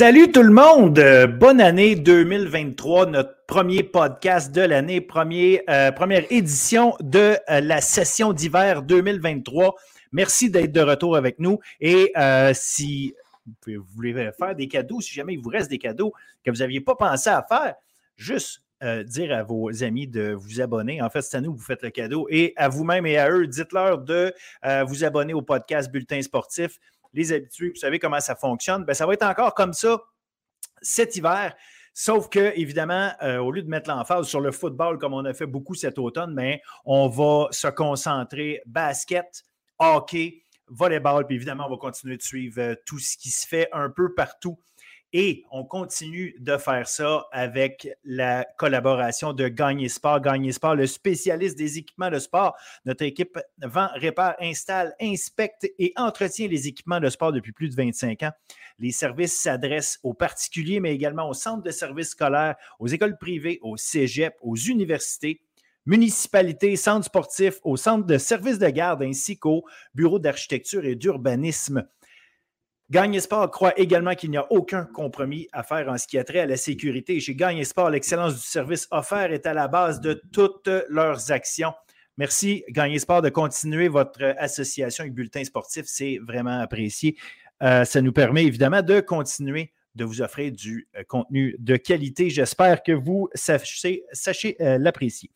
Salut tout le monde! Euh, bonne année 2023, notre premier podcast de l'année, euh, première édition de euh, la session d'hiver 2023. Merci d'être de retour avec nous. Et si vous voulez faire des cadeaux, si jamais il vous reste des cadeaux que vous n'aviez pas pensé à faire, juste dire à vos amis de vous abonner. En fait, c'est à nous que vous faites le cadeau. Et à vous-même et à eux, dites-leur de vous abonner au podcast Bulletin Sportif les habitués, vous savez comment ça fonctionne, bien, ça va être encore comme ça cet hiver. Sauf que, évidemment, euh, au lieu de mettre l'emphase sur le football comme on a fait beaucoup cet automne, mais on va se concentrer basket, hockey, volleyball, puis évidemment, on va continuer de suivre euh, tout ce qui se fait un peu partout et on continue de faire ça avec la collaboration de Gagné Sport. Gagné Sport, le spécialiste des équipements de sport. Notre équipe vend, répare, installe, inspecte et entretient les équipements de sport depuis plus de 25 ans. Les services s'adressent aux particuliers, mais également aux centres de services scolaires, aux écoles privées, aux cégeps, aux universités municipalités, centres sportifs, aux centres de services de garde ainsi qu'aux bureaux d'architecture et d'urbanisme. Gagne Sport croit également qu'il n'y a aucun compromis à faire en ce qui a trait à la sécurité. Chez Gagne Sport, l'excellence du service offert est à la base de toutes leurs actions. Merci, Gagne Sport, de continuer votre association avec Bulletin Sportif. C'est vraiment apprécié. Euh, ça nous permet évidemment de continuer de vous offrir du euh, contenu de qualité. J'espère que vous sachez, euh, l'apprécier.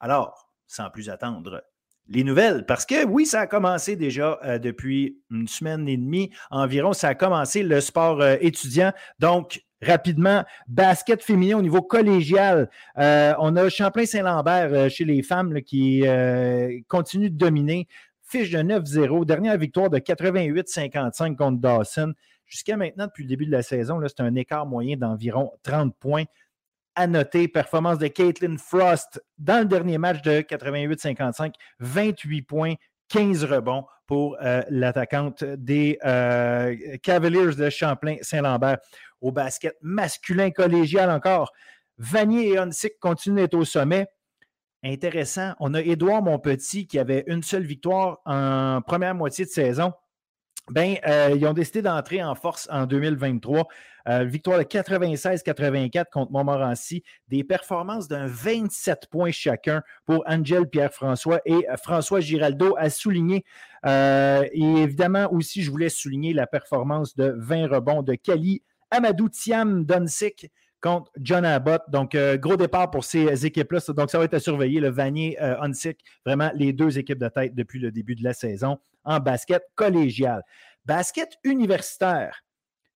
Alors, sans plus attendre, les nouvelles, parce que oui, ça a commencé déjà euh, depuis une semaine et demie environ, ça a commencé le sport euh, étudiant. Donc, rapidement, basket féminin au niveau collégial. Euh, on a Champlain-Saint-Lambert chez les femmes qui continue de dominer. Fiche de 9-0, dernière victoire de 88-55 contre Dawson. Jusqu'à maintenant, depuis le début de la saison, c'est un écart moyen d'environ 30 points à noter, performance de Caitlin Frost dans le dernier match de 88-55, 28 points, 15 rebonds pour euh, l'attaquante des euh, Cavaliers de Champlain-Saint-Lambert. Au basket masculin collégial encore, Vanier et Onsic continuent d'être au sommet. Intéressant, on a Édouard Monpetit qui avait une seule victoire en première moitié de saison. Ben, euh, ils ont décidé d'entrer en force en 2023. Euh, victoire de 96-84 contre Montmorency. Des performances d'un 27 points chacun pour Angel Pierre-François et euh, François Giraldo à souligner. et évidemment aussi, je voulais souligner la performance de 20 rebonds de Kali Amadou Thiam Donsik contre John Abbott. Donc, gros départ pour ces équipes-là. Donc, ça va être à surveiller. Le Vanier, euh, vraiment les deux équipes de tête depuis le début de la saison en basket collégial. Basket universitaire.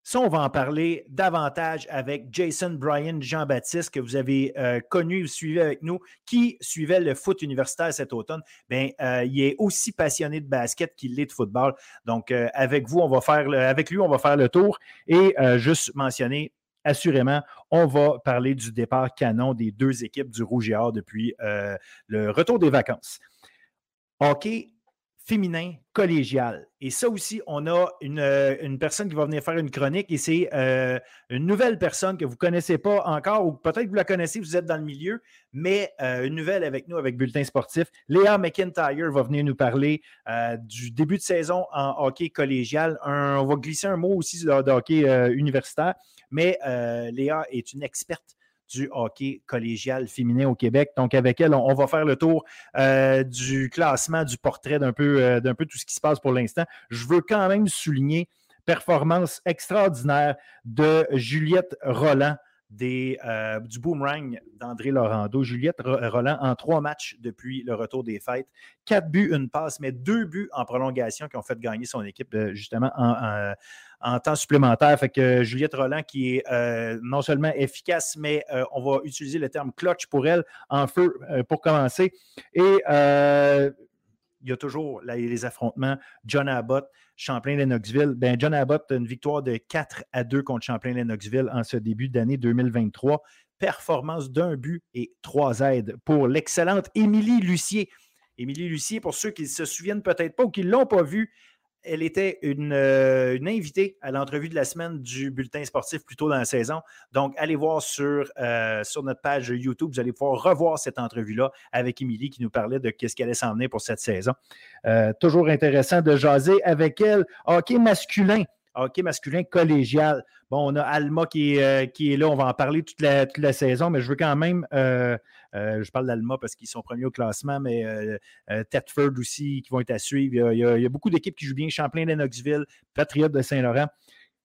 Ça, on va en parler davantage avec Jason Bryan Jean-Baptiste, que vous avez euh, connu, vous suivez avec nous, qui suivait le foot universitaire cet automne. Bien, euh, il est aussi passionné de basket qu'il l'est de football. Donc, euh, avec vous, on va faire avec lui, on va faire le tour et juste mentionner assurément, on va parler du départ canon des deux équipes du Rouge et Or depuis le retour des vacances. OK, féminin collégial. Et ça aussi, on a euh, une, personne qui va venir faire une chronique et c'est euh, une nouvelle personne que vous ne connaissez pas encore ou peut-être que vous la connaissez, vous êtes dans le milieu, mais euh, une nouvelle avec nous, avec Bulletin Sportif. Léa McIntyre va venir nous parler du début de saison en hockey collégial. on va glisser un mot aussi de hockey universitaire, mais Léa est une experte du hockey collégial féminin au Québec. Donc, avec elle, on, va faire le tour euh, du classement, du portrait d'un peu, euh, d'un peu tout ce qui se passe pour l'instant. Je veux quand même souligner performance extraordinaire de Juliette Roland. Euh, du boomerang d'André Laurando. Juliette Roland en trois matchs depuis le retour des fêtes. Quatre buts, une passe, mais deux buts en prolongation qui ont fait gagner son équipe justement en temps supplémentaire. Fait que Juliette Roland, qui est euh, non seulement efficace, mais euh, on va utiliser le terme clutch pour elle en feu euh, pour commencer. Et il y a toujours les affrontements. John Abbott, Champlain-Lennoxville. Ben, John Abbott, une victoire de 4 à 2 contre Champlain-Lennoxville en ce début d'année 2023. Performance d'un but et trois aides pour l'excellente Émilie Lucier. Émilie Lucier, pour ceux qui ne se souviennent peut-être pas ou qui ne l'ont pas vu, elle était euh, une, invitée à l'entrevue de la semaine du bulletin sportif plus tôt dans la saison. Donc, allez voir sur, euh, notre page YouTube. Vous allez pouvoir revoir cette entrevue-là avec Émilie qui nous parlait de ce qu'elle allait s'en venir pour cette saison. Euh, toujours intéressant de jaser avec elle. Hockey masculin. hockey masculin collégial. Bon, on a Alma qui est, qui est là. On va en parler toute la saison, mais je veux quand même. Euh, euh, je parle d'Alma parce qu'ils sont premiers au classement, mais Tetford aussi qui vont être à suivre. Il y a, beaucoup d'équipes qui jouent bien. Champlain Lennoxville, Patriote de Saint-Laurent.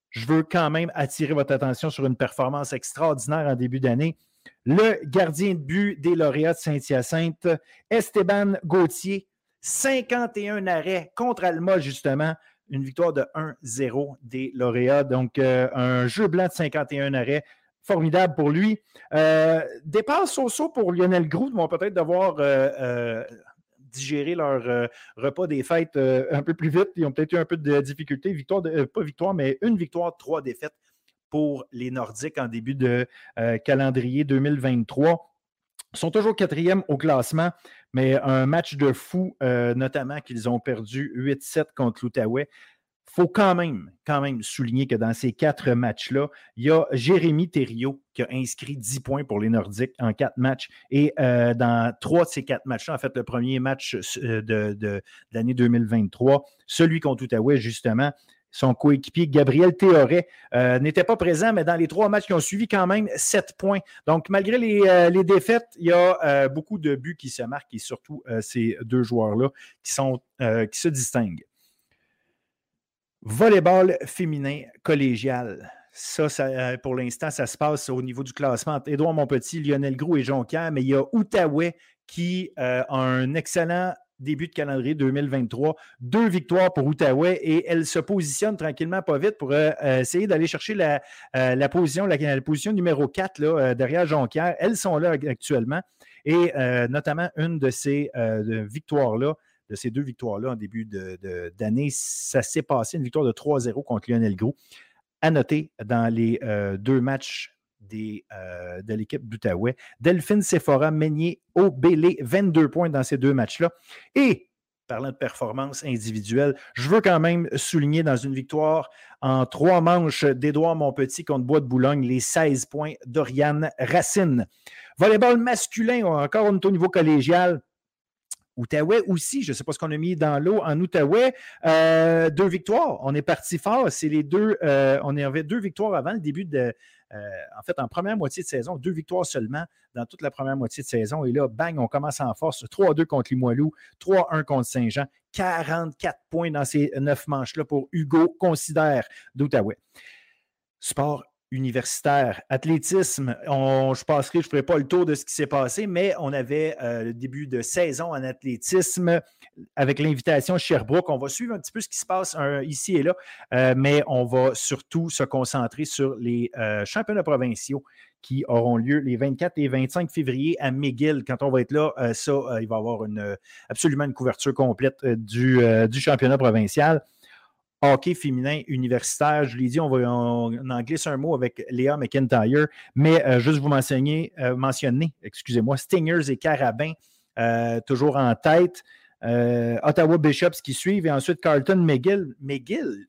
Je veux quand même attirer votre attention sur une performance extraordinaire en début d'année. Le gardien de but des lauréats de Saint-Hyacinthe, Esteban Gauthier, 51 arrêts contre Alma, justement une victoire de 1-0 des lauréats. Donc, euh, un jeu blanc de 51 arrêts. Formidable pour lui. Euh, départ so pour Lionel Groux. Vont peut-être devoir euh, euh, digérer leur repas des fêtes un peu plus vite. Ils ont peut-être eu un peu de difficulté. Victoire, pas victoire, mais une victoire, trois défaites pour les Nordiques en début de calendrier 2023. Ils sont toujours quatrième au classement, mais un match de fou, euh, notamment qu'ils ont perdu 8-7 contre l'Outaouais. Faut quand même, quand même souligner que dans ces quatre matchs-là, il y a Jérémy Thériault qui a inscrit 10 points pour les Nordiques en quatre matchs. Et euh, dans trois de ces quatre matchs-là, en fait, le premier match euh, de, l'année 2023, celui contre l'Outaouais, justement, son coéquipier Gabriel Théoret euh, n'était pas présent, mais dans les trois matchs qui ont suivi, quand même sept points. Donc, malgré les, défaites, il y a beaucoup de buts qui se marquent et surtout ces deux joueurs-là qui se distinguent. Volleyball féminin collégial. Ça, pour l'instant, ça se passe au niveau du classement Édouard Montpetit, Lionel Gros et Jonquière, mais il y a Outaouais qui a un excellent début de calendrier 2023. Deux victoires pour Outaouais et elle se positionne tranquillement, pas vite, pour euh, euh, essayer d'aller chercher la, euh, position, la, position numéro 4 là, derrière Jonquière. Elles sont là actuellement et notamment une de ces victoires-là de ces deux victoires-là en début d'année, ça s'est passé une victoire de 3-0 contre Lionel Gros. À noter dans les deux matchs des, euh, de l'équipe d'Outaouais. Delphine Sephora, Meignier, Obélé, 22 points dans ces deux matchs-là. Et parlant de performance individuelle, je veux quand même souligner dans une victoire en trois manches d'Édouard Montpetit contre Bois de Boulogne les 16 points d'Oriane Racine. Volleyball masculin, encore au niveau collégial. Outaouais aussi, je ne sais pas ce qu'on a mis dans l'eau en Outaouais. Euh, deux victoires. On est parti fort. C'est les deux. Euh, on avait deux victoires avant le début de. Euh, en fait, en première moitié de saison, deux victoires seulement dans toute la première moitié de saison. Et là, bang, on commence en force. 3-2 contre Limoilou, 3-1 contre Saint-Jean. 44 points dans ces neuf manches-là pour Hugo Considère d'Outaouais. Sport universitaire. Athlétisme, je passerai, je ne ferai pas le tour de ce qui s'est passé, mais on avait euh, le début de saison en athlétisme avec l'invitation Sherbrooke. On va suivre un petit peu ce qui se passe ici et là, euh, mais on va surtout se concentrer sur les euh, championnats provinciaux qui auront lieu les 24 et 25 février à McGill. Quand on va être là, ça, il va y avoir absolument une couverture complète du championnat provincial hockey féminin universitaire. Je l'ai dit, on, va, en glisse un mot avec Léa McIntyre, mais euh, juste vous mentionner, euh, mentionner excusez-moi, Stingers et Carabin, euh, toujours en tête. Ottawa Bishops qui suivent et ensuite Carlton McGill. McGill,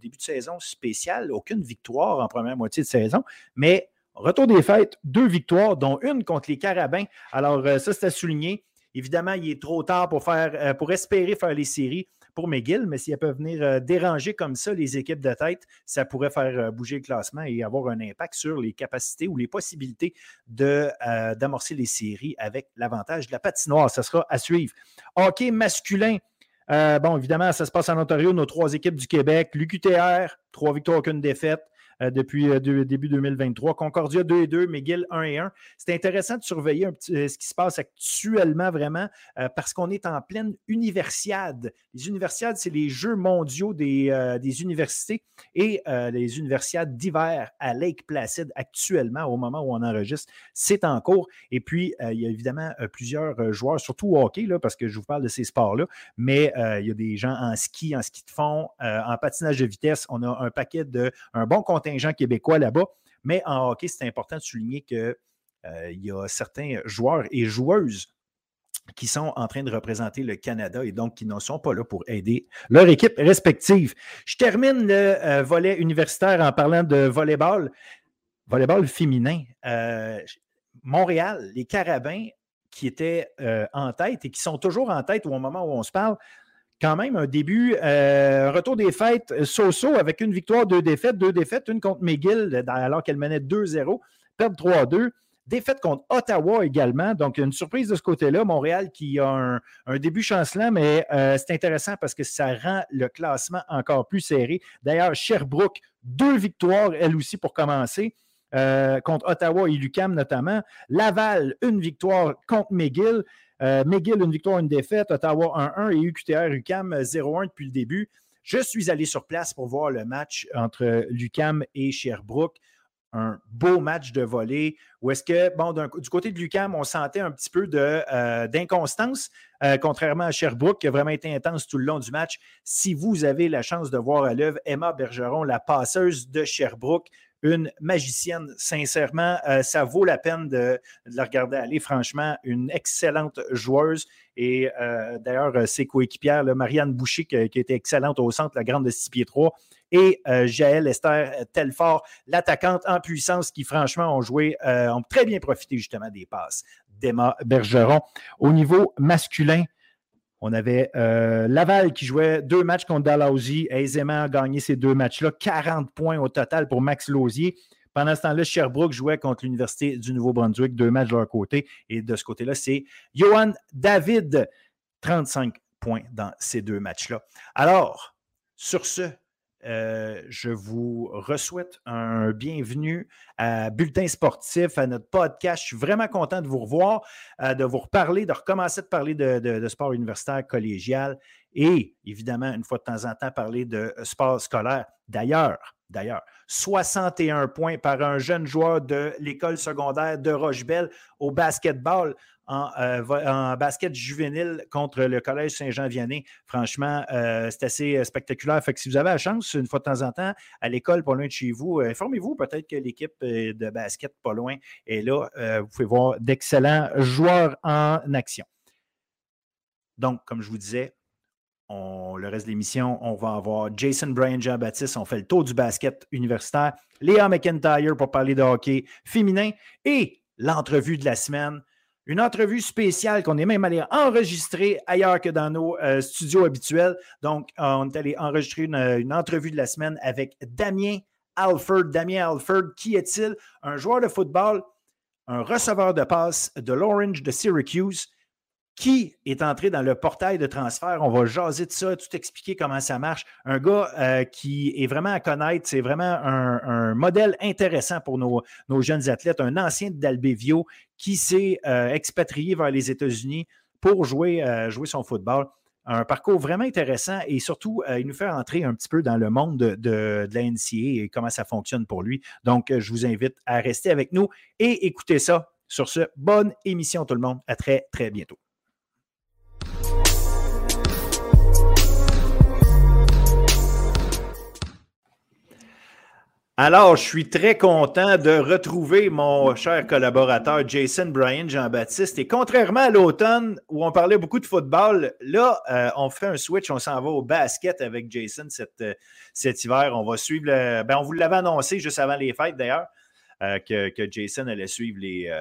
début de saison spécial, aucune victoire en première moitié de saison, mais retour des fêtes, deux victoires, dont une contre les Carabins. Alors, ça, c'est à souligner. Évidemment, il est trop tard pour, faire, pour espérer faire les séries pour McGill, mais si elles peuvent venir euh, déranger comme ça les équipes de tête, ça pourrait faire euh, bouger le classement et avoir un impact sur les capacités ou les possibilités euh, d'amorcer les séries avec l'avantage de la patinoire. Ça sera à suivre. Hockey masculin. bon, évidemment, ça se passe en Ontario, nos trois équipes du Québec. L'UQTR, trois victoires, aucune défaite. Euh, depuis euh, début 2023. Concordia 2 et 2, McGill 1 et 1. C'est intéressant de surveiller un petit, euh, ce qui se passe actuellement vraiment parce qu'on est en pleine universiade. Les universiades, c'est les Jeux mondiaux des, universités et les universiades d'hiver à Lake Placid actuellement, au moment où on enregistre, c'est en cours. Et puis, il y a évidemment plusieurs joueurs, surtout au hockey, là, parce que je vous parle de ces sports-là, mais il y a des gens en ski, en ski de fond, en patinage de vitesse. On a un paquet de, un bon contingent gens québécois là-bas. Mais en hockey, c'est important de souligner qu'il euh, y a certains joueurs et joueuses qui sont en train de représenter le Canada et donc qui ne sont pas là pour aider leur équipe respective. Je termine le euh, volet universitaire en parlant de volleyball. Volleyball féminin. Euh, Montréal, les Carabins qui étaient en tête et qui sont toujours en tête au moment où on se parle, quand même un début, un retour des fêtes so-so avec une victoire, deux défaites, deux défaites, une contre McGill alors qu'elle menait 2-0, perdre 3-2. Défaite contre Ottawa également. Donc, une surprise de ce côté-là. Montréal qui a un, début chancelant, mais euh, c'est intéressant parce que ça rend le classement encore plus serré. D'ailleurs, Sherbrooke, deux victoires, elle aussi, pour commencer. Euh, contre Ottawa et Lucam notamment. Laval, une victoire contre McGill. Euh, McGill, une victoire, une défaite. Ottawa 1-1 et UQTR, UCAM 0-1 depuis le début. Je suis allé sur place pour voir le match entre Lucam et Sherbrooke un beau match de volée où est-ce que, bon, du côté de Lucam, on sentait un petit peu euh, d'inconstance, euh, contrairement à Sherbrooke, qui a vraiment été intense tout le long du match. Si vous avez la chance de voir à l'œuvre Emma Bergeron, la passeuse de Sherbrooke, une magicienne, sincèrement, euh, ça vaut la peine de, la regarder aller. Franchement, une excellente joueuse. Et d'ailleurs, ses coéquipières, Marianne Boucher, qui, était excellente au centre, la grande de 6 pieds 3, et euh, Jaël Esther Telfort, l'attaquante en puissance qui, franchement, ont joué, euh, ont très bien profité justement des passes d'Emma Bergeron. Au niveau masculin, on avait euh, Laval qui jouait deux matchs contre Dalhousie, aisément gagné ces deux matchs-là, 40 points au total pour Max Lausier. Pendant ce temps-là, Sherbrooke jouait contre l'Université du Nouveau-Brunswick, deux matchs de leur côté. Et de ce côté-là, c'est Johan David, 35 points dans ces deux matchs-là. Alors, sur ce, euh, je vous souhaite un bienvenue à Bulletin Sportif, à notre podcast. Je suis vraiment content de vous revoir, euh, de vous reparler, de recommencer de parler de, sport universitaire collégial et évidemment, une fois de temps en temps, parler de sport scolaire. D'ailleurs, d'ailleurs, 61 points par un jeune joueur de l'école secondaire de Rochebelle au basketball. Euh, en, basket juvénile contre le Collège Saint-Jean-Vianney. Franchement, euh, c'est assez euh, spectaculaire. Fait que si vous avez la chance, une fois de temps en temps, à l'école pas loin de chez vous, informez-vous. Peut-être que l'équipe de basket pas loin est là. vous pouvez voir d'excellents joueurs en action. Donc, comme je vous disais, le reste de l'émission, on va avoir Jason Bryan Jean-Baptiste. On fait le tour du basket universitaire. Léa McIntyre pour parler de hockey féminin et l'entrevue de la semaine une entrevue spéciale qu'on est même allé enregistrer ailleurs que dans nos euh, studios habituels. Donc, on est allé enregistrer une, entrevue de la semaine avec Damien Alford. Damien Alford, qui est-il? Un joueur de football, un receveur de passe de l'Orange de Syracuse qui est entré dans le portail de transfert. On va jaser de ça, tout expliquer comment ça marche. Un gars euh, qui est vraiment à connaître, c'est vraiment un, modèle intéressant pour nos, jeunes athlètes, un ancien d'Albevio qui s'est euh, expatrié vers les États-Unis pour jouer, euh, jouer son football. Un parcours vraiment intéressant et surtout, il nous fait entrer un petit peu dans le monde de, de, la NCA et comment ça fonctionne pour lui. Donc, je vous invite à rester avec nous et écouter ça. Sur ce, bonne émission tout le monde. À très, très bientôt. Alors, je suis très content de retrouver mon cher collaborateur Jason Bryan Jean-Baptiste. Et contrairement à l'automne où on parlait beaucoup de football, là, euh, on fait un switch, on s'en va au basket avec Jason cet, euh, cet hiver. On va suivre, le, ben, on vous l'avait annoncé juste avant les fêtes d'ailleurs. Euh, que, que, Jason allait suivre les,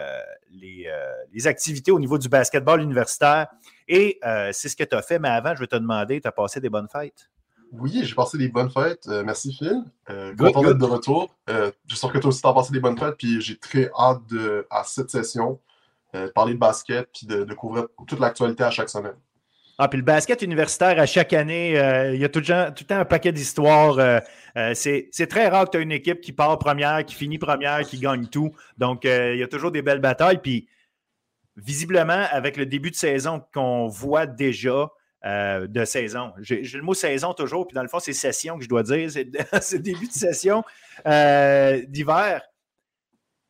les, les, activités au niveau du basketball universitaire. Et c'est ce que tu as fait, mais avant, je vais te demander, tu as passé des bonnes fêtes? Oui, j'ai passé des bonnes fêtes. Euh, merci Phil. Euh, content d'être de retour. Euh, je sens que toi aussi, tu as passé des bonnes fêtes. Puis j'ai très hâte de, à cette session de parler de basket puis de, couvrir toute l'actualité à chaque semaine. Ah, puis le basket universitaire, à chaque année, il y a tout le, temps, tout le temps un paquet d'histoires. c'est très rare que tu aies une équipe qui part première, qui finit première, qui gagne tout. Donc, il y a toujours des belles batailles. Puis, visiblement, avec le début de saison qu'on voit déjà, euh, de saison. J'ai le mot saison toujours, puis dans le fond, c'est session que je dois dire. C'est début de session euh, d'hiver.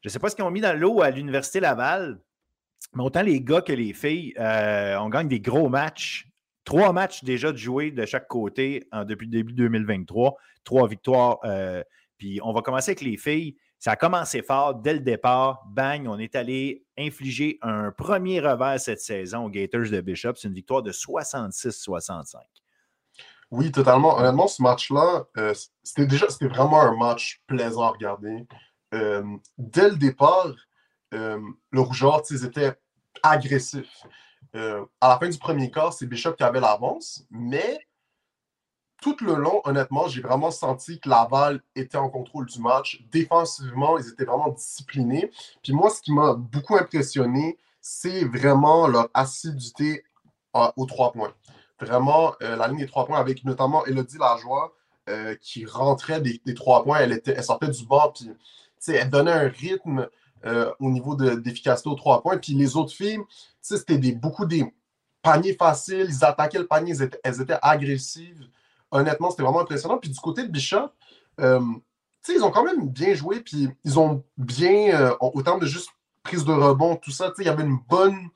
Je ne sais pas ce qu'ils ont mis dans l'eau à l'Université Laval, mais autant les gars que les filles, euh, on gagne des gros matchs. Trois matchs déjà de jouer de chaque côté depuis le début 2023. Trois victoires. puis on va commencer avec les filles. Ça a commencé fort dès le départ. Bang, on est allé infliger un premier revers cette saison aux Gators de Bishop. C'est une victoire de 66-65. Oui, totalement. Honnêtement, ce match-là, euh, c'était déjà c'était vraiment un match plaisant à regarder. Euh, dès le départ, euh, le rougeur, ils étaient agressifs. à la fin du premier quart, c'est Bishop qui avait l'avance, mais tout le long, honnêtement, j'ai vraiment senti que Laval était en contrôle du match. Défensivement, ils étaient vraiment disciplinés. Puis moi, ce qui m'a beaucoup impressionné, c'est vraiment leur assiduité aux trois points. Vraiment, euh, la ligne des trois points avec notamment Elodie Lajoie euh, qui rentrait des, trois points. Elle, était, elle sortait du bord, puis elle donnait un rythme euh, au niveau d'efficacité aux trois points. Puis les autres filles, c'était beaucoup des paniers faciles. Ils attaquaient le panier, elles étaient, agressives. Honnêtement, c'était vraiment impressionnant. Puis du côté de Bishop, ils ont quand même bien joué, puis ils ont bien, au terme de juste prise de rebond, tout ça, il y avait une bonne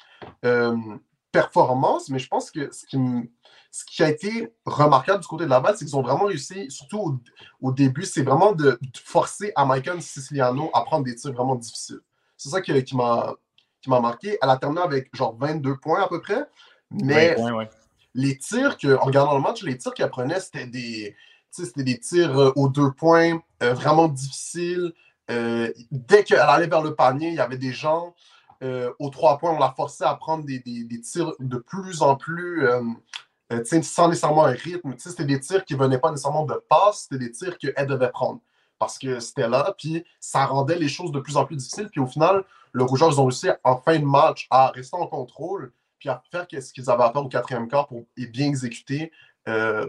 performance, mais je pense que ce qui, ce qui a été remarquable du côté de la balle, c'est qu'ils ont vraiment réussi, surtout au, début, c'est vraiment de, forcer à Michael Siciliano à prendre des tirs vraiment difficiles. C'est ça qui, qui m'a marqué. Elle a terminé avec genre 22 points à peu près, mais les tirs, que, regardant le match, les tirs qu'elle prenait, c'était des, c'était des tirs euh, aux deux points, euh, vraiment difficiles. Euh, dès qu'elle allait vers le panier, il y avait des gens aux trois points, on l'a forcé à prendre des, tirs de plus en plus, sans nécessairement un rythme. C'était des tirs qui ne venaient pas nécessairement de passe, c'était des tirs qu'elle devait prendre. Parce que c'était là, puis ça rendait les choses de plus en plus difficiles. Puis au final, le Rougeur, ils ont réussi en fin de match à rester en contrôle, puis à faire ce qu'ils avaient à faire au quatrième quart pour et bien exécuter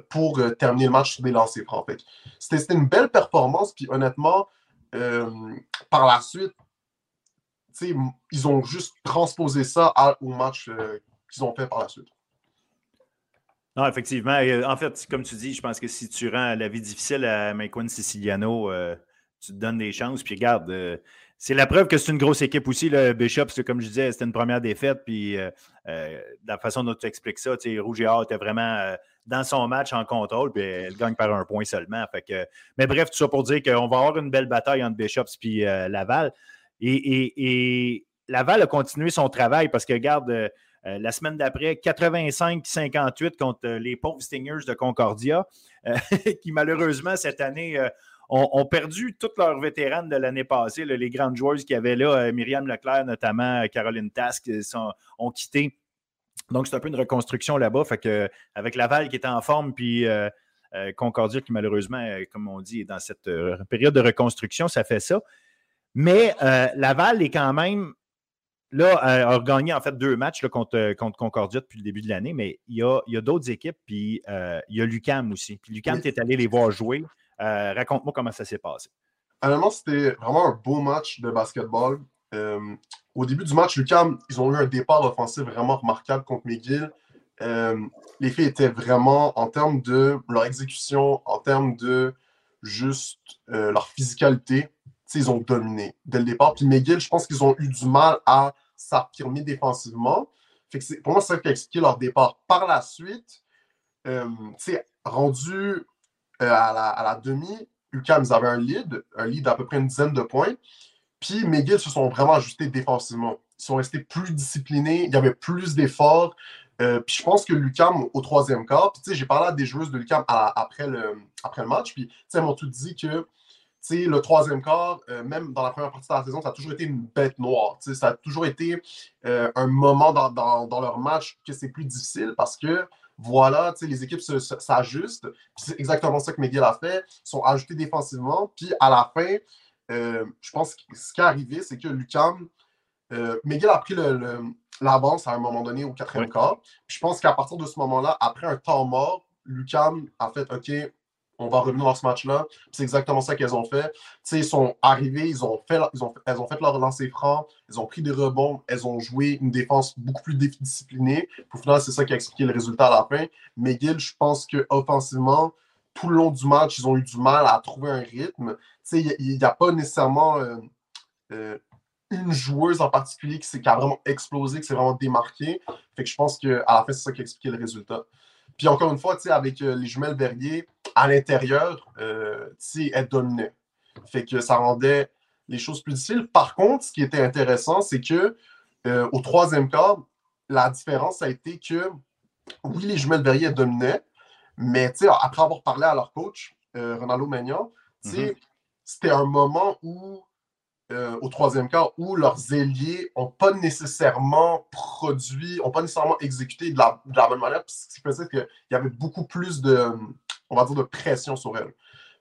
pour terminer le match sur des lancers francs. C'était une belle performance, puis honnêtement, par la suite, ils ont juste transposé ça au match euh, qu'ils ont fait par la suite. Non, effectivement. Euh, en fait, comme tu dis, je pense que si tu rends la vie difficile à Maicon Siciliano, euh, tu te donnes des chances. Puis regarde, c'est la preuve que c'est une grosse équipe aussi. Le Bishop, comme je disais, c'était une première défaite. Puis la façon dont tu expliques ça, Rouge et Or était vraiment dans son match en contrôle. Puis elle gagne par un point seulement. Que, mais bref, tout ça pour dire qu'on va avoir une belle bataille entre Bishops et Laval. Et, Laval a continué son travail parce que, regarde, euh, euh, la semaine d'après, 85-58 contre euh, les pauvres Stingers de Concordia, qui malheureusement cette année ont, perdu toutes leurs vétérans de l'année passée. les grandes joueuses qui avaient là, Myriam Leclerc notamment, Caroline Task, ont quitté. Donc, c'est un peu une reconstruction là-bas. Fait que, avec Laval qui est en forme, puis Concordia qui malheureusement, comme on dit, est dans cette période de reconstruction, ça fait ça. Mais euh, Laval est quand même, là, euh, a gagné en fait deux matchs contre, euh, contre Concordia depuis le début de l'année, mais il y a, a d'autres équipes, puis il y a Lucam aussi. Puis Lucam, tu es allé les voir jouer. Raconte-moi comment ça s'est passé. Honnêtement, c'était vraiment un beau match de basketball. au début du match, Lucam, ils ont eu un départ offensif vraiment remarquable contre McGill. les filles étaient vraiment, en termes de leur exécution, en termes de juste leur physicalité, ils ont dominé dès le départ. Puis McGill, je pense qu'ils ont eu du mal à s'affirmer défensivement. Pour moi, c'est ça qui a expliqué leur départ. Par la suite, euh, rendu euh, à, la, à, la, demi, UCAM, ils avaient un lead, un lead d'à peu près une dizaine de points. Puis McGill se sont vraiment ajustés défensivement. Ils sont restés plus disciplinés, il y avait plus d'efforts. Euh, puis je pense que Lucam, au troisième quart, puis j'ai parlé à des joueuses de Lucam après, le, après le match, puis elles m'ont tout dit que le troisième quart, euh, même dans la première partie de la saison, ça a toujours été une bête noire. ça a toujours été un moment dans, leur match que c'est plus difficile parce que voilà, les équipes s'ajustent. C'est exactement ça que McGill a fait. Ils sont ajoutés défensivement. Puis à la fin, euh, je pense que ce qui est arrivé, c'est que Lucam, McGill a pris l'avance à un moment donné au quatrième quart. je pense qu'à partir de ce moment-là, après un temps mort, Lucam a fait OK, on va revenir dans ce match-là. C'est exactement ça qu'elles ont fait. ils sont arrivés, ils ont fait, ils elles ont fait leur lancer franc, elles ont pris des rebonds, elles ont joué une défense beaucoup plus disciplinée. Au final, c'est ça qui a expliqué le résultat à la fin. McGill, je pense qu'offensivement, tout le long du match, ils ont eu du mal à trouver un rythme. Il n'y a, pas nécessairement euh, euh, une joueuse en particulier qui, qui, a vraiment explosé, qui s'est vraiment démarqué. Fait que je pense qu'à la fin, c'est ça qui a expliqué le résultat. Puis encore une fois, avec euh, les jumelles Verrier, à l'intérieur, euh, elles dominaient. Fait que ça rendait les choses plus difficiles. Par contre, ce qui était intéressant, c'est que euh, au troisième quart, la différence a été que oui, les jumelles Verrier dominaient, mais après avoir parlé à leur coach, Ronaldo Magnan, mm-hmm. c'était un moment où euh, au troisième quart où leurs ailiers n'ont pas nécessairement produit, n'ont pas nécessairement exécuté de la, de la bonne manière, ce qui faisait qu'il y avait beaucoup plus de, on va dire, de pression sur elles.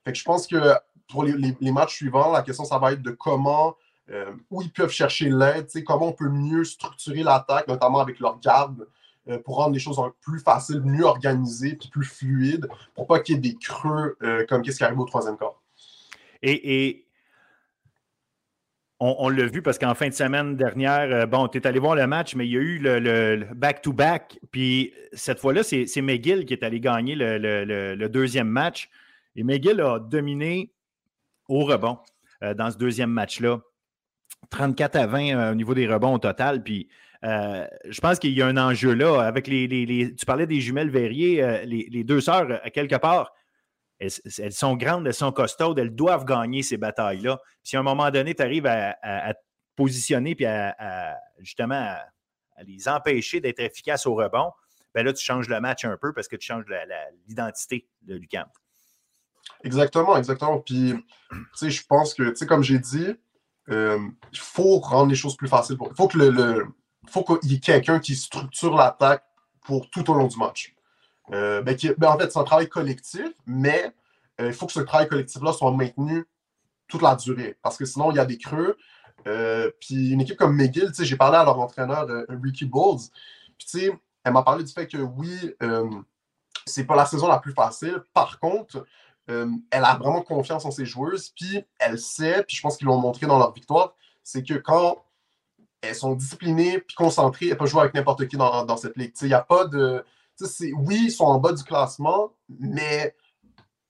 Fait que je pense que pour les, matchs suivants, la question, ça va être de comment, euh, où ils peuvent chercher l'aide, comment on peut mieux structurer l'attaque, notamment avec leur garde, euh, pour rendre les choses plus faciles, mieux organisées, puis plus fluides, pour pas qu'il y ait des creux comme qu'est-ce qui arrive au troisième quart. Et, et on, l'a vu parce qu'en fin de semaine dernière, euh, bon, tu es allé voir le match, mais il y a eu le back-to-back. puis cette fois-là, c'est McGill qui est allé gagner le, deuxième match. Et McGill a dominé au rebond euh, dans ce deuxième match-là. 34 à 20 euh, au niveau des rebonds au total. Puis je pense qu'il y a un enjeu là. Avec les, tu parlais des jumelles Verrier, les, deux sœurs, à quelque part, elles, sont grandes, elles sont costaudes, elles doivent gagner ces batailles-là. Si à un moment donné, tu arrives à, te positionner puis à, justement à, les empêcher d'être efficaces au rebond, ben là, tu changes le match un peu parce que tu changes l'identité de Lucam. Exactement, exactement. Puis, tu sais, je pense que, tu sais, comme j'ai dit, euh, il faut rendre les choses plus faciles. Il faut que le, faut qu'il y ait quelqu'un qui structure l'attaque pour tout au long du match. Euh, ben, ben, en fait, c'est un travail collectif, mais euh, il faut que ce travail collectif-là soit maintenu toute la durée, parce que sinon, il y a des creux. Euh, puis une équipe comme McGill, j'ai parlé à leur entraîneur Ricky Bowles, puis elle m'a parlé du fait que oui, c'est pas la saison la plus facile. Par contre, elle a vraiment confiance en ses joueuses, puis elle sait, puis je pense qu'ils l'ont montré dans leur victoire, c'est que quand elles sont disciplinées puis concentrées, elles peuvent jouer avec n'importe qui dans, dans cette ligue. Il n'y a pas de oui, ils sont en bas du classement, mais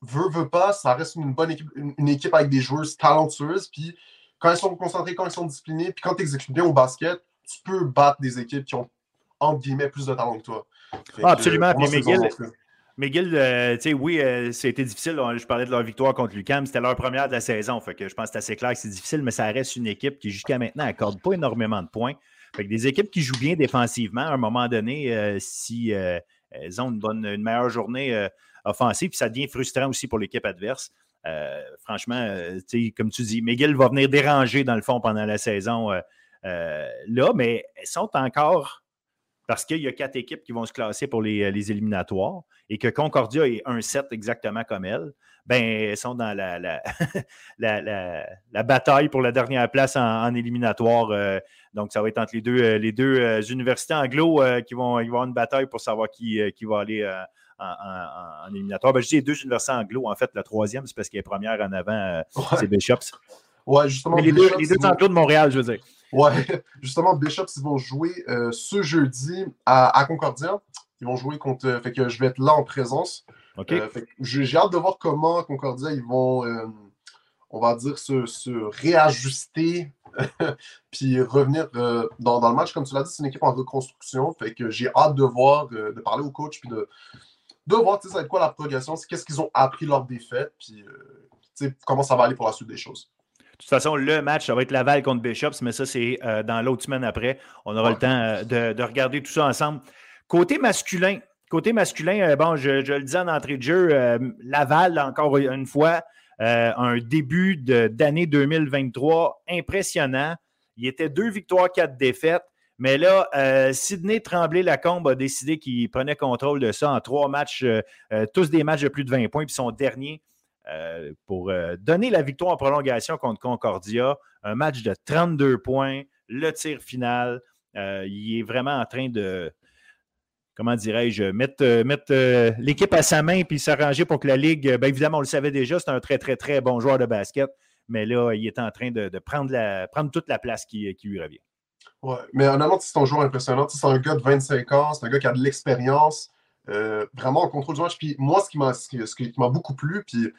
veut, veut pas, ça reste une bonne équipe, une, équipe avec des joueuses talentueuses. Puis quand ils sont concentrés, quand ils sont disciplinés, puis quand tu exécutes bien au basket, tu peux battre des équipes qui ont, entre guillemets, plus de talent que toi. ah, absolument. puis Miguel, McGill, euh, tu sais, oui, euh, c'était difficile. Je parlais de leur victoire contre Lucam. C'était leur première de la saison. Fait que je pense que c'est assez clair que c'est difficile, mais ça reste une équipe qui, jusqu'à maintenant, n'accorde pas énormément de points. Fait que des équipes qui jouent bien défensivement, à un moment donné, euh, si elles ont une, meilleure journée euh, offensive, puis ça devient frustrant aussi pour l'équipe adverse. Euh, franchement, euh, comme tu dis, Miguel va venir déranger dans le fond pendant la saison là, mais elles sont encore parce qu'il y a quatre équipes qui vont se classer pour les, éliminatoires et que Concordia est un set exactement comme elle, ben, elles sont dans la, la, bataille pour la dernière place en, éliminatoire. donc, ça va être entre les deux, les deux universités anglo qui vont, ils vont avoir une bataille pour savoir qui, qui va aller en, éliminatoire. Ben, je dis les deux universités anglo. En fait, la troisième, c'est parce qu'elle est première en avant, c'est Bishops. Ouais, justement. les, deux, les deux anglo de Montréal, je veux dire. Ouais, justement, Bishops, ils vont jouer ce jeudi à, Concordia. Ils vont jouer contre. Fait que je vais être là en présence. Euh, j'ai hâte de voir comment Concordia ils vont, euh, on va dire, se, réajuster puis revenir euh, dans, le match. Comme tu l'as dit, c'est une équipe en reconstruction. Fait que j'ai hâte de voir, de parler au coach puis de, de voir ça va être quoi la progression, qu'est-ce qu'ils ont appris lors des fêtes, puis comment ça va aller pour la suite des choses. De toute façon, le match, ça va être Laval contre Bishops, mais ça, c'est dans l'autre semaine après. On aura le temps de, de, regarder tout ça ensemble. Côté masculin, Côté masculin, euh, bon, je, le disais en entrée de jeu, euh, Laval, encore une fois, euh, un début d'année 2023 impressionnant. Il était deux victoires, quatre défaites. Mais là, Sidney Tremblay-Lacombe a décidé qu'il prenait contrôle de ça en trois matchs, tous des matchs de plus de 20 points, puis son dernier pour donner la victoire en prolongation contre Concordia. Un match de 32 points, le tir final. il est vraiment en train de, comment dirais-je, mettre, euh, mettre euh, l'équipe à sa main puis s'arranger pour que la Ligue, bien évidemment, on le savait déjà, c'est un très, très, très bon joueur de basket, mais là, il est en train de, prendre, la, prendre toute la place qui, lui revient. Ouais, mais honnêtement, c'est un joueur impressionnant. C'est un gars de 25 ans, c'est un gars qui a de l'expérience, euh, vraiment en contrôle du match. Puis moi, ce qui m'a, ce qui, beaucoup plu, puis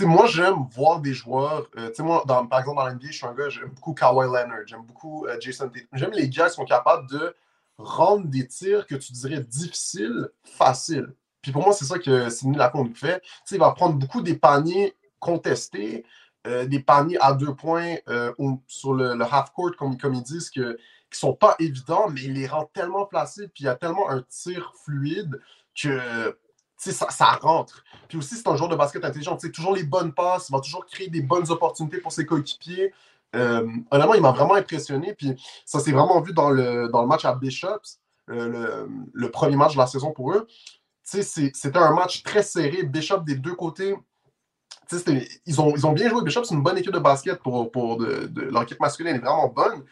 moi, j'aime voir des joueurs. moi, par exemple, dans l'NBA, je suis un gars, j'aime beaucoup Kawhi Leonard, j'aime beaucoup Jason Tatum. J'aime les gars qui sont capables de rendre des tirs que tu dirais difficiles, faciles. Puis pour moi, c'est ça que Sidney Lacombe fait. il va prendre beaucoup des paniers contestés, euh, des paniers à deux points euh, sur le, half-court, comme, comme, ils disent, que, qui sont pas évidents, mais il les rend tellement faciles, puis il y a tellement un tir fluide que ça, ça rentre. Puis aussi, c'est un joueur de basket intelligent. sais, toujours les bonnes passes, il va toujours créer des bonnes opportunités pour ses coéquipiers. Euh, honnêtement, il m'a vraiment impressionné. Puis ça s'est vraiment vu dans le, dans le match à Bishops, euh, le, premier match de la saison pour eux. C'était un match très serré. Bishop des deux côtés. Ils ont, ils ont bien joué. Bishop, c'est une bonne équipe de basket pour, pour de, leur équipe masculine. est vraiment bonne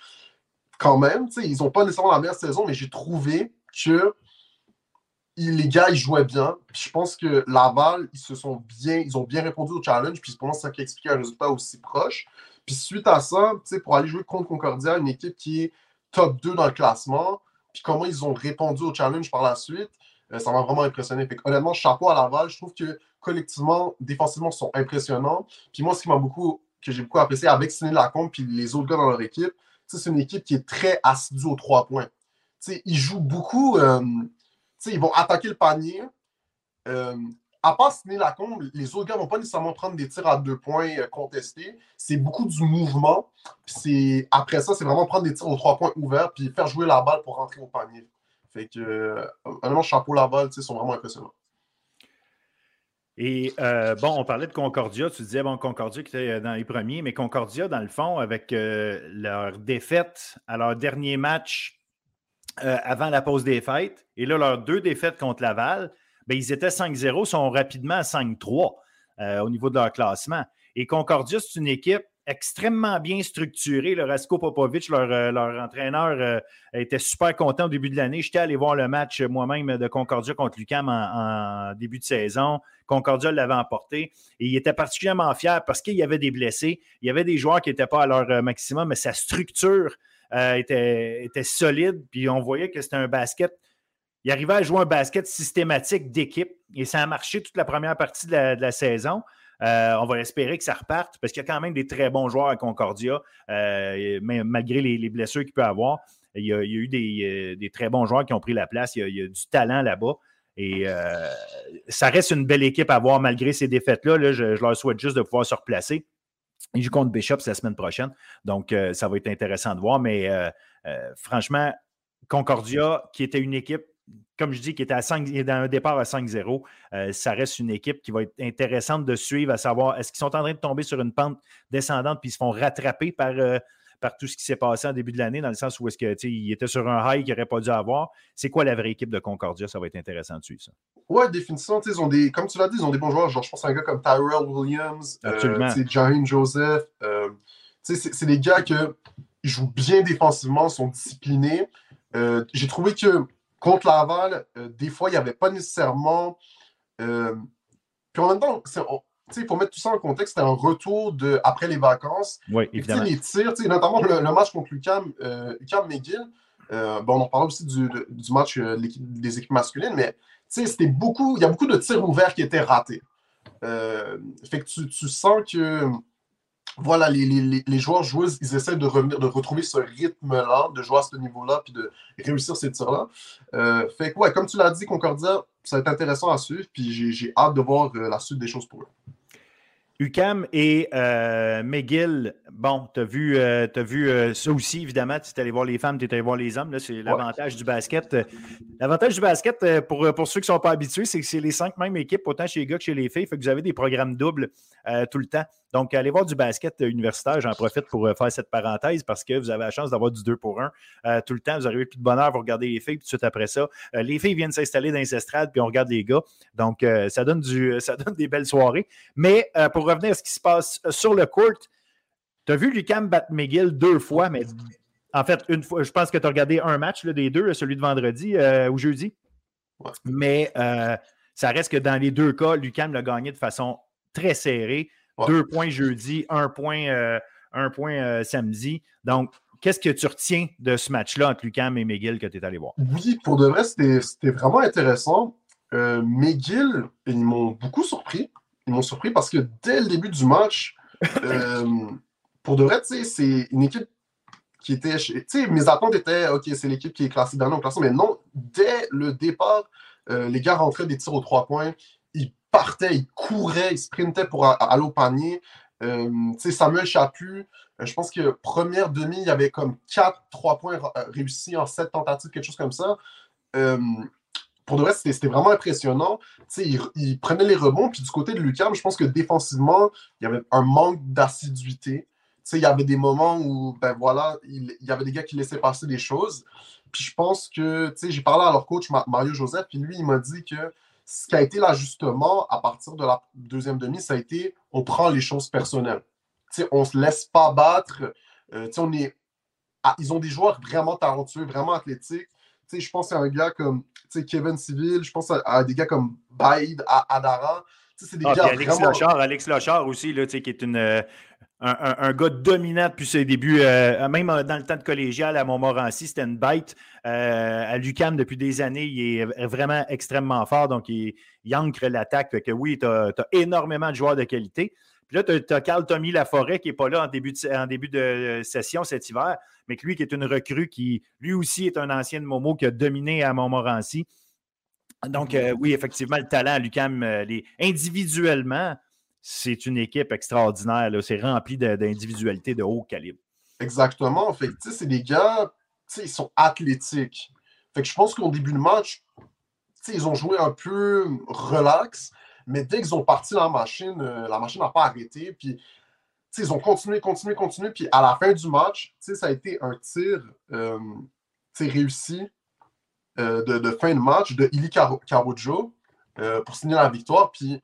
quand même. Ils n'ont pas nécessairement la meilleure saison, mais j'ai trouvé que les gars, ils jouaient bien. je pense que Laval, ils se sont bien, ils ont bien répondu au challenge. Puis pour ça qui explique un résultat aussi proche. Puis suite à ça, pour aller jouer contre Concordia, une équipe qui est top 2 dans le classement, puis comment ils ont répondu au challenge par la suite, euh, ça m'a vraiment impressionné. Fait honnêtement, chapeau à Laval. Je trouve que collectivement, défensivement, ils sont impressionnants. Puis moi, ce qui m'a beaucoup, que j'ai beaucoup apprécié avec Sidney Lacombe puis les autres gars dans leur équipe, c'est une équipe qui est très assidue aux trois points. ils jouent beaucoup. Euh, ils vont attaquer le panier. Euh, à part Sidney Lacombe, les autres gars ne vont pas nécessairement prendre des tirs à deux points euh, contestés. C'est beaucoup du mouvement. Après ça, c'est vraiment prendre des tirs aux trois points ouverts puis faire jouer la balle pour rentrer au panier. Fait que, honnêtement, chapeau la balle, ils sont vraiment impressionnants. Et bon, on parlait de Concordia. Tu disais, bon, Concordia qui était dans les premiers, mais Concordia, dans le fond, avec leur défaite à leur dernier match euh, avant la pause des fêtes. Et là, leurs deux défaites contre Laval, ben, ils étaient 5-0, sont rapidement à 5-3 euh, au niveau de leur classement. Et Concordia, c'est une équipe extrêmement bien structurée. Le Rasko Popovic, leur, euh, entraîneur, était super content au début de l'année. J'étais allé voir le match moi-même de Concordia contre Lucam en, début de saison. Concordia l'avait emporté et il était particulièrement fier parce qu'il y avait des blessés. Il y avait des joueurs qui n'étaient pas à leur maximum, mais sa structure euh, était, solide. Puis on voyait que c'était un basket. Il arrivait à jouer un basket systématique d'équipe et ça a marché toute la première partie de la, saison. Euh, on va espérer que ça reparte parce qu'il y a quand même des très bons joueurs à Concordia, euh, malgré les, blessures qu'il peut avoir. Il y a, eu des, très bons joueurs qui ont pris la place. Il y a, du talent là-bas. Et ça reste une belle équipe à voir malgré ces défaites-là. je, leur souhaite juste de pouvoir se replacer. Il joue contre Bishops la semaine prochaine. Donc, euh, ça va être intéressant de voir. Mais euh, euh, franchement, Concordia, qui était une équipe, comme je dis, qui était à 5, dans un départ à 5-0, ça reste une équipe qui va être intéressante de suivre, à savoir est-ce qu'ils sont en train de tomber sur une pente descendante puis ils se font rattraper par par tout ce qui s'est passé en début de l'année, dans le sens où est-ce qu'il était sur un high qu'il n'aurait pas dû avoir. C'est quoi la vraie équipe de Concordia? Ça va être intéressant de suivre ça. Ouais, définitivement. Ils ont des, comme tu l'as dit, ils ont des bons joueurs. Genre, je pense à un gars comme Tyrell Williams, euh, Joseph. Euh, c'est des gars qui jouent bien défensivement, sont disciplinés. Euh, j'ai trouvé que contre Laval, euh, des fois, il n'y avait pas nécessairement. puis en même temps, il faut mettre tout ça en contexte, c'était un retour de, après les vacances. Oui, évidemment. les tirs, notamment le, match contre Lucam, euh, McGill. Euh, bon, on en parle aussi du, du match euh, des équipes masculines, mais c'était beaucoup, il y a beaucoup de tirs ouverts qui étaient ratés. Euh, fait que tu, tu, sens que voilà, les, les, joueurs joueuses, ils essaient de revenir, de retrouver ce rythme-là, de jouer à ce niveau-là, puis de réussir ces tirs-là. fait que, ouais, comme tu l'as dit, Concordia, ça va être intéressant à suivre, puis j'ai hâte de voir la suite des choses pour eux. UCAM et euh, McGill, bon, tu as vu, euh, vu euh, ça aussi, évidemment. Tu es allé voir les femmes, tu es allé voir les hommes. C'est l'avantage du basket. L'avantage du basket, pour, pour ceux qui ne sont pas habitués, c'est que c'est les cinq mêmes équipes, autant chez les gars que chez les filles. Fait que vous avez des programmes doubles tout le temps. Donc, allez voir du basket universitaire. J'en profite pour faire cette parenthèse parce que vous avez la chance d'avoir du 2 pour 1 tout le temps. Vous arrivez plus de bonheur, vous regardez les filles, puis tout de suite après ça, les filles viennent s'installer dans les estrades, puis on regarde les gars. Donc, ça, donne du, ça donne des belles soirées. Mais pour revenir à ce qui se passe euh, sur le court, tu as vu Lucam battre McGill deux fois, mais en fait, une fois, je pense que tu as regardé un match des deux, celui de vendredi euh, ou jeudi. Mais euh, ça reste que dans les deux cas, Lucam l'a gagné de façon très serrée. Deux points jeudi, un point, un point samedi. Donc, qu'est-ce que tu retiens de ce match-là entre Lucam et McGill que tu es allé voir? Oui, pour de vrai, c'était vraiment intéressant. McGill, ils m'ont beaucoup surpris ils m'ont surpris parce que dès le début du match, euh, pour de vrai, c'est une équipe qui était. Tu sais, mes attentes étaient, OK, c'est l'équipe qui est classée dernier au classement, mais non, dès le départ, euh, les gars rentraient des tirs aux trois points, ils partaient, ils couraient, ils sprintaient pour aller au panier. Euh, Samuel Chaput, je pense que première demi, il y avait comme 4 3 points réussis en 7 tentatives, quelque chose comme ça pour le reste, c'était vraiment impressionnant. Il, il, prenait les rebonds. Puis du côté de Lucam, je pense que défensivement, il y avait un manque d'assiduité. Il y avait des moments où, ben voilà, il, y avait des gars qui laissaient passer des choses. Puis je pense que, j'ai parlé à leur coach Mario Joseph, puis lui, il m'a dit que ce qui a été l'ajustement à partir de la deuxième demi, ça a été on prend les choses personnelles. on ne se laisse pas battre. Euh, on est... Ah, ils ont des joueurs vraiment talentueux, vraiment athlétiques. je pense à un gars comme Kevin Civil, je pense à, des gars comme Baïd, Adara. C'est des ah, gars Alex vraiment... Lochard, Alex Lochard aussi, là, qui est une, euh, un, gars dominant depuis ses débuts, euh, même dans le temps de collégial à Montmorency, c'était une bête. Euh, à Lucam, depuis des années, il est vraiment extrêmement fort, donc il, ancre l'attaque. que oui, tu as, énormément de joueurs de qualité. Là, tu as, Carl Tommy Laforêt qui n'est pas là en début, de, de session cet hiver, mais que lui qui est une recrue qui, lui aussi, est un ancien de Momo qui a dominé à Montmorency. Donc, euh, oui, effectivement, le talent à Lucam, individuellement, c'est une équipe extraordinaire. C'est rempli d'individualités de, haut calibre. Exactement. Fait c'est des gars, ils sont athlétiques. Fait que je pense qu'au début de match, ils ont joué un peu relax, mais dès qu'ils ont parti la machine, euh, la machine n'a pas arrêté. Puis, ils ont continué, continué, continué. Puis à la fin du match, ça a été un tir euh, réussi euh, de, fin de match de Ili Carujo pour signer la victoire. Puis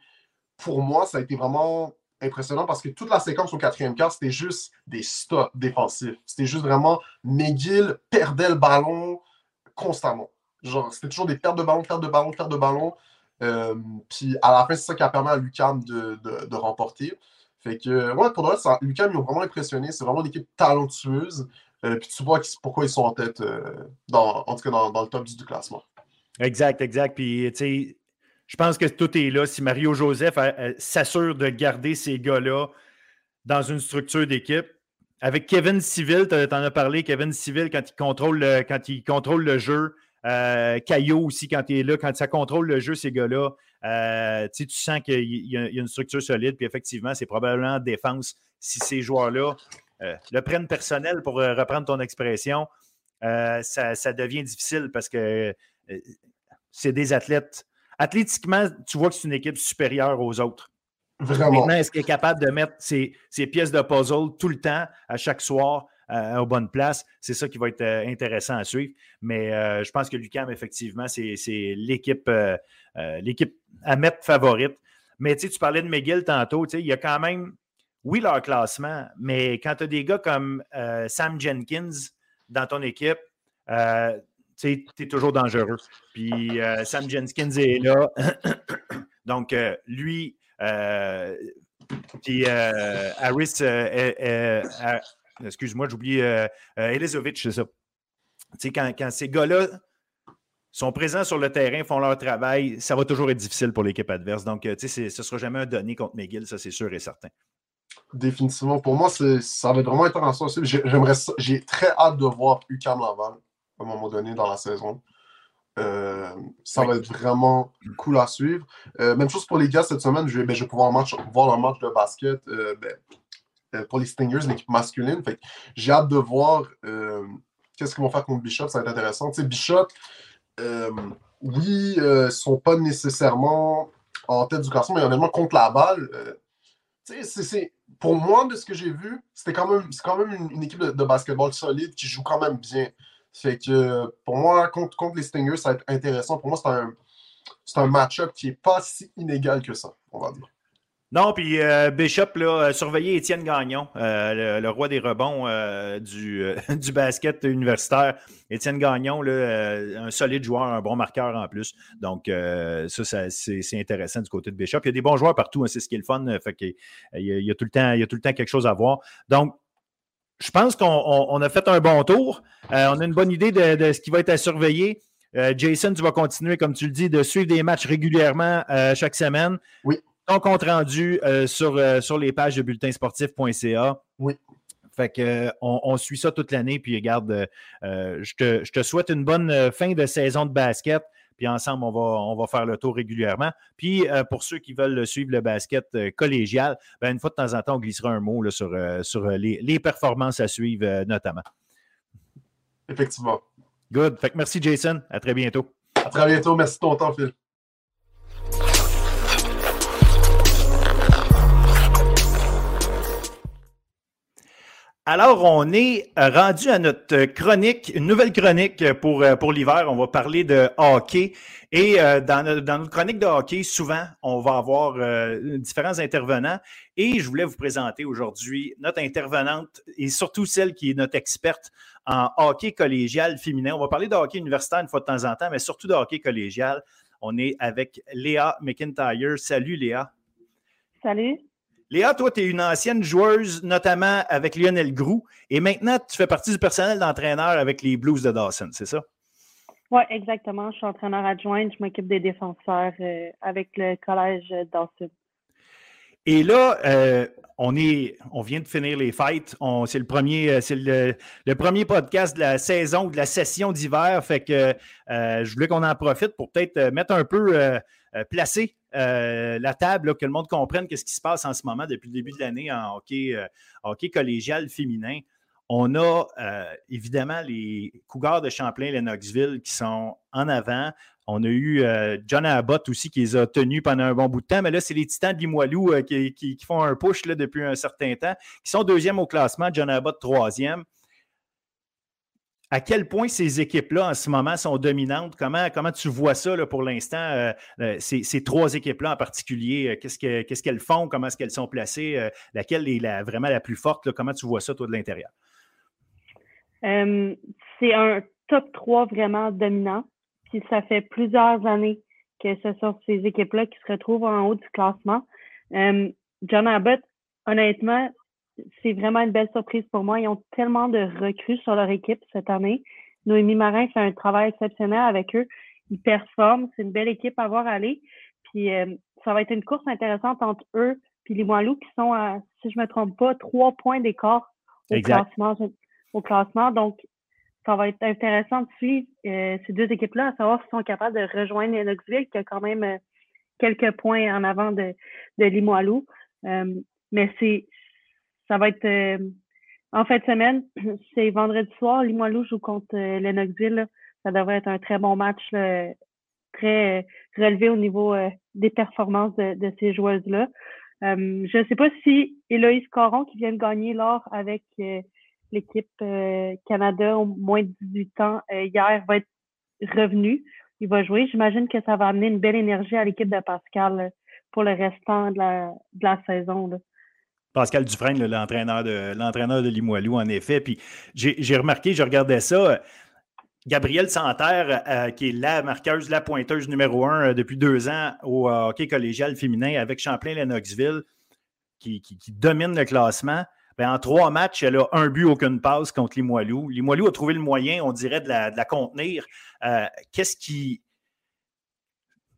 pour moi, ça a été vraiment impressionnant parce que toute la séquence au quatrième quart, c'était juste des stops défensifs. C'était juste vraiment McGill perdait le ballon constamment. Genre, c'était toujours des pertes de ballon, pertes de ballon, pertes de ballon. Euh, puis à la fin, c'est ça qui a permis à Lucam de, remporter. Fait que, ouais, pour le reste, Lucam, ils ont vraiment impressionné. C'est vraiment une équipe talentueuse. Euh, puis tu vois pourquoi ils sont en tête, euh, dans, en tout cas dans, le top 10 du classement. Exact, exact. Puis, tu sais, je pense que tout est là. Si Mario Joseph s'assure de garder ces gars-là dans une structure d'équipe, avec Kevin Civil, tu en as parlé, Kevin Civil, quand il contrôle le, quand il contrôle le jeu, Caillot aussi, quand il est là, quand ça contrôle le jeu, ces gars-là, tu sens qu'il y, a une structure solide. Puis effectivement, c'est probablement défense si ces joueurs-là le prennent personnel, pour reprendre ton expression, ça, ça, devient difficile parce que c'est des athlètes athlétiquement, tu vois que c'est une équipe supérieure aux autres. Vraiment. Maintenant, est-ce qu'il est capable de mettre ses, pièces de puzzle tout le temps, à chaque soir, euh, aux bonnes places? C'est ça qui va être euh, intéressant à suivre. Mais euh, je pense que Lucam, effectivement, c'est l'équipe à mettre favorite. Mais tu parlais de McGill tantôt, il y a quand même, oui, leur classement, mais quand tu as des gars comme Sam Jenkins dans ton équipe, tu es toujours dangereux. Puis euh, Sam Jenkins est là. Donc, euh, lui, euh, puis Harris, excuse-moi, j'oublie, Elizovic, c'est ça. Tu quand, quand ces gars-là sont présents sur le terrain, font leur travail, ça va toujours être difficile pour l'équipe adverse. Donc, tu sais, ce ne sera jamais un donné contre McGill, ça c'est sûr et certain. Définitivement. Pour moi, ça va être vraiment intéressant. J'aimerais, j'ai très hâte de voir UCAM Laval à un moment donné dans la saison. Euh, ça va être vraiment cool à suivre. Euh, même chose pour les gars cette semaine, je vais, ben, je vais pouvoir voir leur match de basket euh, ben, pour les Stingers, l'équipe masculine. J'ai hâte de voir qu'est-ce qu'ils vont faire contre Bishop, ça va être intéressant. Bishop, oui, ils ne sont pas nécessairement en tête du classement, mais honnêtement, contre la balle, c'est, pour moi, de ce que j'ai vu, c'était quand même, c'est quand même une, équipe de, de, basketball solide qui joue quand même bien. Fait que pour moi, contre, contre les Stingers, ça va être intéressant. Pour moi, c'est un, un match-up qui n'est pas si inégal que ça, on va dire. Non, puis euh, Bishop, là, euh, surveiller Étienne Gagnon, euh, le, roi des rebonds du, du, basket universitaire. Étienne Gagnon, là, un solide joueur, un bon marqueur en plus. Donc, ça, c'est intéressant du côté de Bishop. Il y a des bons joueurs partout, hein, c'est ce qui est le fun. Fait il, y a, tout le temps, il y a tout le temps quelque chose à voir. Donc, je pense qu'on a fait un bon tour. Euh, on a une bonne idée de, ce qui va être à surveiller. Euh, Jason, tu vas continuer, comme tu le dis, de suivre des matchs régulièrement euh, chaque semaine. Oui. Ton compte rendu sur, sur les pages de bulletinsportif.ca. Oui. Fait que, on, suit ça toute l'année. Puis regarde, je te, je, te, souhaite une bonne fin de saison de basket. Puis ensemble, on va, on va faire le tour régulièrement. Puis euh, pour ceux qui veulent suivre le basket euh, collégial, ben, une fois de temps en temps, on glissera un mot sur, euh, sur les, performances à suivre notamment. Effectivement. Good. Fait que merci, Jason. À très bientôt. À très bientôt. Merci de ton temps, Phil. Alors, on est euh, rendu à notre chronique, une nouvelle chronique pour, euh, pour l'hiver. On va parler de hockey. Et euh, dans, notre chronique de hockey, souvent, on va avoir différents intervenants. Et je voulais vous présenter aujourd'hui notre intervenante et surtout celle qui est notre experte en hockey collégial féminin. On va parler de hockey universitaire une fois de temps en temps, mais surtout de hockey collégial. On est avec Léa McIntyre. Salut Léa. Salut. Léa, toi, tu es une ancienne joueuse, notamment avec Lionel Groux, et maintenant, tu fais partie du personnel d'entraîneur avec les Blues de Dawson, c'est ça? Oui, exactement. Je suis entraîneur adjoint. Je m'occupe des défenseurs euh, avec le collège Dawson. Et là, euh, on, est, on vient de finir les fêtes. C'est le premier, euh, c'est le, premier podcast de la saison ou de la session d'hiver. Fait que je voulais qu'on en profite pour peut-être mettre un peu placer euh, la table, que le monde comprenne qu'est-ce qui se passe en ce moment depuis le début de l'année en hockey, euh, hockey collégial féminin. On a euh, évidemment les Cougars de Champlain-Lennoxville qui sont en avant. On a eu John Abbott aussi qui les a tenus pendant un bon bout de temps, mais là, c'est les Titans de Limoilou qui, font un push depuis un certain temps, qui sont deuxième au classement, John Abbott troisième à quel point ces équipes-là, en ce moment, sont dominantes? Comment, comment tu vois ça là, pour l'instant, euh, euh, ces, trois équipes-là en particulier? Euh, qu'est-ce, qu'elles font? Comment est-ce qu'elles sont placées? laquelle est la, vraiment la plus forte? Comment tu vois ça, toi, de l'intérieur? c'est un top 3 vraiment dominant. Puis ça fait plusieurs années que ce sont ces équipes-là qui se retrouvent en haut du classement. John Abbott, honnêtement, c'est vraiment une belle surprise pour moi. Ils ont tellement de recrues sur leur équipe cette année. Noémie Marin fait un travail exceptionnel avec eux. Ils performent. C'est une belle équipe à voir aller. Puis euh, ça va être une course intéressante entre eux et les Moilous qui sont à, si je ne me trompe pas, trois points d'écart au classement, au classement. Donc, ça va être intéressant de suivre euh, ces deux équipes-là, à savoir s'ils sont capables de rejoindre Knoxville, qui a quand même euh, quelques points en avant de, de Limoilou. mais c'est ça va être euh, en fin de semaine. C'est vendredi soir. Limoilou joue contre euh. Ça devrait être un très bon match, très euh, relevé au niveau des performances de, ces joueuses-là. je ne sais pas si Héloïse Coron, qui vient de gagner l'or avec l'équipe Canada au moins de 18 ans hier, va être revenu. Il va jouer. J'imagine que ça va amener une belle énergie à l'équipe de Pascal pour le restant de la, saison. Pascal Dufresne, l'entraîneur de, l'entraîneur Limoilou, en effet. Puis j'ai remarqué, je regardais ça. Gabrielle Santerre, euh, qui est la marqueuse, la pointeuse numéro un euh, depuis deux ans au euh, hockey collégial féminin avec Champlain-Lennoxville, qui, domine le classement. Ben, en trois matchs, elle a un but, aucune passe contre Limoilou. Limoilou a trouvé le moyen, on dirait, de la contenir. Qu'est-ce qui,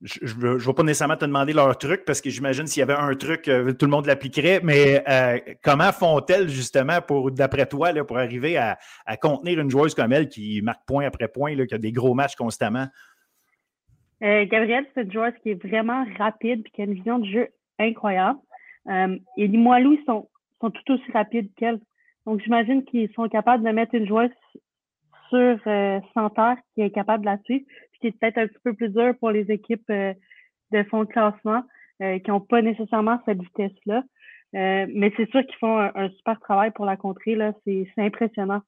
je ne vais pas nécessairement te demander leur truc parce que j'imagine s'il y avait un truc, euh, tout le monde l'appliquerait, mais euh, comment font-elles justement pour, d'après toi, là, pour arriver à, contenir une joueuse comme elle qui marque point après point, là, qui a des gros matchs constamment? Euh, Gabrielle, c'est une joueuse qui est vraiment rapide et qui a une vision de jeu incroyable. et les Moilous sont, sont tout aussi rapides qu'elle. Donc, j'imagine qu'ils sont capables de mettre une joueuse sur terre qui est capable de la qui est peut-être un petit peu plus dur pour les équipes euh, de fond de classement euh, qui n'ont pas nécessairement cette vitesse-là. Euh, mais c'est sûr qu'ils font un, super travail pour la contrer. C'est impressionnant.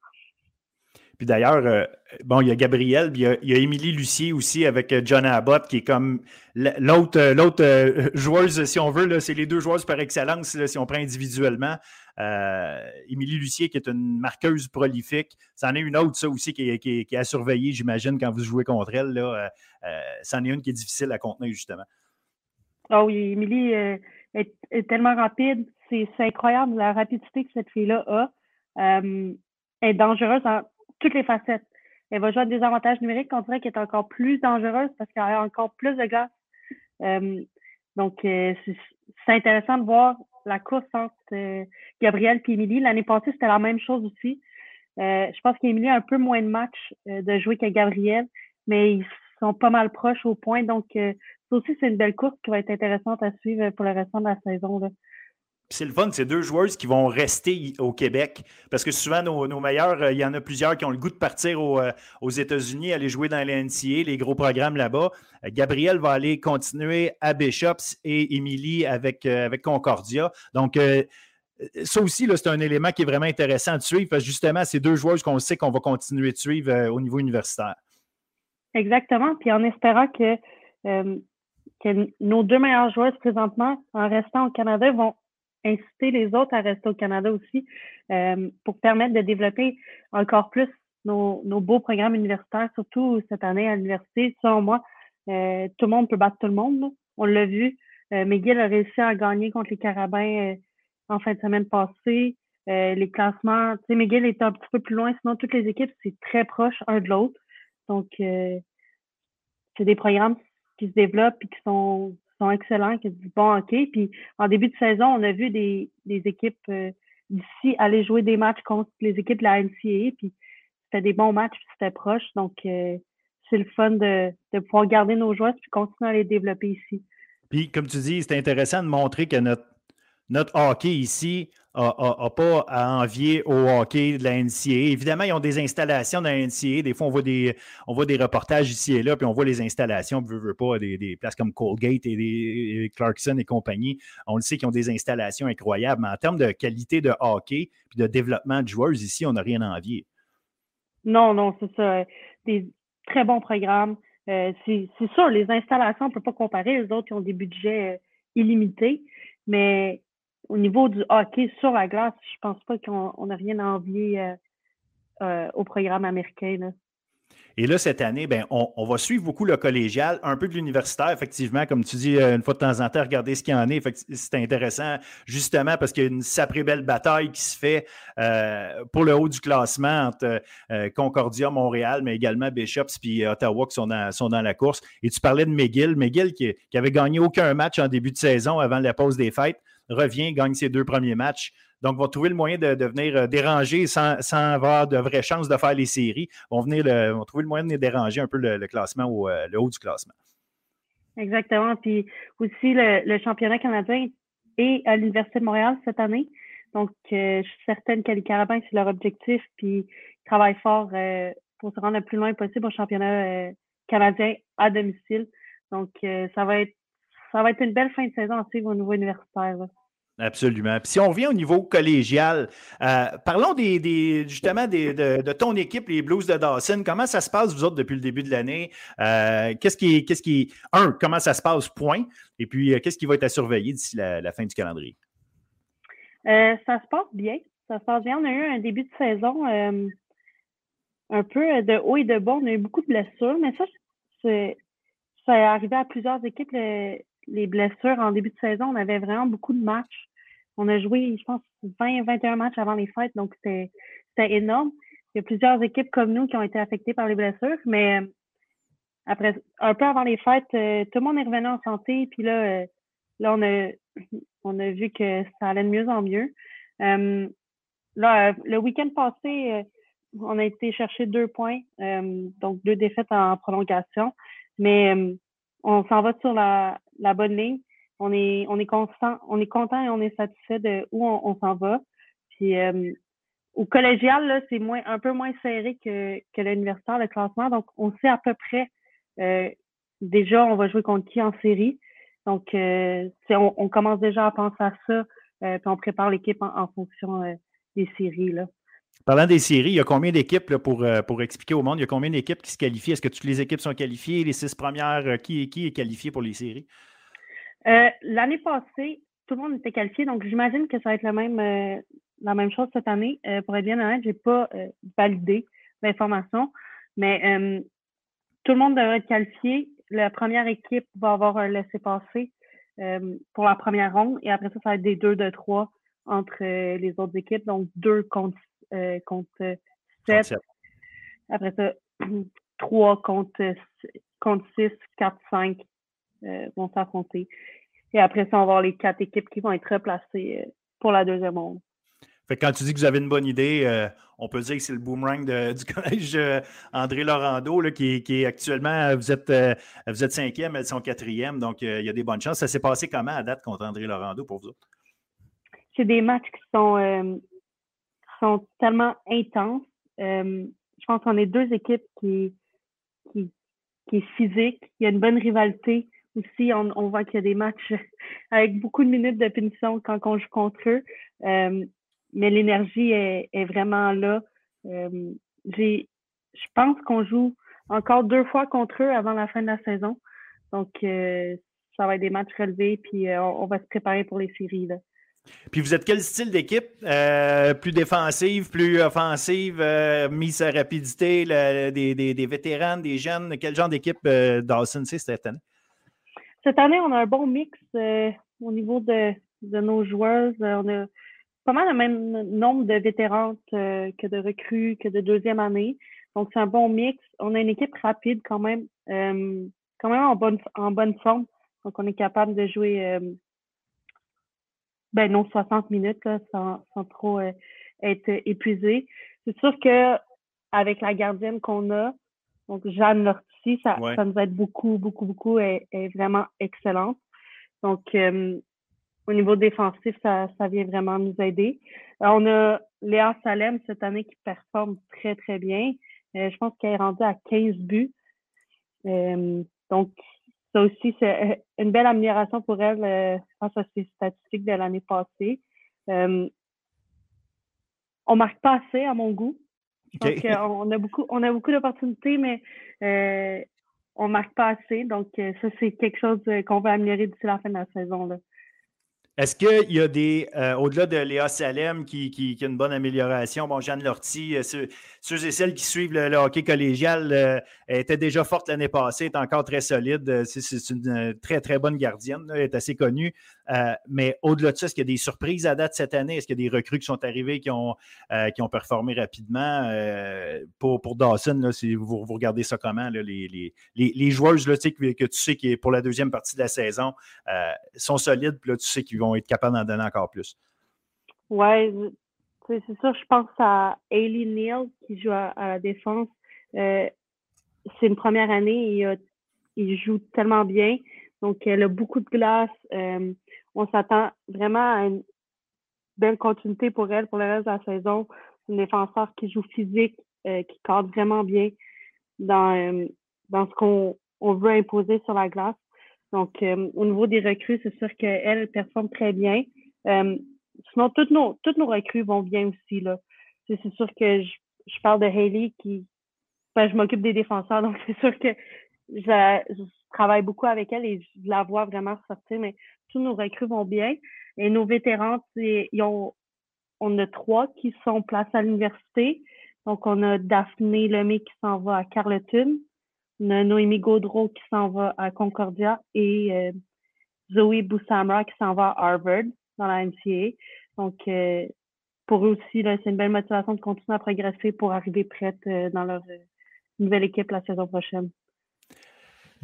Puis d'ailleurs, bon, il y a Gabriel, il y a, Émilie Lucier aussi avec John Abbott, qui est comme l'autre l'autre joueuse, si on veut, c'est les deux joueuses par excellence, si on prend individuellement. Euh, Émilie Lucier, qui est une marqueuse prolifique. C'en est une autre, ça aussi, qui, qui a surveillé, j'imagine, quand vous jouez contre elle. Euh, euh, c'en est une qui est difficile à contenir, justement. Ah oui, Émilie est, tellement rapide. C'est incroyable la rapidité que cette fille-là a. elle est dangereuse dans toutes les facettes. Elle va jouer à des avantages numériques, on dirait qu'elle est encore plus dangereuse parce qu'elle a encore plus de gaz. donc, c'est intéressant de voir la course entre euh, Gabriel et Émilie. L'année passée, c'était la même chose aussi. Euh, je pense qu'Émilie a un peu moins de matchs euh, de jouer que Gabriel, mais ils sont pas mal proches au point. Donc, ça aussi, c'est une belle course qui va être intéressante à suivre pour le restant de la saison. C'est le fun, c'est deux joueuses qui vont rester au Québec. Parce que souvent, nos, meilleurs, euh, il y en a plusieurs qui ont le goût de partir euh, aux États-Unis, aller jouer dans l'NCA, les gros programmes là-bas. Euh, Gabriel va aller continuer à Bishops et Émilie avec, avec Concordia. Donc, ça aussi, c'est un élément qui est vraiment intéressant de suivre parce que justement, c'est deux joueuses qu'on sait qu'on va continuer de suivre au niveau universitaire. Exactement. Puis en espérant que, que nos deux meilleures joueuses présentement, en restant au Canada, vont inciter les autres à rester au Canada aussi euh, pour permettre de développer encore plus nos, beaux programmes universitaires, surtout cette année à l'université. Selon moi, euh, tout le monde peut battre tout le monde. On l'a vu. Euh, McGill a réussi à gagner contre les Carabins euh, en fin de semaine passée. les classements, tu sais, McGill est un petit peu plus loin, sinon toutes les équipes, c'est très proche un de l'autre. Donc, c'est des programmes qui se développent et qui sont sont excellents, qui du bon hockey. Puis en début de saison, on a vu des, des équipes euh, d'ici aller jouer des matchs contre les équipes de la NCAA. Puis c'était des bons matchs, c'était proche. Donc euh, c'est le fun de, de pouvoir garder nos joueurs puis continuer à les développer ici. Puis comme tu dis, c'est intéressant de montrer que notre notre hockey ici n'a pas à envier au hockey de la NCA. Évidemment, ils ont des installations dans la NCA. Des fois, on voit des, on voit des reportages ici et là, puis on voit les installations, on veut, pas, des, places comme Colgate et, des, Clarkson et compagnie. On le sait qu'ils ont des installations incroyables, mais en termes de qualité de hockey et de développement de joueurs, ici, on n'a rien à envier. Non, non, c'est ça. Des très bons programmes. Euh, c'est sûr, les installations, on ne peut pas comparer. Les autres, ils ont des budgets euh, illimités, mais au niveau du hockey sur la glace, je pense pas qu'on n'a rien à envier euh, euh, au programme américain. Et là, cette année, ben, on, va suivre beaucoup le collégial, un peu de l'universitaire, effectivement, comme tu dis, euh, une fois de temps en temps, regarder ce qu'il y en est. C'est intéressant, justement, parce qu'il y a une sacrée belle bataille qui se fait pour le haut du classement entre Concordia, Montréal, mais également Bishops puis Ottawa qui sont dans, la course. Et tu parlais de McGill. McGill qui, qui avait gagné aucun match en début de saison avant la pause des fêtes revient, gagne ses deux premiers matchs. Donc, vont trouver le moyen de, venir euh, déranger sans, avoir de vraies chances de faire les séries. Vont, venir vont trouver le moyen de venir déranger un peu le, classement ou euh, le haut du classement. Exactement. Puis aussi, le, championnat canadien est à l'Université de Montréal cette année. Donc, euh, je suis certaine que les Carabins, c'est leur objectif. Puis, ils travaillent fort pour se rendre le plus loin possible au championnat canadien à domicile. Donc, ça va être ça va être une belle fin de saison aussi au niveau universitaire. Absolument. Puis si on revient au niveau collégial, euh, parlons des, justement de, ton équipe, les Blues de Dawson. Comment ça se passe, vous autres, depuis le début de l'année? Euh, qu'est-ce qui, qu'est-ce qui, un, comment ça se passe, point? Et puis, euh, qu'est-ce qui va être à surveiller d'ici la, fin du calendrier? ça se passe bien. Ça se passe bien. On a eu un début de saison un peu de haut et de bas. On a eu beaucoup de blessures, mais ça, c'est, ça est arrivé à plusieurs équipes les blessures en début de saison, on avait vraiment beaucoup de matchs. On a joué, je pense, 20, 21 matchs avant les fêtes, donc c'était énorme. Il y a plusieurs équipes comme nous qui ont été affectées par les blessures, mais euh, après, un peu avant les fêtes, euh, tout le monde est revenu en santé, puis là, euh, là, on a, on a vu que ça allait de mieux en mieux. là, le week-end passé, on a été chercher deux points, donc deux défaites en prolongation, mais on s'en va sur la, bonne ligne. On est, on est constant, on est content et on est satisfait de où on, s'en va. Puis euh, au collégial, c'est un peu moins serré que, que l'universitaire, le classement. Donc, on sait à peu près euh, déjà on va jouer contre qui en série. Donc, euh, on, commence déjà à penser à ça, puis on prépare l'équipe en, fonction des séries. Parlant des séries, il y a combien d'équipes pour, euh, pour expliquer au monde? Il y a combien d'équipes qui se qualifient? Est-ce que toutes les équipes sont qualifiées? Les six premières, euh, qui, qui est qualifié pour les séries? Euh, l'année passée, tout le monde était qualifié, donc j'imagine que ça va être la même, la même chose cette année. pour être bien honnête, je n'ai pas validé l'information, mais tout le monde devrait être qualifié. La première équipe va avoir un laissé-passer pour la première ronde, et après ça, ça va être des deux de trois entre les autres équipes, donc deux contre euh, contre 7. Après ça, 3 contre, contre 6, 4, 5 vont s'affronter. Et après ça, on va avoir les quatre équipes qui vont être replacées euh, pour la deuxième ronde. Fait quand tu dis que vous avez une bonne idée, euh, on peut dire que c'est le boomerang du collège André Laurando, qui, est actuellement, vous êtes, vous êtes cinquième, elles sont quatrième, donc il y a des bonnes chances. Ça s'est passé comment à date contre André Laurando pour vous autres? c'est des matchs qui sont, euh, sont tellement intenses. Euh, je pense qu'on est deux équipes qui, qui, qui est physique. Il y a une bonne rivalité aussi. On, voit qu'il y a des matchs avec beaucoup de minutes de punition quand on joue contre eux. Euh, mais l'énergie est, vraiment là. Euh, j'ai, je pense qu'on joue encore deux fois contre eux avant la fin de la saison. Donc, ça va être des matchs relevés, puis on, on, va se préparer pour les séries. Là. Puis vous êtes quel style d'équipe? Euh, plus défensive, plus offensive, euh, mise à rapidité, des, des, vétérans, des jeunes? Quel genre d'équipe euh, Dawson c'est cette année? Cette année, on a un bon mix euh, au niveau de, nos joueurs. on a pas mal le même nombre de vétérans que de recrues, que de deuxième année. Donc, c'est un bon mix. On a une équipe rapide quand même, quand même en bonne forme. Donc, on est capable de jouer ben non 60 minutes là, sans, sans trop euh, être épuisé. C'est sûr que avec la gardienne qu'on a, donc Jeanne Lortie, ça, ouais. ça nous aide beaucoup, beaucoup, beaucoup. Elle est vraiment excellente. Donc euh, au niveau défensif, ça, ça vient vraiment nous aider. Alors, on a Léa Salem cette année qui performe très, très bien. Euh, je pense qu'elle est rendue à 15 buts. Euh, donc, ça aussi, c'est euh, une belle amélioration pour elle euh, face à ses statistiques de l'année passée. Euh, on marque pas assez à mon goût. Okay. Donc, on a beaucoup, on a beaucoup d'opportunités, mais euh, on marque pas assez. Donc, ça, c'est quelque chose qu'on va améliorer d'ici la fin de la saison. Là. Est-ce qu'il y a des, euh, au-delà de Léa Salem qui, qui, a une bonne amélioration, bon, Jeanne Lortie, euh, ceux, ceux, et celles qui suivent le, hockey collégial euh, était déjà forte l'année passée, est encore très solide. C'est une très, très bonne gardienne, est assez connue. mais au-delà de ça, est-ce qu'il y a des surprises à date cette année? Est-ce qu'il y a des recrues qui sont arrivées qui ont, qui ont performé rapidement? Pour, Dawson? Si vous, regardez ça comment, les, les, joueuses que, tu sais qui pour la deuxième partie de la saison sont solides, puis là, tu sais qu'ils vont être capables d'en donner encore plus. Oui, c'est sûr, je pense à Ailey Neal qui joue à, la défense. Euh, c'est une première année euh, il joue tellement bien. Donc, elle a beaucoup de glace. Euh, on s'attend vraiment à une belle continuité pour elle pour le reste de la saison. Une défenseur qui joue physique, euh, qui cadre vraiment bien dans, dans ce qu'on on veut imposer sur la glace. Donc, euh, au niveau des recrues, c'est sûr qu'elle performe très bien. Euh, sinon, toutes nos, toutes nos recrues vont bien aussi. là. C'est sûr que je, je, parle de Hailey qui. Ben, je m'occupe des défenseurs, donc c'est sûr que je, je, travaille beaucoup avec elle et je la vois vraiment sortir, mais tous nos recrues vont bien. Et nos vétérans, ils ont, on a trois qui sont placés à l'université. Donc, on a Daphné Lemay qui s'en va à Carleton. On a Noémie Gaudreau qui s'en va à Concordia et euh, Zoé Boussamra qui s'en va à Harvard dans la NCA. Donc, euh, pour eux aussi, c'est une belle motivation de continuer à progresser pour arriver prête euh, dans leur nouvelle équipe la saison prochaine.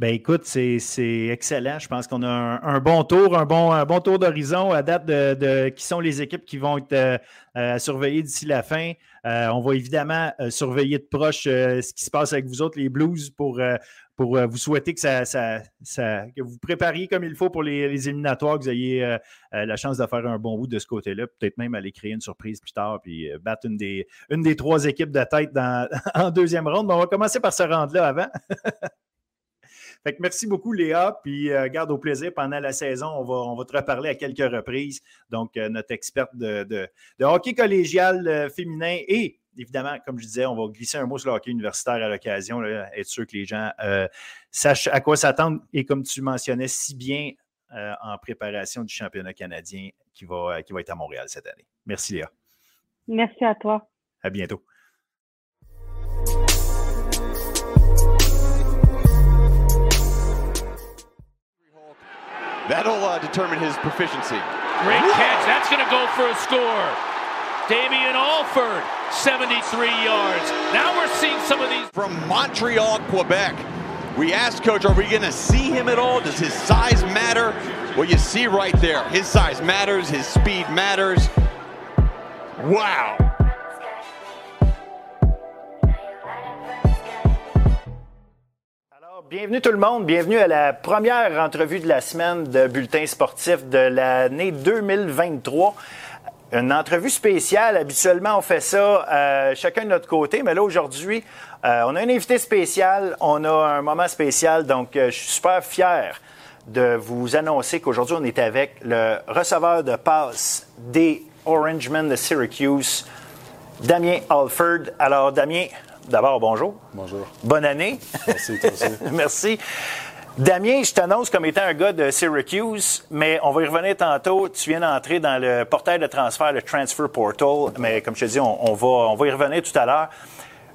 Ben écoute, c'est excellent. Je pense qu'on a un, bon tour, un bon, tour d'horizon à date de, qui sont les équipes qui vont être euh, surveillées d'ici la fin. Euh, on va évidemment euh, surveiller de proche ce qui se passe avec vous autres, les Blues, pour, vous souhaiter que, ça, vous prépariez comme il faut pour les, éliminatoires, que vous ayez la chance de faire un bon bout de ce côté-là, peut-être même aller créer une surprise plus tard, puis battre une des, trois équipes de tête en deuxième ronde. On va commencer par se rendre là avant. Fait que merci beaucoup, Léa. Puis, euh, garde au plaisir pendant la saison. On va, on va te reparler à quelques reprises. Donc, euh, notre experte de, de, de hockey collégial euh, féminin et évidemment, comme je disais, on va glisser un mot sur le hockey universitaire à l'occasion, être sûr que les gens euh, sachent à quoi s'attendre. Et comme tu mentionnais si bien euh, en préparation du championnat canadien qui va, qui va être à Montréal cette année. Merci, Léa. Merci à toi. À bientôt. That'll uh, determine his proficiency. Great catch. That's going to go for a score. Damian Alford, 73 yards. Now we're seeing some of these. From Montreal, Quebec. We asked Coach, are we going to see him at all? Does his size matter? Well, you see right there, his size matters, his speed matters. Wow. Bienvenue tout le monde, bienvenue à la première entrevue de la semaine de Bulletin sportif de l'année 2023. une entrevue spéciale. Habituellement, on fait ça euh, chacun de notre côté, mais là, aujourd'hui, euh, on a un invité spécial, on a un moment spécial, donc euh, je suis super fier de vous annoncer qu'aujourd'hui, on est avec le receveur de passe des Orangemen de Syracuse, Damien Alford. Alors, Damien, d'abord, bonjour. Bonjour. Bonne année. Merci, toi aussi. Merci. Damien, je t'annonce comme étant un gars de Syracuse, mais on va y revenir tantôt. Tu viens d'entrer dans le portail de transfert, le Transfer Portal, mais comme je te dis, on, on va, on va y revenir tout à l'heure.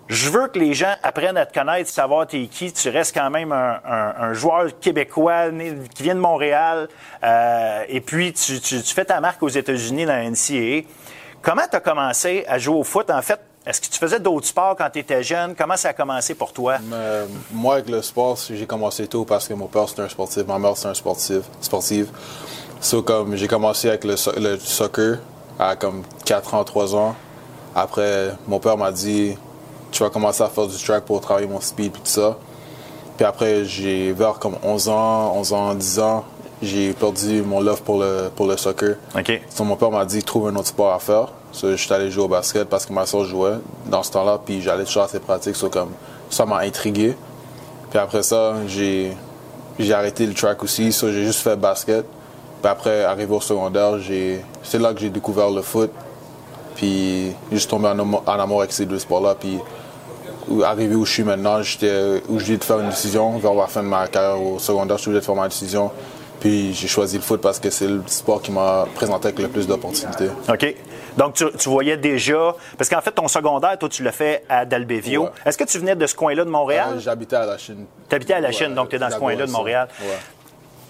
Je veux que les gens apprennent à te connaître, savoir t'es qui. Tu restes quand même un, un- un joueur québécois né- qui vient de Montréal, euh, et puis tu, tu- tu fais ta marque aux États-Unis dans la NCAA. Comment tu as commencé à jouer au foot? En fait, est-ce que tu faisais d'autres sports quand tu étais jeune? Comment ça a commencé pour toi? Moi, avec le sport, j'ai commencé tôt parce que mon père, c'était un sportif, ma mère, c'est un sportif, sportive. So, comme, j'ai commencé avec le, so- le soccer à comme 4 ans, 3 ans. Après, mon père m'a dit, tu vas commencer à faire du track pour travailler mon speed et tout ça. Puis après, j'ai, vers comme 11 ans, 11 ans, 10 ans, j'ai perdu mon love pour le, pour le soccer. OK. So, mon père m'a dit trouve un autre sport à faire. So, je suis allé jouer au basket parce que ma soeur jouait dans ce temps-là, puis j'allais toujours à ses pratiques. So, comme, ça m'a intrigué. Puis après ça, j'ai arrêté le track aussi. So, j'ai juste fait basket. Puis après, arrivé au secondaire, c'est là que j'ai découvert le foot. Puis j'ai juste tombé en amour, avec ces deux sports-là. Puis arrivé où je suis maintenant, j'étais j'ai de faire une décision vers la fin de ma carrière au secondaire, je suis obligé de faire ma décision. Puis j'ai choisi le foot parce que c'est le sport qui m'a présenté avec le plus d'opportunités. OK. Donc, tu, tu voyais déjà. Parce qu'en fait, ton secondaire, toi, tu l'as fait à Dalbevio. Ouais. Est-ce que tu venais de ce coin-là de Montréal? Euh, J'habitais à la Chine. Tu habitais à la Ouais, Chine, donc tu es dans ce coin-là de. Montréal. Ouais.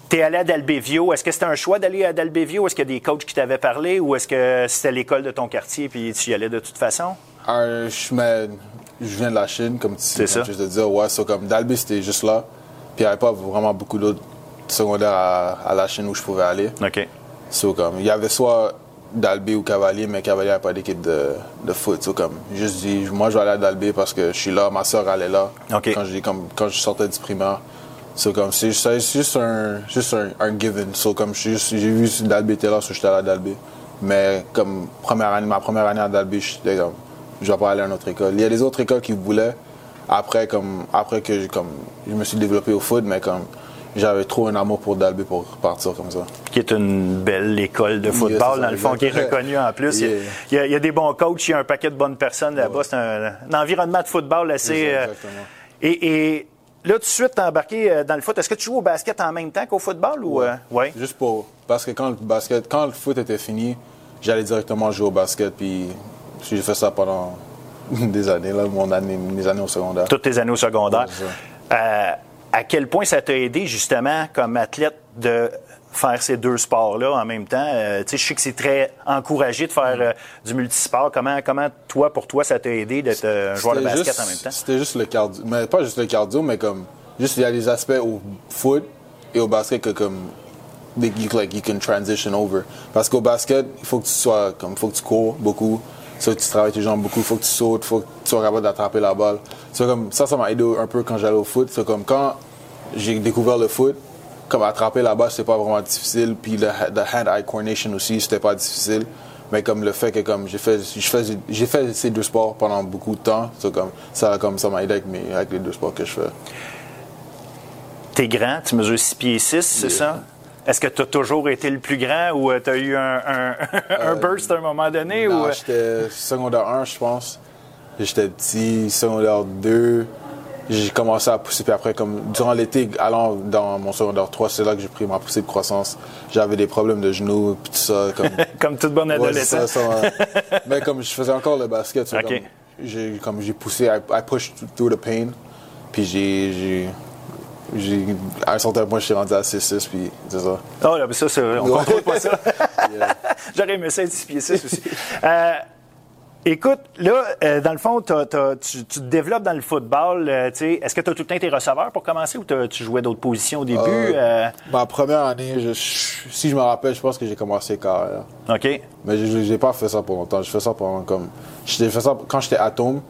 Tu es allé à Dalbevio. Est-ce que c'était un choix d'aller à Dalbevio? Est-ce qu'il y a des coachs qui t'avaient parlé? Ou est-ce que c'était l'école de ton quartier puis tu y allais de toute façon? Euh, je, mais, je viens de la Chine, comme tu C'est ça. comme je te dire. Ouais, so, comme Dalby, c'était juste là. Puis il n'y avait pas vraiment beaucoup d'autres secondaires à, à la Chine où je pouvais aller. OK. So, comme, il y avait soit Dalby ou Cavalier, mais Cavalier n'avait pas d'équipe de, de foot. So, comme, juste dit, moi, je vais aller à Dalby parce que je suis là, ma soeur allait là. Quand, j'ai, comme, quand je sortais du primaire. So, comme, c'est, juste un, juste un, un given. So, comme, je j'ai vu si Dalby était là, so, j'étais allé à Dalby. Mais comme première année, ma première année à Dalby, j'étais comme, je vais pas aller à une autre école. Il y a des autres écoles qui voulaient. Après, comme, après que comme, je me suis développé au foot, mais comme, j'avais trop un amour pour Dalby pour partir comme ça. Qui est une belle école de football, dans le fond, qui est reconnue en plus. Il y a- Yeah. il, y a, il y a des bons coachs, il y a un paquet de bonnes personnes là-bas. C'est un, un environnement de football assez. euh, Exactement. et, et là, tout de suite, t'es embarqué euh, dans le foot. Est-ce que tu joues au basket en même temps qu'au football ou. euh, ouais? Juste pour. Parce que quand le basket, quand le foot était fini, j'allais directement jouer au basket, puis j'ai fait ça pendant des années, là, mon année, mes années au secondaire. toutes tes années au secondaire. Ouais, Euh, à quel point ça t'a aidé justement comme athlète de faire ces deux sports-là en même temps? Euh, je sais que c'est très encouragé de faire euh, du multisport. Comment, comment toi, pour toi, ça t'a aidé d'être euh, un joueur de basket juste- en même temps? C'était juste le cardio. Mais pas juste le cardio, mais comme. Juste, il y a des aspects au foot et au basket que comme. You, like, you can transition over. Parce qu'au basket, il faut que tu sois. Comme, il faut que tu cours beaucoup. Que tu travailles tes jambes beaucoup. Il faut que tu sautes. Il faut que tu sois capable d'attraper la balle. C'est comme, ça, ça m'a aidé un peu quand j'allais au foot. C'est comme quand j'ai découvert le foot, comme attraper la balle, c'était pas vraiment difficile. Puis le, hand-eye coordination aussi, c'était pas difficile. Mais comme le fait que comme j'ai fait, fait ces deux sports pendant beaucoup de temps, c'est comme ça, comme ça m'a aidé avec, mes- avec les deux sports que je fais. T'es grand, tu mesures 6 pieds 6, c'est ça? Est-ce que tu as toujours été le plus grand ou tu as eu un, un, un burst à un moment donné? Non, ou... euh? j'étais secondaire 1, je pense. J'étais petit, secondaire 2. J'ai commencé à pousser, puis après, comme durant l'été, allant dans mon secondaire 3, c'est là que j'ai pris ma poussée de croissance. J'avais des problèmes de genoux, puis tout ça. Comme, Comme toute bonne Ouais, adolescente. ça, ça m'a- Mais comme je faisais encore le basket, c'est Ok. comme, j'ai poussé, I, I pushed through the pain, puis j'ai à un certain point je suis rendu à 6-6 puis c'est ça. Oh, là, mais ça, c'est vrai, on Ouais. contrôle pas ça. J'aurais aimé ça être 6 pieds 6 aussi. Euh, écoute, là, euh, dans le fond, t'as- t'as- tu, tu te développes dans le football. euh, tu sais, Est-ce que tu as tout le temps été receveur pour commencer ou tu jouais d'autres positions au début? Euh, Ma première année, je- je- si je me rappelle, je pense que j'ai commencé carrière. OK. Mais j'ai j'ai pas fait ça pour longtemps. J'ai fait ça pendant comme j'ai fait ça quand j'étais atome.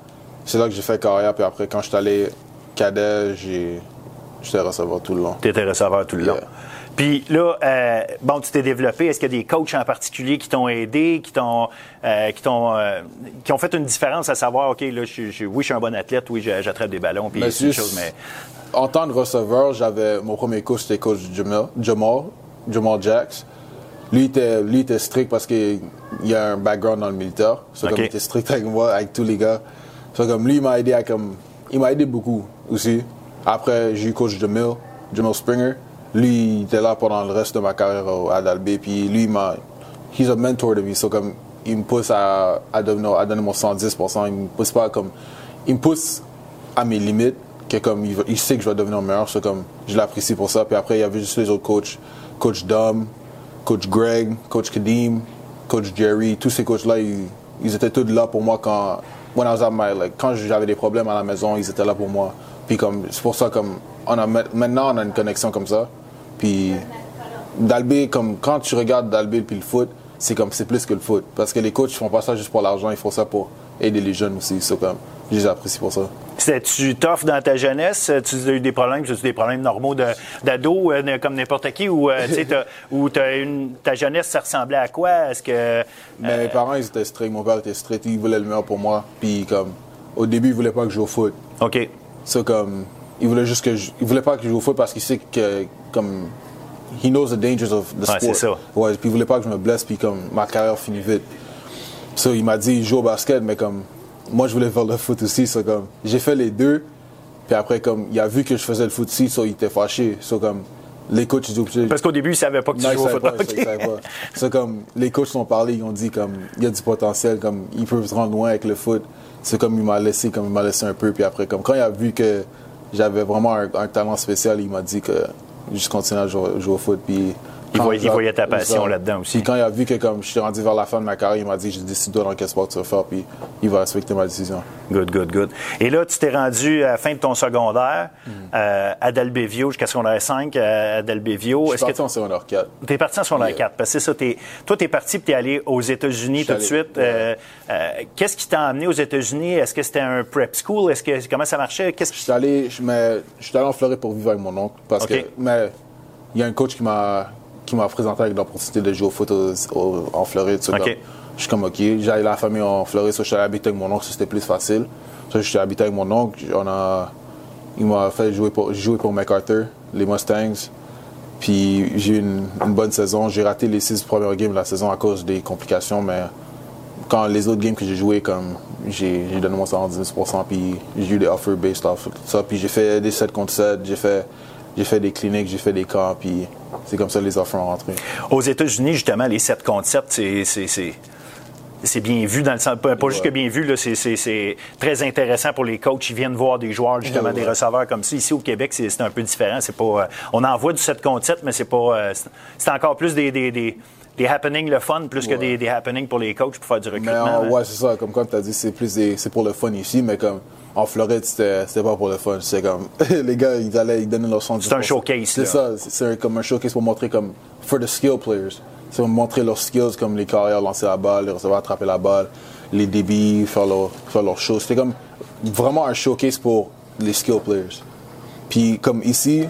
C'est là que j'ai fait carrière puis après quand j'étais allé cadet, j'ai j'étais receveur tout le long. Tu étais receveur tout le long. Yeah. Puis là, euh, bon, tu t'es développé. Est-ce qu'il y a des coachs en particulier qui t'ont aidé, qui t'ont, euh, qui t'ont, euh, qui ont fait une différence à savoir, ok, là, je, je- oui, je suis un bon athlète, oui, j'attrape des ballons, puis c'est chose, mais En tant que receveur, j'avais mon premier coach, c'était coach Jamal, Jamal, Jamal Jacks. Lui était, lui était strict parce qu'il il a un background dans le militaire. Comme il était strict avec moi, avec tous les gars. Comme lui, il m'a aidé à comme, il m'a aidé beaucoup aussi. Après, j'ai eu coach Jamil, Jamal Springer. Lui, il était là pendant le reste de ma carrière à Dalby. Puis lui, il m'a, he's a mentor de me. So comme, il me pousse à, à, devenir, à donner mon 110%. Il me pousse pas comme, il me pousse à mes limites, que comme il, sait que je vais devenir meilleur, c'est comme je l'apprécie pour ça. Puis après, il y avait juste les autres coachs, coach Dom, coach Greg, coach Kadim, coach Jerry, tous ces coachs-là, ils, ils étaient tous là pour moi quand, when I was quand j'avais des problèmes à la maison, ils étaient là pour moi. Puis comme c'est pour ça comme on a maintenant on a une connexion comme ça. Puis Dalby, comme quand tu regardes Dalby puis le foot, c'est comme c'est plus que le foot. Parce que les coachs ils font pas ça juste pour l'argent, ils font ça pour aider les jeunes aussi. C'est comme je les apprécie pour ça. C'était-tu tough dans ta jeunesse? Tu as eu des problèmes, tu des problèmes normaux d'ado, euh, comme n'importe qui, ou euh, ta jeunesse, ça ressemblait à quoi? Est-ce que. Mais mes parents, ils étaient stricts. Mon père était strict. Il voulait le meilleur pour moi. Puis, comme, au début, il voulait pas que je joue au foot. OK. C'est comme, il voulait juste que je, il voulait pas que je joue au foot parce qu'il sait que, comme, he knows the dangers of the Ouais, sport. c'est ça. Ouais, puis il voulait pas que je me blesse, puis comme, ma carrière finit vite. So, il m'a dit, joue au basket, mais comme, moi, je voulais faire le foot aussi. So, comme, j'ai fait les deux. Puis après, comme, il a vu que je faisais le foot aussi, so, il était fâché. So, comme, les coachs, ils ont Parce qu'au début, ils savaient pas que tu non, jouais au foot. pas, pas. Comme, les coachs sont parlé, ils ont dit comme, il y a du potentiel, comme, il peut se rendre loin avec le foot. C'est comme, il m'a laissé, comme, il m'a laissé un peu, puis après, comme, quand il a vu que j'avais vraiment un, talent spécial, il m'a dit que je continuais à jouer, au foot. Il voyait- il voyait ta passion là-dedans aussi. Puis quand il a vu que, comme, je suis rendu vers la fin de ma carrière, il m'a dit, je décide dans quel sport tu vas faire, puis il va respecter ma décision. Good, good, good. Et là, tu t'es rendu à la fin de ton secondaire euh, à Dalbevio, jusqu'à secondaire 5 à Dalbevio. Je suis que parti en secondaire 4. tu es parti en secondaire Yeah. 4? Parce que c'est ça, t'es- toi, tu es parti et tu es allé aux États-Unis tout de suite. Euh, euh, Qu'est-ce qui t'a amené aux États-Unis? Est-ce que c'était un prep school? Est-ce que comment ça marchait? Qu'est-ce Je suis allé, je, mais, je suis allé en Floride pour vivre avec mon oncle. Parce que, mais il y a un coach qui m'a, qui m'a présenté avec l'opportunité de jouer au foot au- au- en Floride. so Ok. comme, je suis comme, OK, j'ai la famille en Floride, so je suis allé habiter avec mon oncle, so c'était plus facile. So, je suis habité avec mon oncle, on a, il m'a fait jouer pour, jouer pour MacArthur, les Mustangs. Puis j'ai eu une, une bonne saison. J'ai raté les six premières games de la saison à cause des complications, mais quand les autres games que j'ai joué, comme j'ai donné mon 110%, puis j'ai eu des offers based off ça, puis j'ai fait des 7 contre 7, j'ai fait, j'ai fait des cliniques, j'ai fait des camps, puis c'est comme ça que les offers ont rentré. Aux États-Unis, justement, les 7 contre 7, c'est- c'est- bien vu dans le sens, pas, juste que bien vu, c'est- très intéressant pour les coachs. Ils viennent voir des joueurs, justement, Ouais, des receveurs comme ça. Ici au Québec, c'est un peu différent. C'est pas, euh, on envoie du 7 contre 7, mais c'est pas. euh, c'est- encore plus des, des, des, des happenings le fun, plus que des, des happenings pour les coachs pour faire du Mais recrutement. en- hein. ouais, c'est ça, comme quand tu as dit, c'est plus c'est pour le fun ici, mais comme en Floride, c'était pas pour le fun. C'est comme, les gars, ils allaient, ils donnaient leur 110%. C'est un showcase, C'est ça, c'est- comme un showcase pour montrer comme, for the skill players. C'est pour montrer leurs skills, comme les carrières, lancer la balle, les receveurs, attraper la balle, les débits, faire leur, faire leurs choses. C'était comme vraiment un showcase pour les skill players. Puis comme ici,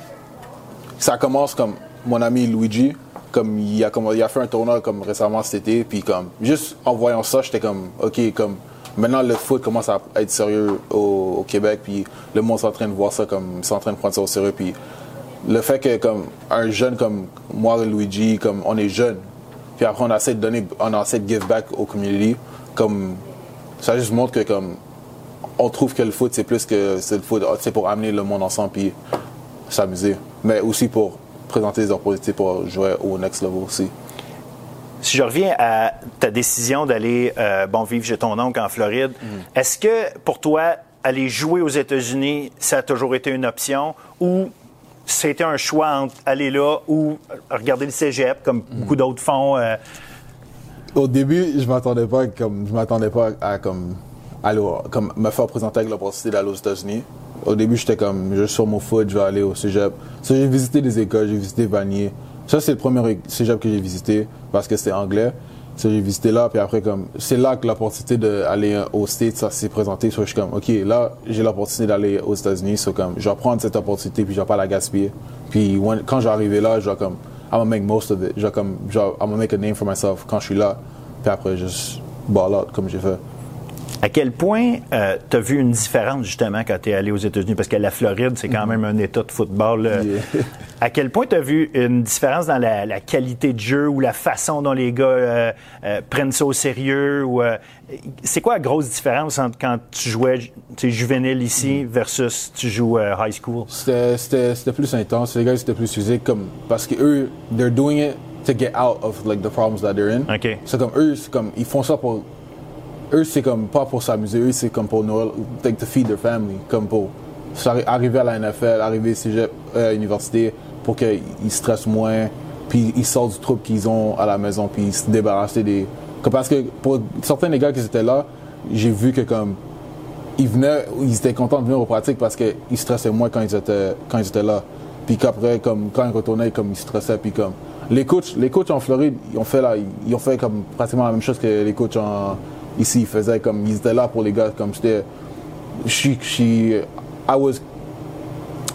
ça commence comme mon ami Luigi, comme il a, comme, il a fait un tournoi comme récemment cet été, puis comme juste en voyant ça, j'étais comme ok, comme maintenant le foot commence à être sérieux au, Québec, puis le monde est en train de voir ça comme, c'est en train de prendre ça au sérieux, puis le fait que comme un jeune comme moi et Luigi, comme on est jeune, puis après on essaie de donner, on essaie de give back au community, comme ça juste montre que comme on trouve que le foot c'est plus que c'est le foot, c'est pour amener le monde ensemble puis s'amuser, mais aussi pour présenter des opportunités pour jouer au next level aussi. Si je reviens à ta décision d'aller euh, bon vivre chez ton oncle en Floride, Mm. est-ce que pour toi aller jouer aux États-Unis, ça a toujours été une option ou c'était un choix entre aller là ou regarder le Cégep comme Mm. beaucoup d'autres font euh, Au début, je m'attendais pas comme je m'attendais pas à comme comme me faire présenter avec l'opportunité d'aller aux États-Unis. Au début, j'étais comme je suis sur mon foot, je vais aller au cégep. Ça, j'ai visité des écoles, j'ai visité Vanier. Ça, c'est le premier cégep que j'ai visité parce que c'était anglais. Ça, j'ai visité là, puis après comme c'est là que l'opportunité d'aller aux States ça s'est présenté. So, je suis comme ok, là j'ai l'opportunité d'aller aux États-Unis. So, comme je vais prendre cette opportunité puis je vais pas la gaspiller. Puis quand je vais arriver là, je vais comme I'm gonna make most of it. Genre, comme, genre, I'm gonna make a name for myself quand je suis là. Puis après, juste ball out comme j'ai fait. À quel point euh, tu as vu une différence justement quand tu es allé aux États-Unis? Parce que la Floride, c'est quand même un état de football. Yeah. À quel point tu as vu une différence dans la, la qualité de jeu ou la façon dont les gars euh, euh, prennent ça au sérieux? ou euh, C'est quoi la grosse différence entre quand tu jouais tu juvénile ici versus tu joues high school? C'était- C'était c'était plus intense. Les gars, c'était plus physique. Comme, parce que eux, they're doing it to get out of like, the problems that they're in. OK. C'est comme eux, comme, ils font ça pour. Eux, c'est comme pas pour s'amuser. Eux, c'est comme pour Noël, like, to feed their family. Comme pour arriver à la NFL, arriver cégep, euh, à l'université, pour qu'ils stressent moins, puis ils sortent du trouble qu'ils ont à la maison, puis ils se débarrassent des. parce que pour certains des gars qui étaient là, j'ai vu que comme ils venaient, ils étaient contents de venir aux pratiques parce qu'ils stressaient moins quand ils étaient, quand ils étaient là. Puis qu'après, comme, quand ils retournaient, comme, ils stressaient. Puis comme, les coachs, les coachs en Floride, ils ont fait là, ils ont fait comme pratiquement la même chose que les coachs en, ici, ils faisaient comme, ils étaient là pour les gars, comme suis, je suis- I was,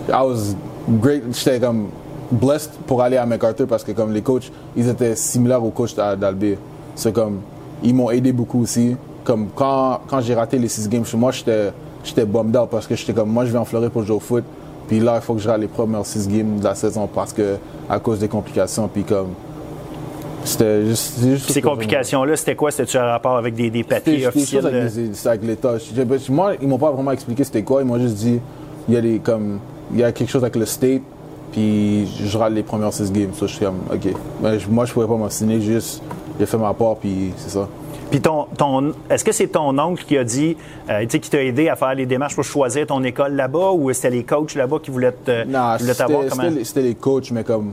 I was great, j'étais comme blessed pour aller à MacArthur parce que comme les coachs, ils étaient similaires aux coachs d'Al- d'Albir. C'est comme, ils m'ont aidé beaucoup aussi. Comme quand, quand j'ai raté les six games chez moi, j'étais, j'étais bummed out parce que j'étais comme, moi je vais en Floride pour jouer au foot. Puis là, il faut que je rate les premières six games de la saison parce que, à cause des complications, puis comme, c'était juste, juste ces complications-là, c'était quoi? C'était-tu un rapport avec des, des c'était papiers officiels? avec, euh? avec l'État. Je- Moi, ils m'ont pas vraiment expliqué c'était quoi. Ils m'ont juste dit, il y a des, comme, il y a quelque chose avec le state, puis je rate les premières six games. Ça, je suis comme, ok. Mais je- moi, je pouvais pas m'en signer, juste, j'ai fait ma part, puis c'est ça. Puis ton, ton, est-ce que c'est ton oncle qui a dit, euh, tu sais, qui t'a aidé à faire les démarches pour choisir ton école là-bas ou c'était les coachs là-bas qui voulaient te- Non, voulaient t'avoir? c'était c'était c'était les coachs, mais comme,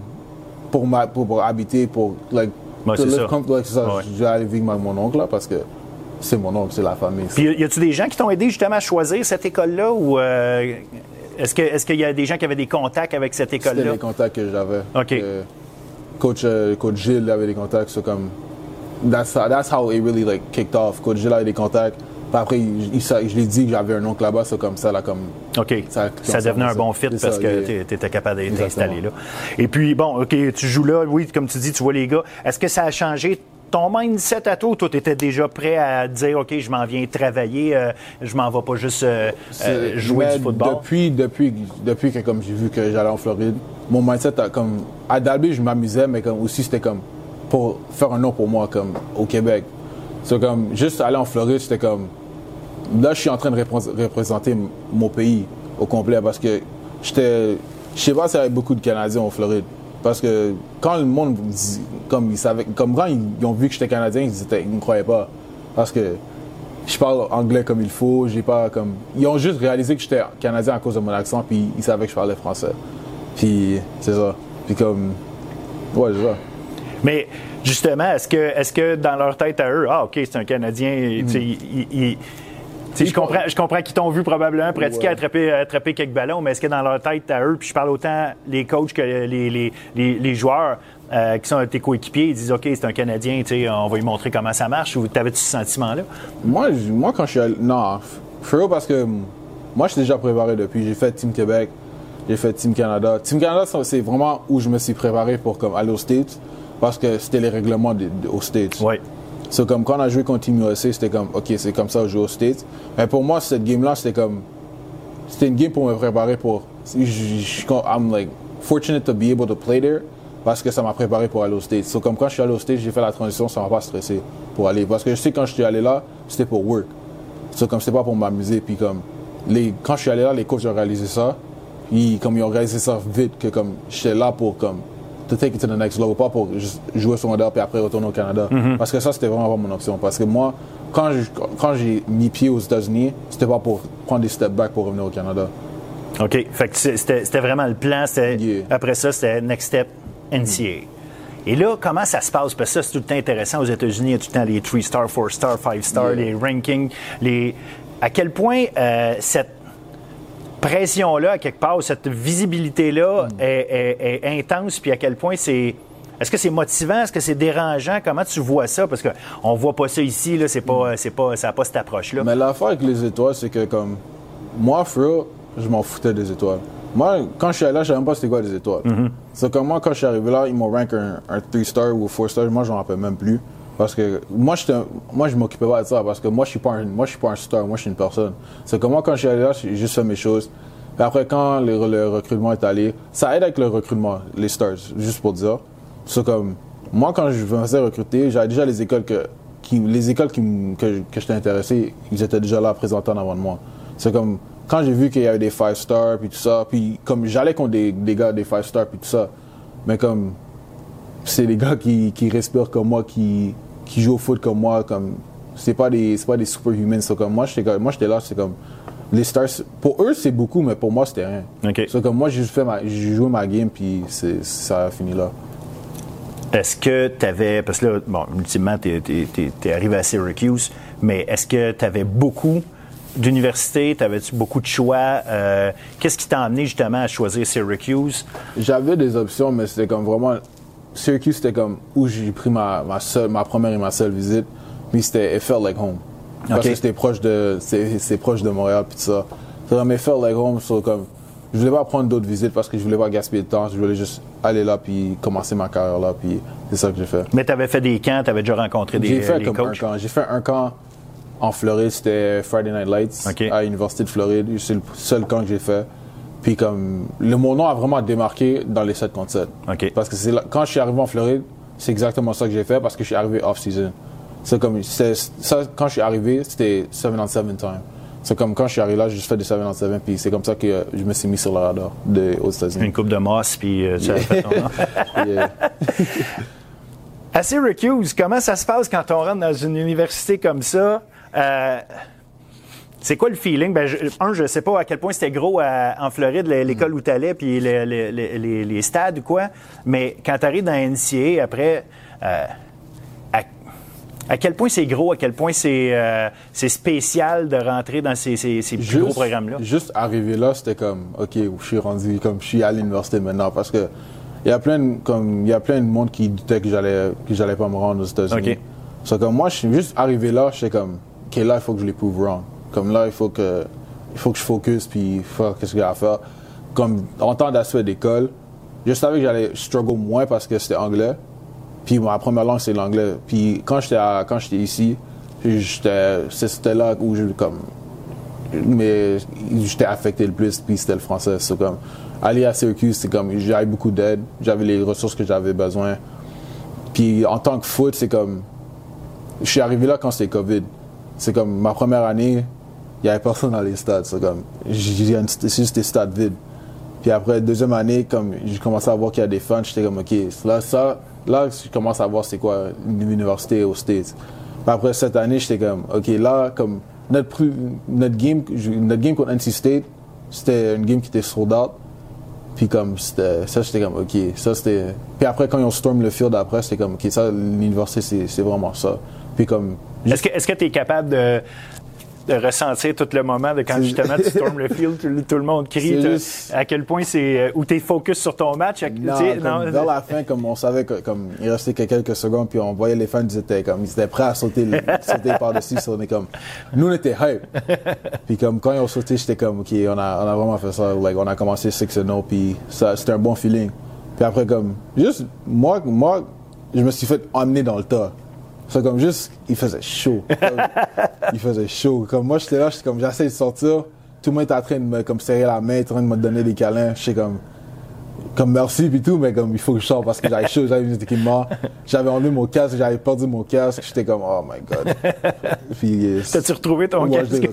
pour, ma, pour, pour habiter, pour, like, Ouais, to live ça. com- like, c'est ça. Ouais. Je vais aller vivre avec mon oncle, là, parce que c'est mon oncle, c'est la famille. Puis y a-tu des gens qui t'ont aidé justement à choisir cette école-là ou euh, est-ce que est-ce qu'il y a des gens qui avaient des contacts avec cette C'était école-là? les contacts que j'avais. OK. Euh, coach, euh, coach Gilles avait des contacts, c'est comme. That's, that's how it really like kicked off. Coach Gilles avait des contacts. Après, il, il sa- je lui ai dit que j'avais un oncle là-bas, c'est comme ça, là, comme. OK. Ça, Ça- devenait un bon fit parce ça, que tu étais capable d'être installé là. Et puis, bon, OK, tu joues là, oui, comme tu dis, tu vois les gars. Est-ce que ça a changé ton mindset à toi toi, tu étais déjà prêt à dire, OK, je m'en viens travailler, euh, je m'en vais pas juste euh, euh, jouer du football? Depuis, depuis, depuis que comme j'ai vu que j'allais en Floride, mon mindset a comme à Dalby je m'amusais, mais comme aussi c'était comme pour faire un nom pour moi comme au Québec. C'est comme juste aller en Floride, c'était comme là je suis en train de repré- représenter mon pays au complet parce que j'étais, je sais pas s'il y avait beaucoup de Canadiens en Floride. Parce que quand le monde dit- comme ils savaient, comme quand ils, ont vu que j'étais Canadien, ils, étaient, ils me croyaient pas. Parce que je parle anglais comme il faut, j'ai pas comme. Ils ont juste réalisé que j'étais canadien à cause de mon accent, puis ils savaient que je parlais français. Puis c'est ça. Puis comme. Ouais, c'est ça. Mais justement, est-ce que, est-ce que dans leur tête à eux, ah, OK, c'est un Canadien, tu sais, tu sais, je comprends, je comprends qu'ils t'ont vu probablement pratiquer, Ouais. attraper, attraper quelques ballons, mais est-ce que dans leur tête à eux, puis je parle autant les coachs que les, les, les, les joueurs euh, qui sont tes coéquipiers, ils disent OK, c'est un Canadien, on va lui montrer comment ça marche, ou t'avais-tu ce sentiment-là? Moi, moi quand je suis allé. Non, real, parce que moi, je suis déjà préparé depuis. J'ai fait Team Québec, j'ai fait Team Canada. Team Canada, c'est vraiment où je me suis préparé pour comme, aller aux States, parce que c'était les règlements des- des- aux States. Oui. C'est comme quand on a joué contre USA, c'était comme, OK, c'est comme ça, on joue aux States. Mais pour moi, cette game-là, c'était comme. C'était une game pour me préparer pour. Je, je- je- I'm like fortunate to be able to play there parce que ça m'a préparé pour aller aux States. So, comme quand je suis allé aux States, j'ai fait la transition, ça m'a pas stressé pour aller. Parce que je sais quand je suis allé là, c'était pour work. So, comme c'était pas pour m'amuser. Puis comme, les, quand je suis allé là, les coachs ont réalisé ça. Ils, comme ils ont réalisé ça vite que comme j'étais là pour comme to take it to the next level, pas pour juste jouer sur Wonder puis après retourner au Canada. Parce que ça, c'était vraiment pas mon option. Parce que moi, quand je- quand j'ai mis pied aux États-Unis, c'était pas pour prendre des step back pour revenir au Canada. OK. Fait que c'était vraiment le plan. Yeah. Après ça, c'était Next Step NCA. Et là, comment ça se passe? Parce que ça, c'est tout le temps intéressant aux États-Unis. Il y a tout le temps les 3 stars, 4 stars, 5 stars, Yeah. les rankings. Les... À quel point euh, cette pression-là, à quelque part, cette visibilité-là Mm. est, est- est intense, puis à quel point c'est. Est-ce que c'est motivant? Est-ce que c'est dérangeant? Comment tu vois ça? Parce qu'on voit pas ça ici, là, c'est pas, c'est pas, ça n'a pas cette approche-là. Mais l'affaire avec les étoiles, c'est que comme moi, real, je m'en foutais des étoiles. moi, quand je suis allé là, je savais même pas c'était quoi des étoiles. C'est comme moi, quand je suis arrivé là, ils m'ont rank un, un 3-star ou 4-star. Moi, je m'en rappelle même plus. Parce que moi, j'étais- moi je m'occupais pas de ça. Parce que moi, je suis pas moi, je suis pas un star. Moi, je suis une personne. C'est comme moi, quand je suis allé là, j'ai juste fait mes choses. Et après, quand le, recrutement est allé, ça aide avec le recrutement, les stars, juste pour dire. C'est comme, moi, quand je faisais recruter, j'avais déjà les écoles que, qui, les écoles qui, que, que j'étais intéressé, ils étaient déjà là présentant avant de moi. C'est comme, quand j'ai vu qu'il y avait des 5 stars, puis tout ça, puis comme j'allais contre des, des gars des 5 stars, puis tout ça, mais comme, c'est des gars qui, qui respirent comme moi, qui, qui jouent au foot comme moi, comme, c'est pas des, c'est pas des superhumans, c'est comme, moi, j'étais, moi, j'étais là, c'est comme, les stars, pour eux, c'est beaucoup, mais pour moi, c'était rien. OK. C'est comme, moi, j'ai fait ma, j'ai joué ma game, puis c'est, ça a fini là. Est-ce que tu avais, parce que là, bon, ultimement, tu es, arrivé à Syracuse, mais est-ce que tu avais beaucoup d'universités, t'avais-tu beaucoup de choix? Euh, Qu'est-ce qui t'a amené justement à choisir Syracuse? J'avais des options, mais c'était comme vraiment. Syracuse, c'était comme où j'ai pris ma, ma, seule, ma première et ma seule visite. Puis c'était It felt like home. Parce que c'était proche de, c'est, proche de Montréal, puis tout ça. C'est comme It felt like home. so comme, je voulais pas prendre d'autres visites parce que je voulais pas gaspiller de temps. Je voulais juste aller là, puis commencer ma carrière là, puis c'est ça que j'ai fait. Mais tu avais fait des camps, tu avais déjà rencontré des, J'ai fait des comme un coachs? camp. J'ai fait un camp en Floride, c'était Friday Night Lights à l'Université de Floride. C'est le seul camp que j'ai fait. Puis comme le mon nom a vraiment démarqué dans les 7 contre 7. Ok. Parce que c'est quand je suis arrivé en Floride, c'est exactement ça que j'ai fait parce que je suis arrivé off-season. C'est comme ça quand je suis arrivé, c'était 7 on 7 time. C'est comme quand je suis arrivé là, j'ai juste fait des 7 on 7 puis c'est comme ça que je me suis mis sur le radar de, aux États-Unis. Une coupe de mosse, puis euh, tu as fait ton nom. Yeah. À Syracuse, comment ça se passe quand on rentre dans une université comme ça? Euh, c'est quoi le feeling? Ben, je, un, je sais pas à quel point c'était gros à- en Floride, l'é- l'école où tu allais, puis le- le- le- les, les stades ou quoi. Mais quand tu arrives dans NCA, après, euh, à, à quel point c'est gros, à quel point c'est euh, spécial de rentrer dans ces, ces- ces plus gros programmes-là? Juste arrivé là, c'était comme, ok, je suis rendu, comme je suis à l'université maintenant, parce que il y a plein, de, comme il y a plein de monde qui doutait que j'allais, que j'allais pas me rendre aux États-Unis. Ok. So, comme moi, je suis juste arrivé là, j'étais comme, ok, là, il faut que je les prouve wrong. Comme là, il faut que, il faut que je focus puis faire qu'est-ce y a à faire. Comme en temps d'aspect d'école, je savais que j'allais struggle moins parce que c'était anglais. Puis ma première langue, c'est l'anglais. Puis quand j'étais quand j'étais ici, c'était là où je, comme, mais j'étais affecté le plus, puis c'était le français. C'est comme, aller à Syracuse, c'est comme, j'avais beaucoup d'aide, j'avais les ressources que j'avais besoin. Puis en tant que foot, c'est comme, je suis arrivé là quand c'était COVID. C'est comme, ma première année, il n'y avait personne dans les stades. C'est juste des stades vides. Puis après, deuxième année, comme j'ai commencé à voir qu'il y a des fans, j'étais comme, OK, là, ça, là, je commence à voir c'est quoi une université aux States. Puis après, cette année, j'étais comme, OK, là, comme, notre, notre, game, notre game contre NC State, c'était une game qui était sold out. Puis comme, ça, j'étais comme, OK, ça, c'était... Puis après, quand ils ont storm le field après, c'était comme, OK, ça, l'université, c'est, vraiment ça. Puis comme, Est-ce que tu es capable de, de ressentir tout le moment de quand justement tu stormes le field, tout, le- tout le monde crie, juste- à quel point c'est euh, où tu es focus sur ton match, à- Non, comme non, vers la fin, comme on savait que comme il restait que quelques secondes, puis on voyait les fans, ils étaient comme ils étaient prêts à sauter, le- sauter par-dessus. so on est comme, nous on était hype. puis comme quand ils ont sauté, j'étais comme, ok, on a, on a vraiment fait ça. Like, on a commencé 6-0, puis ça, c'était un bon feeling. Puis après comme, juste moi, moi, je me suis fait emmener dans le tas. C'est comme juste, il faisait chaud. Comme, il faisait chaud. Comme moi, j'étais là, j'étais comme, j'essaie de sortir. Tout le monde était en train de me comme, serrer la main, en train de me donner des câlins. J'étais comme, comme merci puis tout, mais comme il faut que je sorte parce que j'avais chaud, j'avais mes équipements, j'avais enlevé mon casque, j'avais perdu mon casque, j'étais comme oh my god. puis euh, T'as-tu retrouvé ton casque?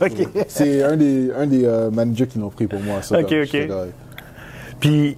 C'est un des un des euh, managers qui l'ont pris pour moi. Ça, Ok, comme, ok. Puis,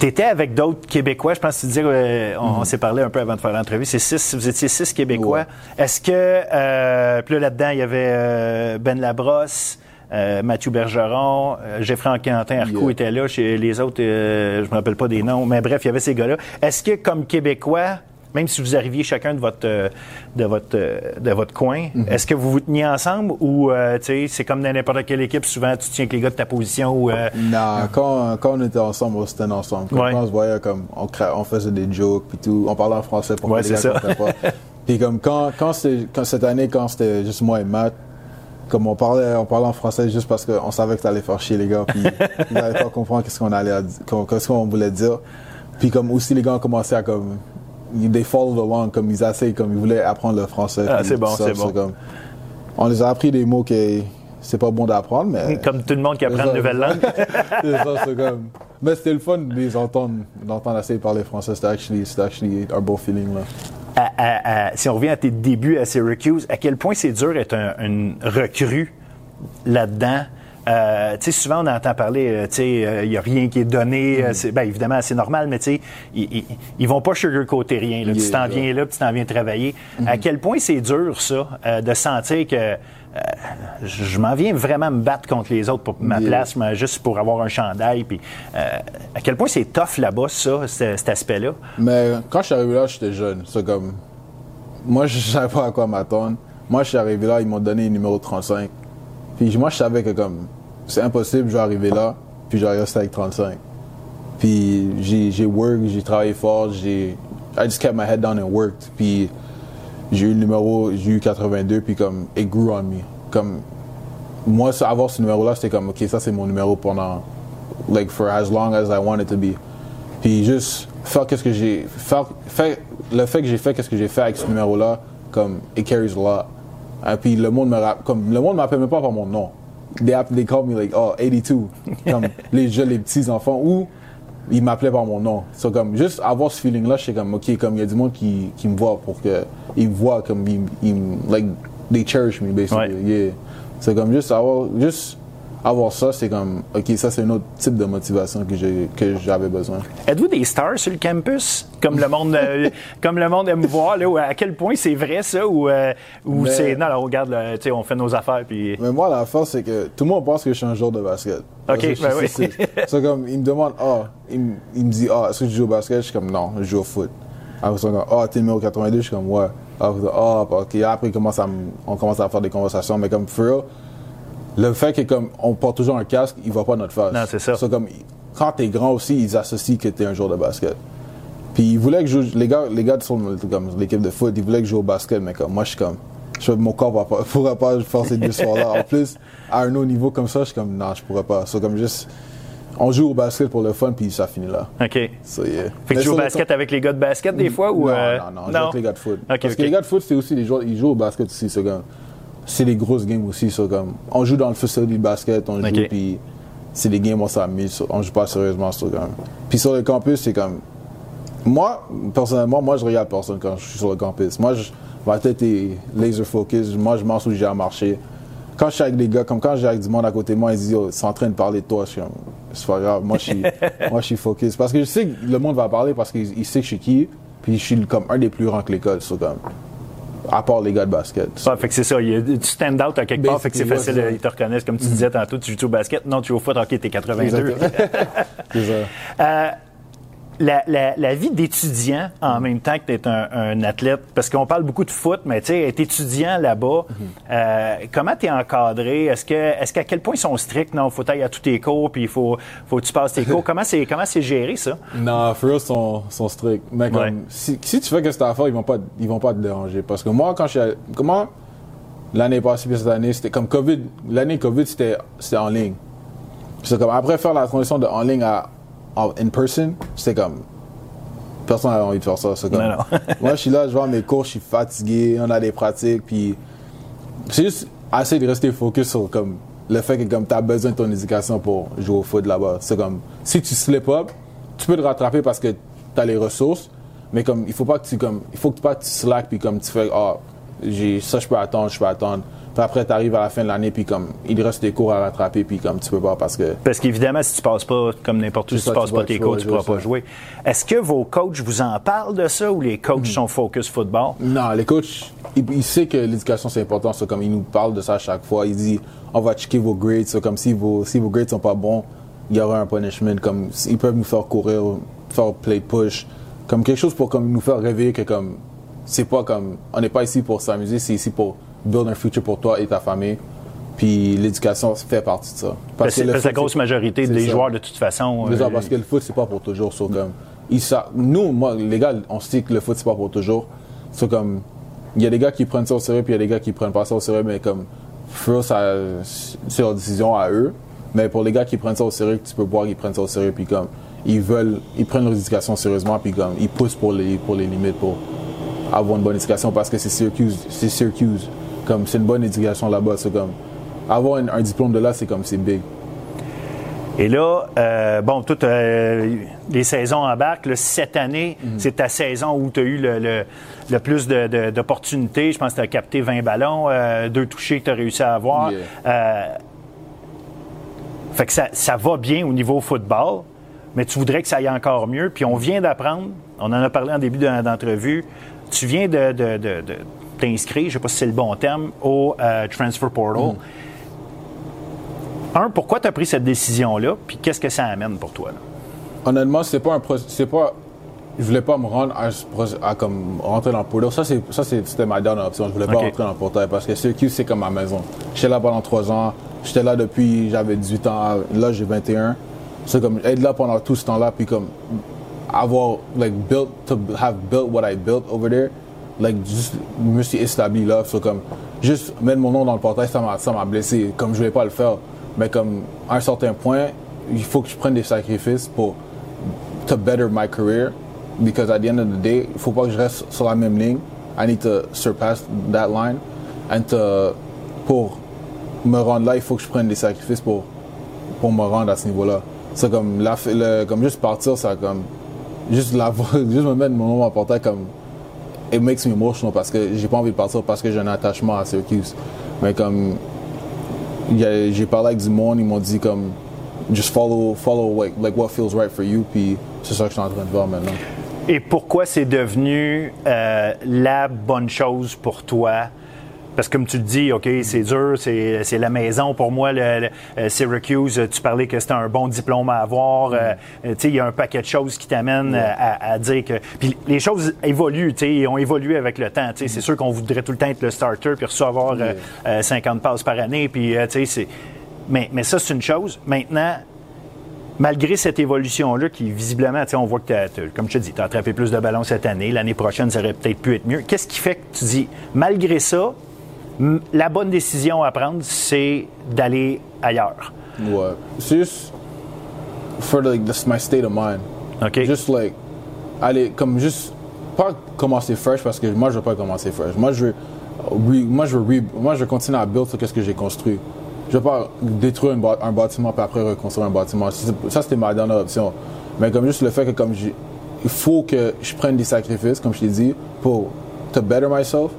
tu étais avec d'autres Québécois. Je pense que tu disais, euh, on, on s'est parlé un peu avant de faire l'entrevue. C'est six, vous étiez six Québécois. Ouais. Est-ce que, euh, puis là, là-dedans, il y avait euh, Ben Labrosse, euh, Mathieu Bergeron, euh, Geoffrey Quentin Arcou Yeah. était là. Chez les autres, euh, je me rappelle pas des noms. Mais bref, il y avait ces gars-là. Est-ce que, comme Québécois, même si vous arriviez chacun de votre euh, de votre euh, de votre coin, Mm-hmm. est-ce que vous vous teniez ensemble ou euh, c'est comme dans n'importe quelle équipe souvent tu tiens avec les gars de ta position ou euh, Non, quand, quand on était ensemble, on se tenait ensemble. Quand Ouais. on se voyait comme on, cra- on faisait des jokes puis tout, on parlait en français pour Ouais, que les gars ça. pas. puis comme quand, quand, quand cette année, quand c'était juste moi et Matt, comme on parlait, on parlait en français juste parce qu'on savait que t'allais faire chier les gars, puis ils n'allaient pas comprendre qu'est-ce qu'on allait, qu'est-ce qu'on voulait dire. Puis comme aussi les gars ont commencé à comme, they follow along, comme ils essayent, comme ils voulaient apprendre le français. Ah, c'est bon, c'est bon. comme- on les a appris des mots que c'est pas bon d'apprendre, mais. Comme tout le monde qui apprend une nouvelle langue. c'est ça, c'est comme. Mais c'était le fun de les entendre, d'entendre de parler français. C'était actually, actually un beau feeling là. À- à- à- si on revient à tes débuts à Syracuse, à quel point c'est dur d'être un, une recrue là-dedans? Euh, tu sais, souvent on entend parler, euh, tu sais, il n'y a rien qui est donné. euh, c'est- ben, évidemment, c'est normal, mais tu sais, ils, vont pas sugarcoater rien. Là. Tu t'en yeah. viens là, tu t'en viens travailler. À quel point c'est dur, ça, euh, de sentir que euh, je m'en viens vraiment me battre contre les autres pour ma Yeah. place, mais juste pour avoir un chandail. Puis, euh, à quel point c'est tough là-bas, ça, ce- cet aspect-là? Mais quand je suis arrivé là, j'étais jeune. C'est comme. Moi, je savais pas à quoi m'attendre. Moi, je suis arrivé là, ils m'ont donné le numéro 35. Puis moi, je savais que comme. C'est impossible, je vais arriver là, puis je vais rester avec 35. Puis j'ai j'ai work, j'ai travaillé fort, j'ai. I just kept my head down and worked. Puis j'ai eu le numéro, j'ai eu 82, puis comme, it grew on me. Comme, moi, avoir ce numéro-là, c'était comme, ok, ça c'est mon numéro pendant, like, for as long as I want it to be. Puis juste faire qu'est-ce que j'ai, faire, le fait que j'ai fait qu'est-ce que j'ai fait avec ce numéro-là, comme, it carries a lot. Et puis le monde me comme, le monde m'appelle même pas par mon nom. They, they call me like, oh, 82. comme, les jeunes, les petits enfants, ou ils m'appelaient par mon nom. So, comme, juste avoir ce feeling-là, je sais comme, ok, comme, il y a du monde qui, qui me voit pour que, ils me voient comme, ils, ils like, they cherish me, basically. Ouais. Yeah. C'est comme, juste avoir, juste avoir ça, c'est comme, ok, ça c'est un autre type de motivation que j'ai, que j'avais besoin. Êtes-vous des stars sur le campus? Comme le monde, euh, comme le monde aime voir, là, ou à quel point c'est vrai ça? Ou, euh, ou Mais- c'est. Non, là, regarde, là, tu sais, on fait nos affaires, puis. Mais moi, la force, c'est que tout le monde pense que je suis un joueur de basket. Que ben oui. c'est- c'est- C'est comme, il me demande, ah, il, me- il me dit, ah, est-ce que tu joues au basket? Je suis comme, non, je joue au foot. Après, ils sont comme, ah, t'es numéro 82? Je suis comme, ouais. Après, ah, ok. Après, ils commencent à on commence à faire des conversations. Mais comme, for real, le fait que, comme, on porte toujours un casque, il va pas notre face. Non, c'est ça. comme, quand t'es grand aussi, ils associent que t'es un joueur de basket. Puis ils voulaient que je joue, les gars, les gars sont comme l'équipe de foot, ils voulaient que je joue au basket, mais comme moi, je suis comme, je, mon corps va pas, pourra pas faire ces deux soirs-là. En plus, à un haut niveau comme ça, je suis comme, non, je pourrais pas. C'est comme juste, on joue au basket pour le fun, puis ça finit là. OK. So, yeah. Fait que tu joues au le basket avec les gars de basket des fois? Ou, non, euh, non, non, je joue avec les gars de foot. Parce que les gars de foot, c'est aussi des joueurs, ils jouent au basket aussi, c'est comme, c'est des grosses games aussi, c'est comme, on joue dans le facility de basket, on joue, puis c'est des games, on s'amuse, so- on joue pas sérieusement, c'est comme. Puis sur le campus, c'est comme, moi, personnellement, moi, je regarde personne quand je suis sur le campus. Moi, je, ma tête est laser focus, moi, je m'en où j'ai à marcher. Quand je suis avec des gars, comme quand j'ai avec du monde à côté de moi, ils disent, sont en train de parler de toi, je suis comme, c'est pas grave, moi, je suis, moi, je suis focus. Parce que je sais que le monde va parler parce qu'il il sait que je suis qui, puis je suis comme un des plus grands que l'école, c'est comme, à part les gars de basket. Ah, fait que c'est ça, il y a- tu stand out à quelque part, fait que c'est facile, ils te reconnaissent. Comme tu disais tantôt, tu joues au basket, non, tu joues au foot, ok, t'es 82. Exactement. c'est ça. Euh, la, la- la vie d'étudiant en même temps que d'être un, un athlète, parce qu'on parle beaucoup de foot, mais tu sais, être étudiant là-bas, euh, comment tu es encadré? Est-ce que est-ce qu'à quel point ils sont stricts? Non, faut aller à tous tes cours, puis il faut, faut que tu passes tes cours. comment c'est comment c'est géré ça? Non, real, sont, sont stricts. Mais comme, Ouais. si, si tu fais que cette affaire, ils vont pas, ils vont pas te déranger. Parce que moi, quand je suis, comment, l'année passée puis cette année, c'était comme Covid, l'année Covid, c'était, c'était en ligne. C'est comme, après faire la transition de en ligne à en in person, c'était comme, personne n'avait envie de faire ça. C'est comme, Non, non. moi, je suis là, je vois mes cours, je suis fatigué, on a des pratiques, puis c'est juste essayer de rester focus sur comme le fait que comme tu as besoin de ton éducation pour jouer au foot là-bas. C'est comme si tu slip up, tu peux te rattraper parce que tu as les ressources, mais comme il faut pas que tu comme il faut que pas que tu slack puis comme tu fais ah j'ai ça je peux attendre, je peux attendre. Puis après tu arrives à la fin de l'année puis comme il reste des cours à rattraper puis comme tu peux pas parce que Parce qu'évidemment, si tu passes pas, comme n'importe où, si tu ça, passes tu pas vas- tes cours, tu pourras pas ça. jouer. Est-ce que vos coachs vous en parlent de ça ou les coachs Hmm. sont focus football? Non, les coachs, ils, ils savent que l'éducation c'est important. C'est comme ils nous parlent de ça à chaque fois. Ils disent, on va checker vos grades. C'est comme si vos, si vos grades sont pas bons, il y aura un punishment. Comme ils peuvent nous faire courir, faire play push, comme quelque chose pour comme nous faire réveiller que comme c'est pas comme on n'est pas ici pour s'amuser, c'est ici pour build un futur pour toi et ta famille. Puis l'éducation fait partie de ça. Parce que la grosse majorité des ça. joueurs, de toute façon. Ça, euh, parce que le foot, c'est pas pour toujours. So, comme, ils sa- nous, moi, les gars, on sait que le foot, c'est pas pour toujours. So, comme, il y a des gars qui prennent ça au sérieux, puis il y a des gars qui prennent pas ça au sérieux, mais comme, ça, c'est leur décision à eux. Mais pour les gars qui prennent ça au sérieux, tu peux voir qu'ils prennent ça au sérieux, puis comme, ils veulent, ils prennent leur éducation sérieusement, puis comme, ils poussent pour les, pour les limites, pour avoir une bonne éducation, parce que c'est Syracuse, c'est Syracuse. Comme, c'est une bonne éducation là-bas, c'est comme, avoir un, un diplôme de là, c'est comme, c'est big. Et là, euh, bon, toutes euh, les saisons embarquent. Là, cette année, c'est ta saison où tu as eu le, le- le plus de- de- d'opportunités. Je pense que tu as capté 20 ballons, euh, deux touchés que tu as réussi à avoir. Yeah. Fait que ça, ça va bien au niveau football, mais tu voudrais que ça aille encore mieux. Puis on vient d'apprendre, on en a parlé en début de- d'entrevue, tu viens de, de- t'inscrire, je ne sais pas si c'est le bon terme, au euh, Transfer Portal. Un, pourquoi tu as pris cette décision-là? Puis qu'est-ce que ça amène pour toi? là? Honnêtement, c'est pas un c'est pas je voulais pas me rendre à, comme rentrer dans le portail. Ça c'est ça c'est- c'était ma dernière option. Je voulais pas rentrer dans le portail parce que Syracuse c'est comme ma maison. J'étais là pendant trois ans. J'étais là depuis j'avais 18 ans. Là j'ai 21. C'est comme être là pendant tout ce temps-là puis comme avoir like built to have built what I built over there. Like juste je me suis établi là. So, comme juste mettre mon nom dans le portail ça m'a ça m'a blessé. Comme je voulais pas le faire. Mais comme à un certain point il faut que je prenne des sacrifices pour to better my career because at the end of the day, il faut pas que je reste sur la même ligne. I need to surpass that line. And to- pour me rendre là, il faut que je prenne des sacrifices pour, pour me rendre à ce niveau-là. C'est comme, la, comme juste partir, ça comme, juste, la, juste me mettre mon nom en portail comme, it makes me emotional parce que j'ai pas envie de partir parce que j'ai un attachement à Syracuse. Mais comme, j'ai parlé avec du monde, ils m'ont dit comme, just follow, follow like, like what feels right for you, puis c'est ça que je suis en train de voir maintenant. Et pourquoi c'est devenu euh, la bonne chose pour toi? Parce que comme tu le dis, OK, c'est dur, c'est la maison pour moi, le, le- euh, Syracuse. Tu parlais que c'était un bon diplôme à avoir. euh, euh, tu sais, il y a un paquet de choses qui t'amènent euh, à, à dire que... Puis les choses évoluent, tu ont évolué avec le temps. Tu sais, C'est sûr qu'on voudrait tout le temps être le starter puis recevoir euh, euh, 50 passes par année. Puis, tu sais, c'est... Mais, mais ça, c'est une chose. Maintenant, malgré cette évolution-là, qui visiblement, tu sais, on voit que, t'as- comme je te dis, tu as attrapé plus de ballons cette année, l'année prochaine, ça aurait peut-être pu être mieux. Qu'est-ce qui fait que tu dis, malgré ça, la bonne décision à prendre, c'est d'aller ailleurs? Ouais. C'est juste for like this my state of mind. OK? Juste like aller comme juste pas commencer fresh parce que moi je veux pas commencer fresh. Moi je veux re- moi je veux re- moi je veux continuer à build sur ce que j'ai construit. Je veux pas détruire un, bâtiment puis après reconstruire un bâtiment. Ça c'était ma dernière option. Mais comme juste le fait que comme j'ai il faut que je prenne des sacrifices comme je t'ai dit pour to better myself.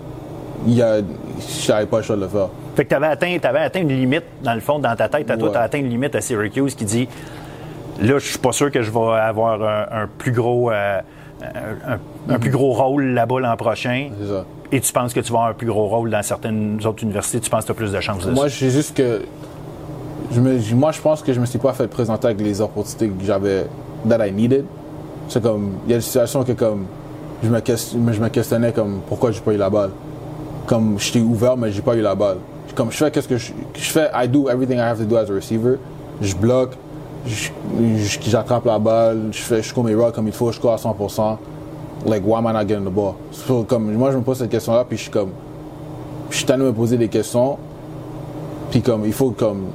Il y a j'avais pas le choix de le faire. Fait que tu avais atteint, atteint une limite, dans le fond, dans ta tête, à toi, Ouais. tu as atteint une limite à Syracuse qui dit là, je suis pas sûr que je vais avoir un, un plus gros. euh, un, un plus gros rôle là-bas l'an prochain. Ça. Et tu penses que tu vas avoir un plus gros rôle dans certaines autres universités, tu penses que tu as plus de chances de Moi, c'est juste que. Je me, moi, je pense que je me suis pas fait présenter avec les opportunités que j'avais, that I needed. C'est comme. Il y a des situations que, comme. Je me, je me questionnais, comme, pourquoi j'ai pas eu la balle? Comme, j'étais ouvert, mais j'ai pas eu la balle. Comme, je fais, qu'est-ce que je, je fais, I do everything I have to do as a receiver. Je bloque, j'attrape la balle, je fais, je cours mes routes comme il faut, je cours à 100%. Like, why am I not getting the ball? Comme, moi, je me pose cette question-là, puis je suis comme. Je suis de me poser des questions. Puis comme il faut comme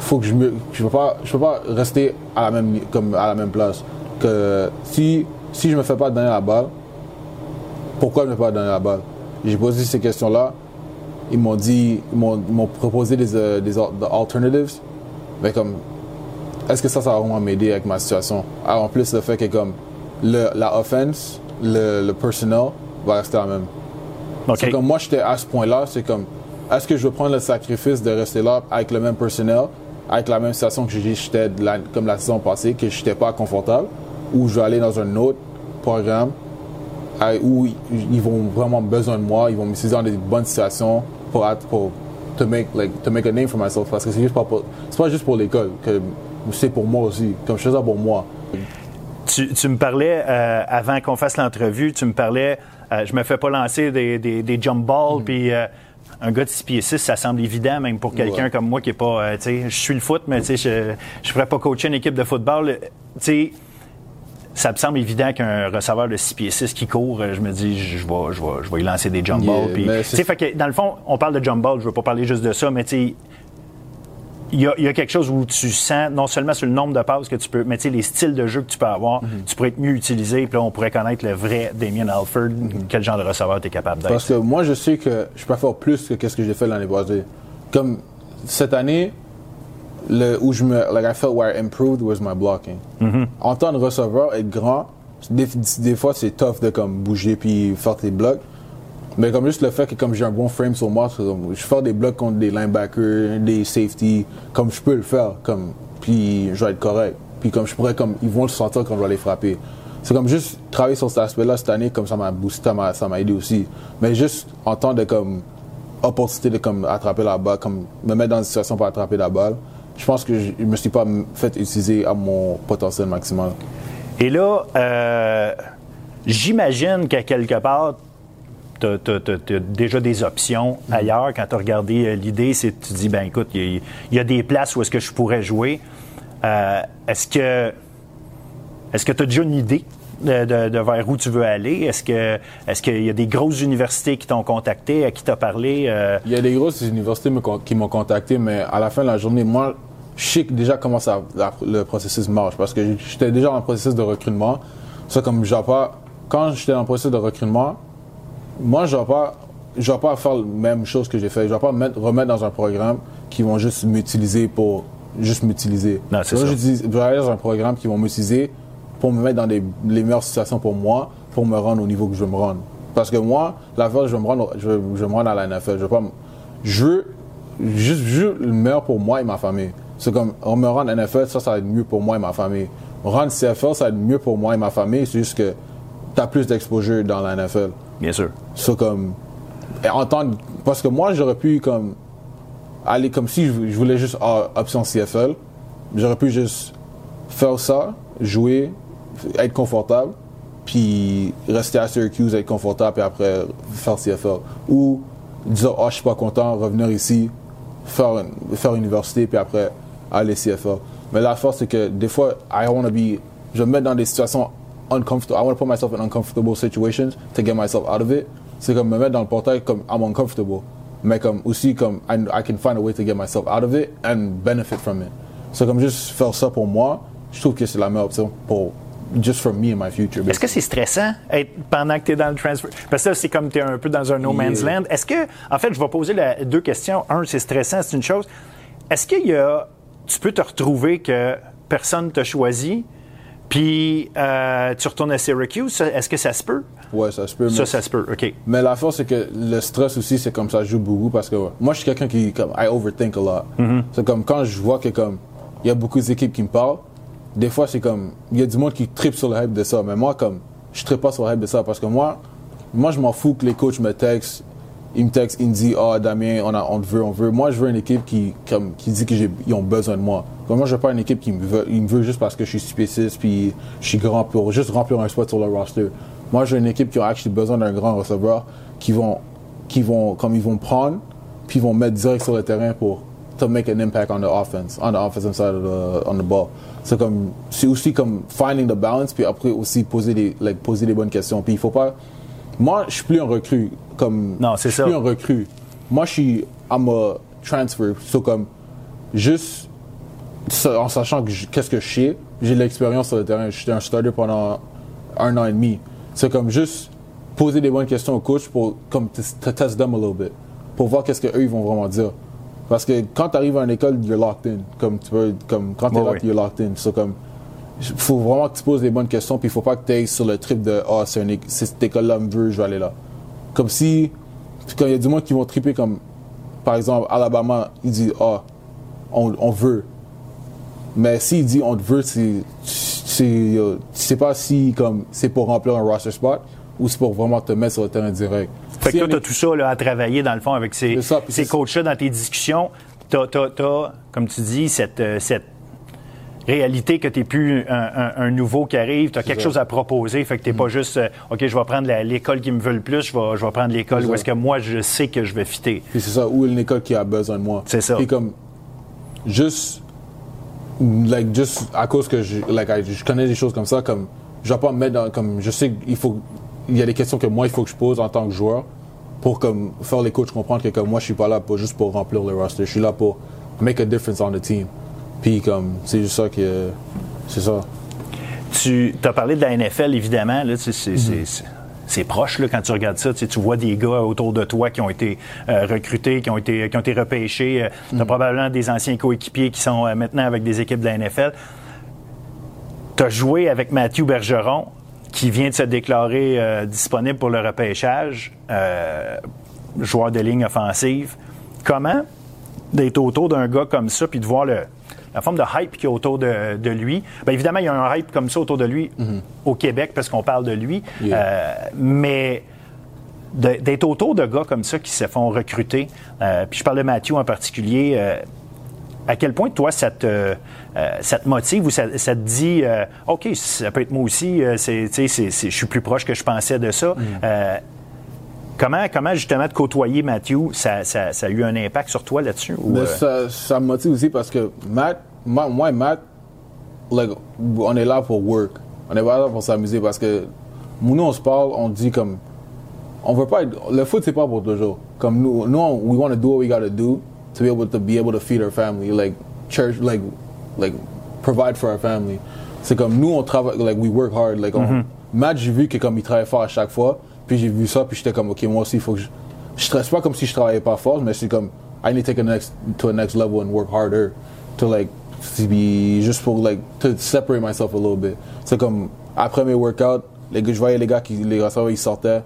faut que je me je peux pas je peux pas rester à la même comme à la même place que si si je me fais pas donner la balle pourquoi je me fais pas donner la balle? J'ai posé ces questions là ils m'ont dit ils m'ont, proposé des euh, des al- des alternatives. Mais comme est-ce que ça ça va vraiment m'aider avec ma situation? Ah, en plus le fait que comme le la offense le, le personnel va rester la même. C'est comme moi, j'étais à ce point-là, c'est comme, est-ce que je veux prendre le sacrifice de rester là avec le même personnel, avec la même situation que j'ai- j'étais comme la saison passée, que j'étais pas confortable, ou je vais aller dans un autre programme où ils, vont vraiment besoin de moi, ils vont m'utiliser dans des bonnes situations pour, pour to make like to make a name for myself parce que c'est juste pas pour- c'est pas juste pour l'école que c'est pour moi aussi comme je fais ça pour moi Tu, tu me parlais, euh, avant qu'on fasse l'entrevue, tu me parlais, euh, je me fais pas lancer des, des, des jump balls, puis euh, un gars de 6 pieds 6, ça semble évident, même pour quelqu'un Ouais. comme moi qui est pas, euh, tu sais, je suis le foot, mais tu sais, je, je ferais pas coacher une équipe de football. Tu sais, ça me semble évident qu'un receveur de 6 pieds 6 qui court, euh, je me dis, je vais, je vais, je vais y lancer des jump Yeah, balls. Puis, fait que, dans le fond, on parle de jump je veux pas parler juste de ça, mais tu sais, il y, a, il y a quelque chose où tu sens, non seulement sur le nombre de passes que tu peux, mais tu sais, les styles de jeu que tu peux avoir, Mhm. tu pourrais être mieux utilisé, puis là, on pourrait connaître le vrai Damien Alford, quel genre de receveur tu es capable d'être. Parce que moi, je sais que je peux faire plus que ce que j'ai fait l'année passée. Comme cette année, le, où je me. Like, I felt where I improved was my blocking. En tant que receveur, être grand, des, des fois, c'est tough de comme bouger puis faire tes blocs. Mais comme juste le fait que comme j'ai un bon frame sur moi, comme, je fais des blocs contre des linebackers, des safety, comme je peux le faire, comme puis je vais être correct. Puis comme je pourrais comme ils vont le sentir quand je vais les frapper. C'est comme juste travailler sur cet aspect-là cette année, comme ça m'a boosté, ça m'a- ça m'a aidé aussi. Mais juste en temps de comme opportunité de comme attraper la balle, comme me mettre dans une situation pour attraper la balle, je pense que je, je me suis pas fait utiliser à mon potentiel maximal. Et là, euh, j'imagine qu'à quelque part, tu as, déjà des options ailleurs. Quand tu as regardé euh, l'idée, c'est tu dis, ben écoute, il y, a- il y a des places où est-ce que je pourrais jouer. Euh, est-ce que est-ce que tu as déjà une idée? De, de- de vers où tu veux aller? Est-ce que est-ce qu'il y a des grosses universités qui t'ont contacté, à qui t'as parlé? euh, Il y a des grosses universités me qui m'ont contacté, mais à la fin de la journée, moi, je sais déjà comment ça, la- le processus marche parce que j'étais déjà dans le processus de recrutement. Ça, comme j'ai pas. Quand j'étais dans le processus de recrutement, moi, je vais pas. Je vais pas faire la même chose que j'ai fait. Je vais pas me mettre- remettre dans un programme qui vont juste m'utiliser pour juste m'utiliser. Non, c'est ça. j'utilise- Je vais aller dans un programme qui vont m'utiliser pour me mettre dans les meilleures situations pour moi, pour me rendre au niveau que je veux me rendre. Parce que moi, la fois, je veux me rendre, je veux, je veux me rendre à la NFL. Je veux pas, me- je veux juste, je veux le meilleur pour moi et ma famille. C'est comme, on me rend à la NFL, ça, ça va être mieux pour moi et ma famille. Rendre CFL, ça va être mieux pour moi et ma famille. C'est juste que tu as plus d'exposure dans la NFL. Bien sûr. Ça, comme, entendre, parce que moi, j'aurais pu, comme, aller comme si je, je voulais juste ah, option CFL. J'aurais pu juste faire ça, jouer, être confortable, puis rester à Syracuse, être confortable, puis après faire CFL. Ou dire, ah, je suis pas content, revenir ici, faire, une- faire université, puis après aller CFL. Mais la force, c'est que des fois, I want be, je me mettre dans des situations uncomfortable. I want to put myself in uncomfortable situations to get myself out of it. C'est comme me mettre dans le portail comme I'm uncomfortable. Mais comme aussi comme I, I can find a way to get myself out of it and benefit from it. C'est comme juste faire ça pour moi, je trouve que c'est la meilleure option pour just for me and my future. Est-ce que c'est stressant être, pendant que tu es dans le transfer? Parce que là, c'est comme tu es un peu dans un no man's Yeah. land. Est-ce que, en fait, je vais poser la- deux questions. Un, c'est stressant, c'est une chose. Est-ce qu'il y a, tu peux te retrouver que personne t'a choisi, puis euh, tu retournes à Syracuse? Est-ce que ça se peut? Ouais, ça se peut. Ça, ça se peut, OK. Mais la force, c'est que le stress aussi, c'est comme ça joue beaucoup parce que ouais, moi, je suis quelqu'un qui, comme, I overthink a lot. C'est comme quand je vois que, comme, il y a beaucoup d'équipes qui me parlent, des fois, c'est comme, il y a du monde qui tripe sur le hype de ça. Mais moi, comme, je tripe pas sur le hype de ça parce que moi, moi, je m'en fous que les coachs me textent, ils me textent, ils me disent, ah, Damien, on, a, on te veut, on veut. Moi, je veux une équipe qui, comme, qui dit qu'ils ont besoin de moi. Moi, je veux pas une équipe qui me veut, me veut juste parce que je suis spéciste puis je suis grand pour juste remplir un spot sur le roster. Moi, je veux une équipe qui a actually besoin d'un grand receveur qui vont, qui vont, comme ils vont prendre, puis ils vont mettre direct sur le terrain pour to make an impact on the offense, on the offensive side of the, on the ball. C'est comme, c'est aussi comme finding the balance, puis après aussi poser des, like, poser des bonnes questions. Puis il faut pas, moi, je suis plus un recrue, comme, Non, c'est je suis ça. plus un recrue. Moi, je suis, I'm a transfer, so comme, juste, ça, en sachant que qu'est-ce que je sais, j'ai de l'expérience sur le terrain. J'étais un starter pendant un an et demi. C'est comme juste poser des bonnes questions au coach pour comme t- t- test them a little bit, pour voir qu'est-ce qu'eux ils vont vraiment dire. Parce que quand tu arrives à une école, you're locked in. Comme tu peux, comme quand tu es là, you're locked in. So, comme faut vraiment que tu poses des bonnes questions, puis il faut pas que tu ailles sur le trip de ah é- c'est cette école-là me veut, je vais aller là. Comme si quand il y a du monde qui vont triper comme par exemple Alabama, il dit ah on, on veut. Mais s'il dit on te veut, c'est c'est tu sais pas si comme c'est pour remplir un roster spot ou c'est pour vraiment te mettre sur le terrain direct. Fait Si que toi, tu as tout ça là, à travailler, dans le fond, avec ces, ça, coachs-là dans tes discussions. Tu as, comme tu dis, cette, euh, cette réalité que tu n'es plus un, un- un nouveau qui arrive, tu as quelque ça. Mm. chose à proposer. Fait que tu n'es pas juste, euh, OK, je vais prendre l'école qui me veut le plus, je vais, je vais prendre l'école où est-ce que moi, je sais que je vais fitter. Puis c'est ça, ou une école qui a besoin de moi. C'est ça. Puis comme, juste, like, juste à cause que je, like, je connais des choses comme ça, comme, je vais pas me mettre dans, comme, je sais qu'il faut, il y a des questions que moi, il faut que je pose en tant que joueur pour comme faire les coachs comprendre que comme moi, je suis pas là pour juste pour remplir le roster. Je suis là pour make a difference on the team. Puis comme, c'est juste ça que, c'est ça. Tu as parlé de la NFL, évidemment. Là, c'est, c'est, c'est, c'est proche là, quand tu regardes ça. Tu, sais, tu vois des gars autour de toi qui ont été euh, recrutés, qui ont été, qui ont été repêchés. tu as probablement des anciens coéquipiers qui sont euh, maintenant avec des équipes de la NFL. Tu as joué avec Mathieu Bergeron, qui vient de se déclarer euh, disponible pour le repêchage, euh, joueur de ligne offensive. Comment d'être autour d'un gars comme ça, puis de voir le, la forme de hype qu'il y a autour de, de lui. Bien, évidemment, il y a un hype comme ça autour de lui au Québec parce qu'on parle de lui. Yeah. Euh, mais d'être autour de gars comme ça qui se font recruter, euh, puis je parle de Mathieu en particulier, euh, à quel point toi ça te, euh, ça te motive ou ça, ça te dit euh, OK, ça peut être moi aussi, euh, c'est, je suis plus proche que je pensais de ça. Euh, comment, comment justement de côtoyer Mathieu, ça, ça- ça a eu un impact sur toi là-dessus? euh, ça, ça me motive aussi parce que Matt, moi, moi et Matt, like, on est là pour work. On est pas là pour s'amuser parce que nous, on se parle, on dit comme. On veut pas être, le foot, c'est pas pour toujours. Comme nous, nous on- we want to do what we got to do to be able to be able to feed our family, like church, like, like provide for our family. C'est comme nous, on travaille, like we work hard. Like, on, mm-hmm. Matt, j'ai vu que comme il travaille fort à chaque fois, puis j'ai vu ça, puis j'étais comme, ok, moi aussi, il faut que je. Je stresse pas comme si je travaillais pas fort, mais c'est comme, I need to take it next, to a next level and work harder to like, to be, juste pour like, to separate myself a little bit. C'est comme, après mes workouts, les gars, je voyais les gars qui, les gars, ils sortaient.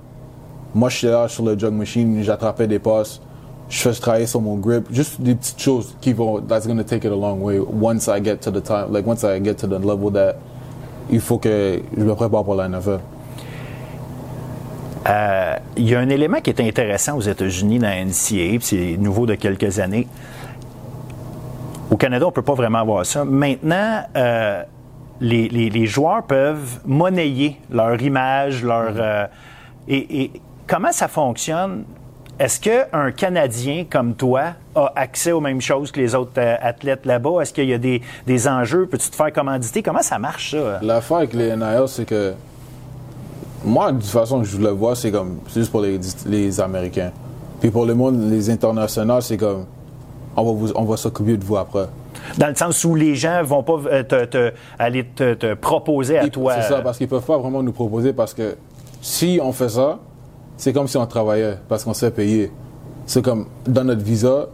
Moi, j'étais là sur le jug machine, j'attrapais des passes, je faisais travailler sur mon grip, juste des petites choses qui vont, that's gonna take it a long way once I get to the time, like once I get to the level that il faut que je me prépare pour la NFL. Euh, il y a un élément qui est intéressant aux États-Unis dans la c'est nouveau de quelques années. Au Canada, on ne peut pas vraiment avoir ça. Maintenant, euh, les, les- les joueurs peuvent monnayer leur image, leur. euh, et, et comment ça fonctionne? Est-ce qu'un Canadien comme toi a accès aux mêmes choses que les autres euh, athlètes là-bas? Est-ce qu'il y a des, des enjeux? Peux-tu te faire commanditer? Comment ça marche, ça? L'affaire avec les NIL, c'est que moi, de toute façon, je le vois, c'est comme, c'est juste pour les, les Américains. Puis pour le monde, les internationaux, c'est comme, on va, vous- on va s'occuper de vous après. Dans le sens où les gens vont pas euh, te, te- aller te, te proposer à Ils- toi. C'est ça, parce qu'ils peuvent pas vraiment nous proposer parce que si on fait ça, c'est comme si on travaillait parce qu'on se fait payer. C'est comme dans notre visa,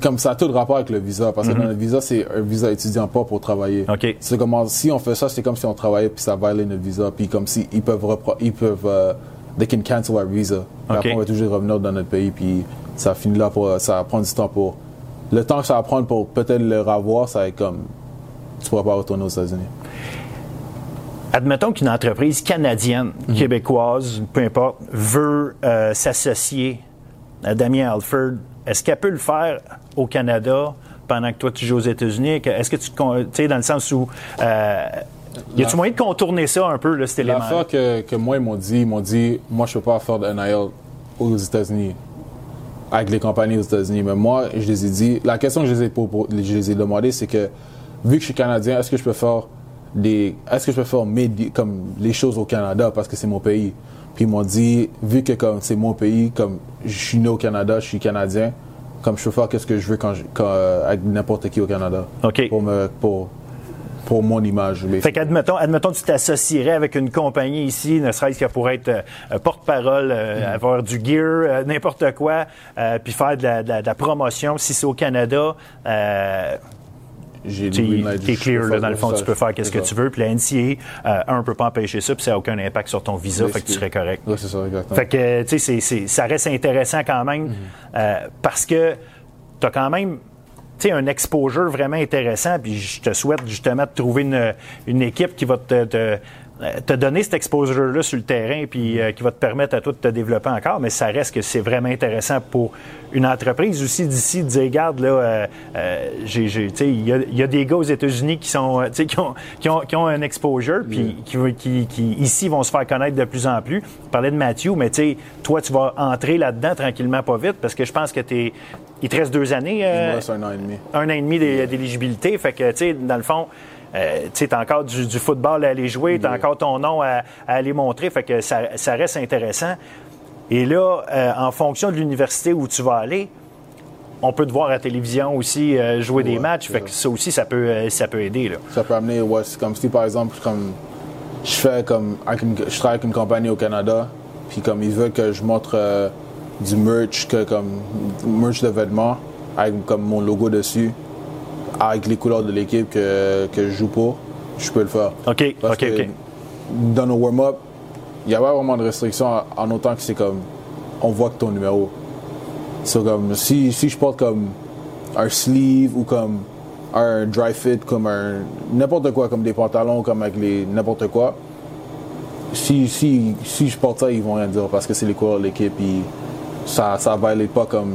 comme ça a tout rapport avec le visa parce que dans notre visa, c'est un visa étudiant pas pour travailler. Mhm. C'est comme si on fait ça, c'est comme si on travaillait puis ça violait notre visa puis comme si ils peuvent ils peuvent euh, they can cancel our visa. Après on va toujours revenir dans notre pays puis ça finit là pour ça va prendre du temps pour le temps que ça va prendre pour peut-être le revoir, ça va être comme tu pourras pas retourner aux États-Unis. Admettons qu'une entreprise canadienne, Mhm. québécoise, peu importe, veut euh, s'associer à Damien Alford. Est-ce qu'elle peut le faire au Canada pendant que toi tu joues aux États-Unis? Est-ce que tu tu sais, dans le sens où. Euh, y a-tu moyen de contourner ça un peu, là, cet élément L'affaire que, que moi, ils m'ont dit, ils m'ont dit, moi, je peux pas faire de NIL aux États-Unis, avec les compagnies aux États-Unis. Mais moi, je les ai dit, la question que je les ai, pour- pour- je les ai demandé, c'est que, vu que je suis Canadien, est-ce que je peux faire est-ce que je peux faire mes, comme, les choses au Canada parce que c'est mon pays? Puis ils m'ont dit, vu que comme c'est mon pays, comme je suis né au Canada, je suis Canadien, comme je peux faire qu'est-ce que je veux quand je- quand, euh, avec n'importe qui au Canada. OK. Pour me, pour, pour mon image. Fait qu'admettons, admettons, tu t'associerais avec une compagnie ici, ne serait-ce que pour être euh, porte-parole, euh, avoir du gear, euh, n'importe quoi, puis faire de la, de la- de la promotion. Si c'est au Canada, J'ai tu le green light, es je clear, là, dans le fond, ça, tu peux faire qu'est-ce que tu veux. Puis la NCA, euh, un, peut pas empêcher ça, puis ça n'a aucun impact sur ton visa, fait que tu serais correct. Oui, c'est ça, exactement. Fait que, tu sais, c'est- c'est- ça reste intéressant quand même Mhm. euh, parce que tu as quand même tu sais, un exposure vraiment intéressant. Puis je te souhaite justement de trouver une, une équipe qui va te, te, te donner cet exposure-là sur le terrain puis euh, qui va te permettre à toi de te développer encore. Mais ça reste que c'est vraiment intéressant pour une entreprise aussi d'ici de dire, regarde, là, euh, euh, j'ai- j'ai- tu sais, il y a, il y a des gars aux États-Unis qui, sont, euh, tu sais, qui, ont, qui, ont, qui ont un exposure puis qui, qui, qui, ici, vont se faire connaître de plus en plus. Tu parlais de Matthew, mais tu sais, toi, tu vas entrer là-dedans tranquillement, pas vite, parce que je pense que tu il te reste deux années. Il euh, me reste un an et demi. un an et demi d'é- d'éligibilité. Fait que, tu sais, dans le fond, euh, tu as encore du, du, football à aller jouer, tu as encore ton nom à, à, aller montrer, fait que ça, ça reste intéressant. Et là, euh, en fonction de l'université où tu vas aller, on peut te voir à la télévision aussi euh, jouer ouais, des matchs. Fait que ça aussi, ça peut, euh, ça peut aider. Là. Ça peut amener, ouais, comme si par exemple, comme je fais comme une, je travaille avec une compagnie au Canada, puis comme ils veulent que je montre euh, du merch, que comme merch de vêtements avec comme mon logo dessus, avec les couleurs de l'équipe que, que je joue pour, je peux le faire. OK, Parce OK, que OK. Dans nos warm-up, il n'y a pas vraiment de restrictions en, autant que c'est comme on voit que ton numéro. So, comme si, si je porte comme un sleeve ou comme un dry fit, comme un n'importe quoi, comme des pantalons, comme avec les n'importe quoi. Si, si, si je porte ça, ils vont rien dire parce que c'est les couleurs de l'équipe et ça ça violate pas comme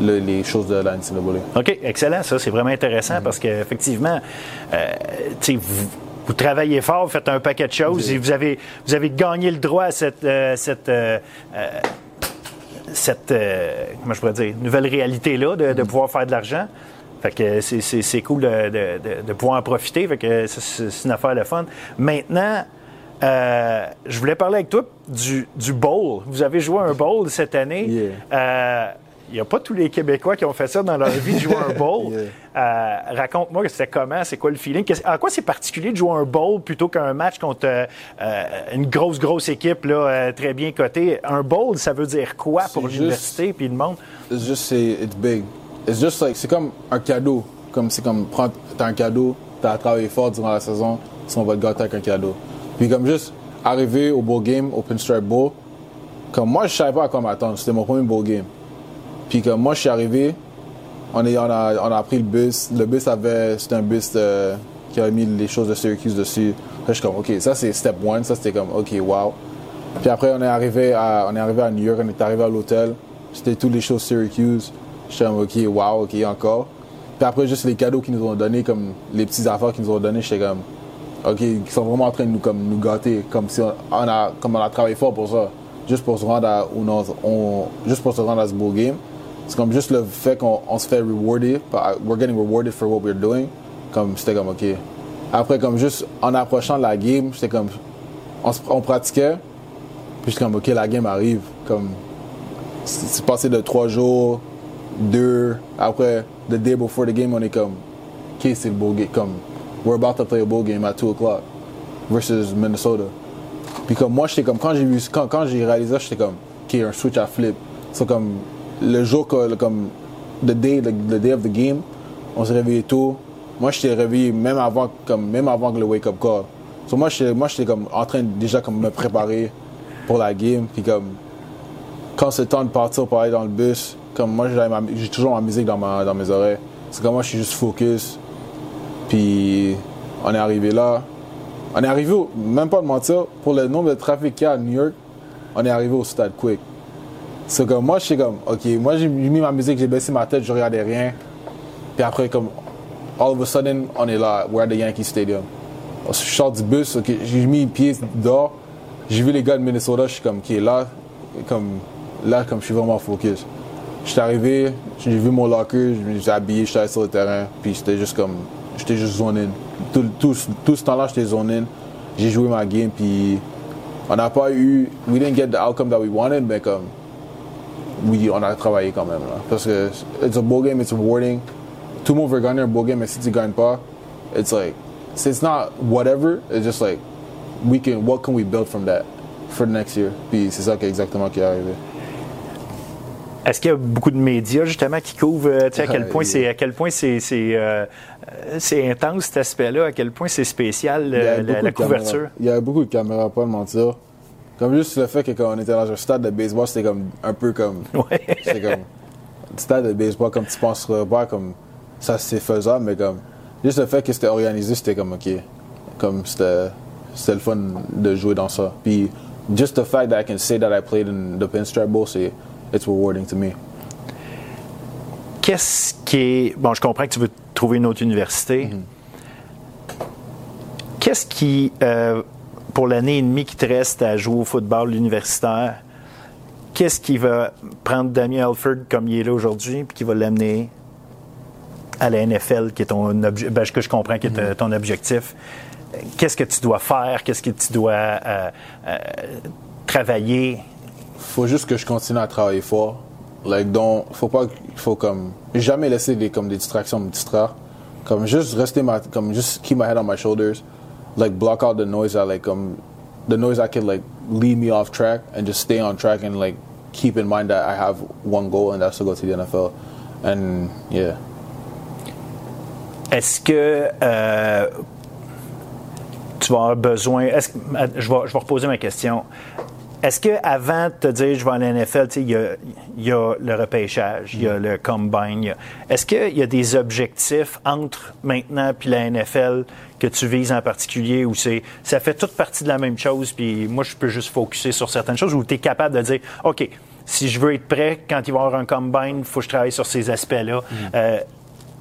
le- les choses de la NCAA. OK, excellent. Ça, c'est vraiment intéressant parce qu'effectivement, euh, tu sais, vous, travaillez fort, vous faites un paquet de choses et vous avez, vous avez gagné le droit à cette, euh, cette, euh, euh, cette euh, comment je pourrais dire, nouvelle réalité-là de, de pouvoir faire de l'argent. Fait que c'est- c'est c'est cool de, de- de- pouvoir en profiter. Fait que c'est- une affaire de fun. Maintenant, euh, je voulais parler avec toi du, du bowl. Vous avez joué un bowl cette année. Yeah. Euh, Il n'y a pas tous les Québécois qui ont fait ça dans leur vie de jouer un bowl. Yeah. Euh, Raconte-moi que c'était comment, c'est quoi le feeling? Qu'est-ce- En quoi c'est particulier de jouer un bowl plutôt qu'un match contre euh, euh, une grosse, grosse équipe là, très bien cotée? Un bowl, ça veut dire quoi pour C'est l'université puis le monde? It's just c'est it's big. It's just like c'est comme un cadeau. Comme c'est comme prendre t'as un cadeau, t'as travaillé fort durant la saison, si on va te gâter avec un cadeau. Puis comme juste arriver au bowl game, au Pinstripe Bowl, comme moi je savais pas à quoi m'attendre. C'était mon premier bowl game. Puis comme moi je suis arrivé, on, a, on a pris le bus. Le bus avait, c'était un bus qui avait mis les choses de Syracuse dessus. Là, je suis comme, OK, ça c'est step one. Ça c'était comme, OK, wow. Puis après, on est arrivé à, on est arrivé à New York, on est arrivé à l'hôtel. C'était toutes les choses Syracuse. J'étais comme, OK, wow, OK, encore. Puis après, juste les cadeaux qu'ils nous ont donnés, comme les petites affaires qu'ils nous ont données, j'étais comme, OK, ils sont vraiment en train de nous, comme, nous gâter, comme si on, a, comme on a travaillé fort pour ça. Juste pour se rendre à, on, on- juste pour se rendre à ce beau game. C'est comme juste le fait qu'on on se fait rewarder, we're getting rewarded for what we're doing. Comme, c'était comme, OK. Après, comme juste en approchant la game, j'étais comme, on, pratiquait, puis j'étais comme, OK, la game arrive. Comme, c'est passé de trois jours, deux. Après, the day before the game, on est comme, OK, c'est le beau game. Comme, we're about to play a bowl game at 2 o'clock versus Minnesota. Puis comme moi, j'étais comme, quand j'ai vu, quand, quand j'ai réalisé j'étais comme, OK, un switch à flip. C'est comme, le jour que, le- comme, the day, the, day of the game, on s'est réveillé tôt. Moi, j'étais réveillé même avant, comme, même avant que le wake-up call. So, moi, j'étais, moi, j'étais comme, en train de déjà, comme, me préparer pour la game. Puis comme, quand c'est le temps de partir pour aller dans le bus, comme moi, j'ai, toujours ma musique dans, ma, dans mes oreilles. C'est comme moi, je suis juste focus. Puis, on est arrivé là. On est arrivé, même pas de mentir, pour le nombre de trafic qu'il y a à New York, on est arrivé au stade quick. C'est comme moi, je suis comme, ok, moi j'ai mis ma musique, j'ai baissé ma tête, je regardais rien. Puis après, comme, all of a sudden, on est là, we're at the Yankee Stadium. Je sors du bus, ok, j'ai mis les pieds dehors, j'ai vu les gars de Minnesota, je suis comme, ok, là, comme, là, comme je suis vraiment focus. Je suis arrivé, j'ai vu mon locker, suis habillé, allé sur le terrain, puis j'étais juste comme, j'étais juste zone in. Tout, tout, tout ce temps-là, j'étais zone in. J'ai joué ma game, puis on n'a pas eu, we didn't get the outcome that we wanted, mais comme, oui, on a travaillé quand même. Là. Parce que it's a bowl game, it's rewarding. Tout le monde veut gagner un bowl game, mais si tu gagnes pas, it's like, it's not whatever, it's just like, we can, what can we build from that for the next year? Puis c'est ça qui est exactement qui est arrivé. Est-ce qu'il y a beaucoup de médias justement qui couvrent euh, tu sais, à quel point yeah. c'est à quel point c'est c'est euh, euh, c'est intense cet aspect-là, à quel point c'est spécial la, caméras. couverture? Il y avait beaucoup de caméras, pas de mentir. Comme juste le fait que quand on était dans un stade de baseball, c'était comme un peu comme. Ouais. C'était comme. Stade de baseball, comme tu penses pas, comme ça c'est faisable, mais comme. Juste le fait que c'était organisé, c'était comme ok. Comme c'était. C'était le fun de jouer dans ça. Puis, just the fact that I can say that I played in the Pinstripe Bowl, c'est. It's rewarding to me. Qu'est-ce qui est bon, je comprends que tu veux trouver une autre université. Mm-hmm. Qu'est-ce qui euh, pour l'année et demie qui te reste à jouer au football universitaire, qu'est-ce qui va prendre Damien Alford comme il est là aujourd'hui puis qui va l'amener à la NFL, qui est ton ben, que je comprends qui est euh, ton objectif, qu'est-ce que tu dois faire? Qu'est-ce que tu dois euh, euh, travailler? faut juste que je continue à travailler fort. Like, donc, faut pas, faut comme, jamais laisser des, comme, des distractions me distraire. Comme, juste rester comme, just keep my head on my shoulders. Like, block out the noise that, like, um, the noise that could, like, lead me off track and just stay on track and, like, keep in mind that I have one goal and that's to go to the NFL. And, yeah. Est-ce que euh, tu vas avoir besoin. est-ce que- je, vais, je vais reposer ma question. Est-ce qu'avant de te dire je vais à la NFL, tu sais, il y a, il y a le repêchage, il y a le combine, est-ce qu'il y a des objectifs entre maintenant puis la NFL que tu vises en particulier ou c'est ça fait toute partie de la même chose puis moi je peux juste focuser sur certaines choses ou tu es capable de dire OK, si je veux être prêt quand il va y avoir un combine, il faut que je travaille sur ces aspects-là. Euh,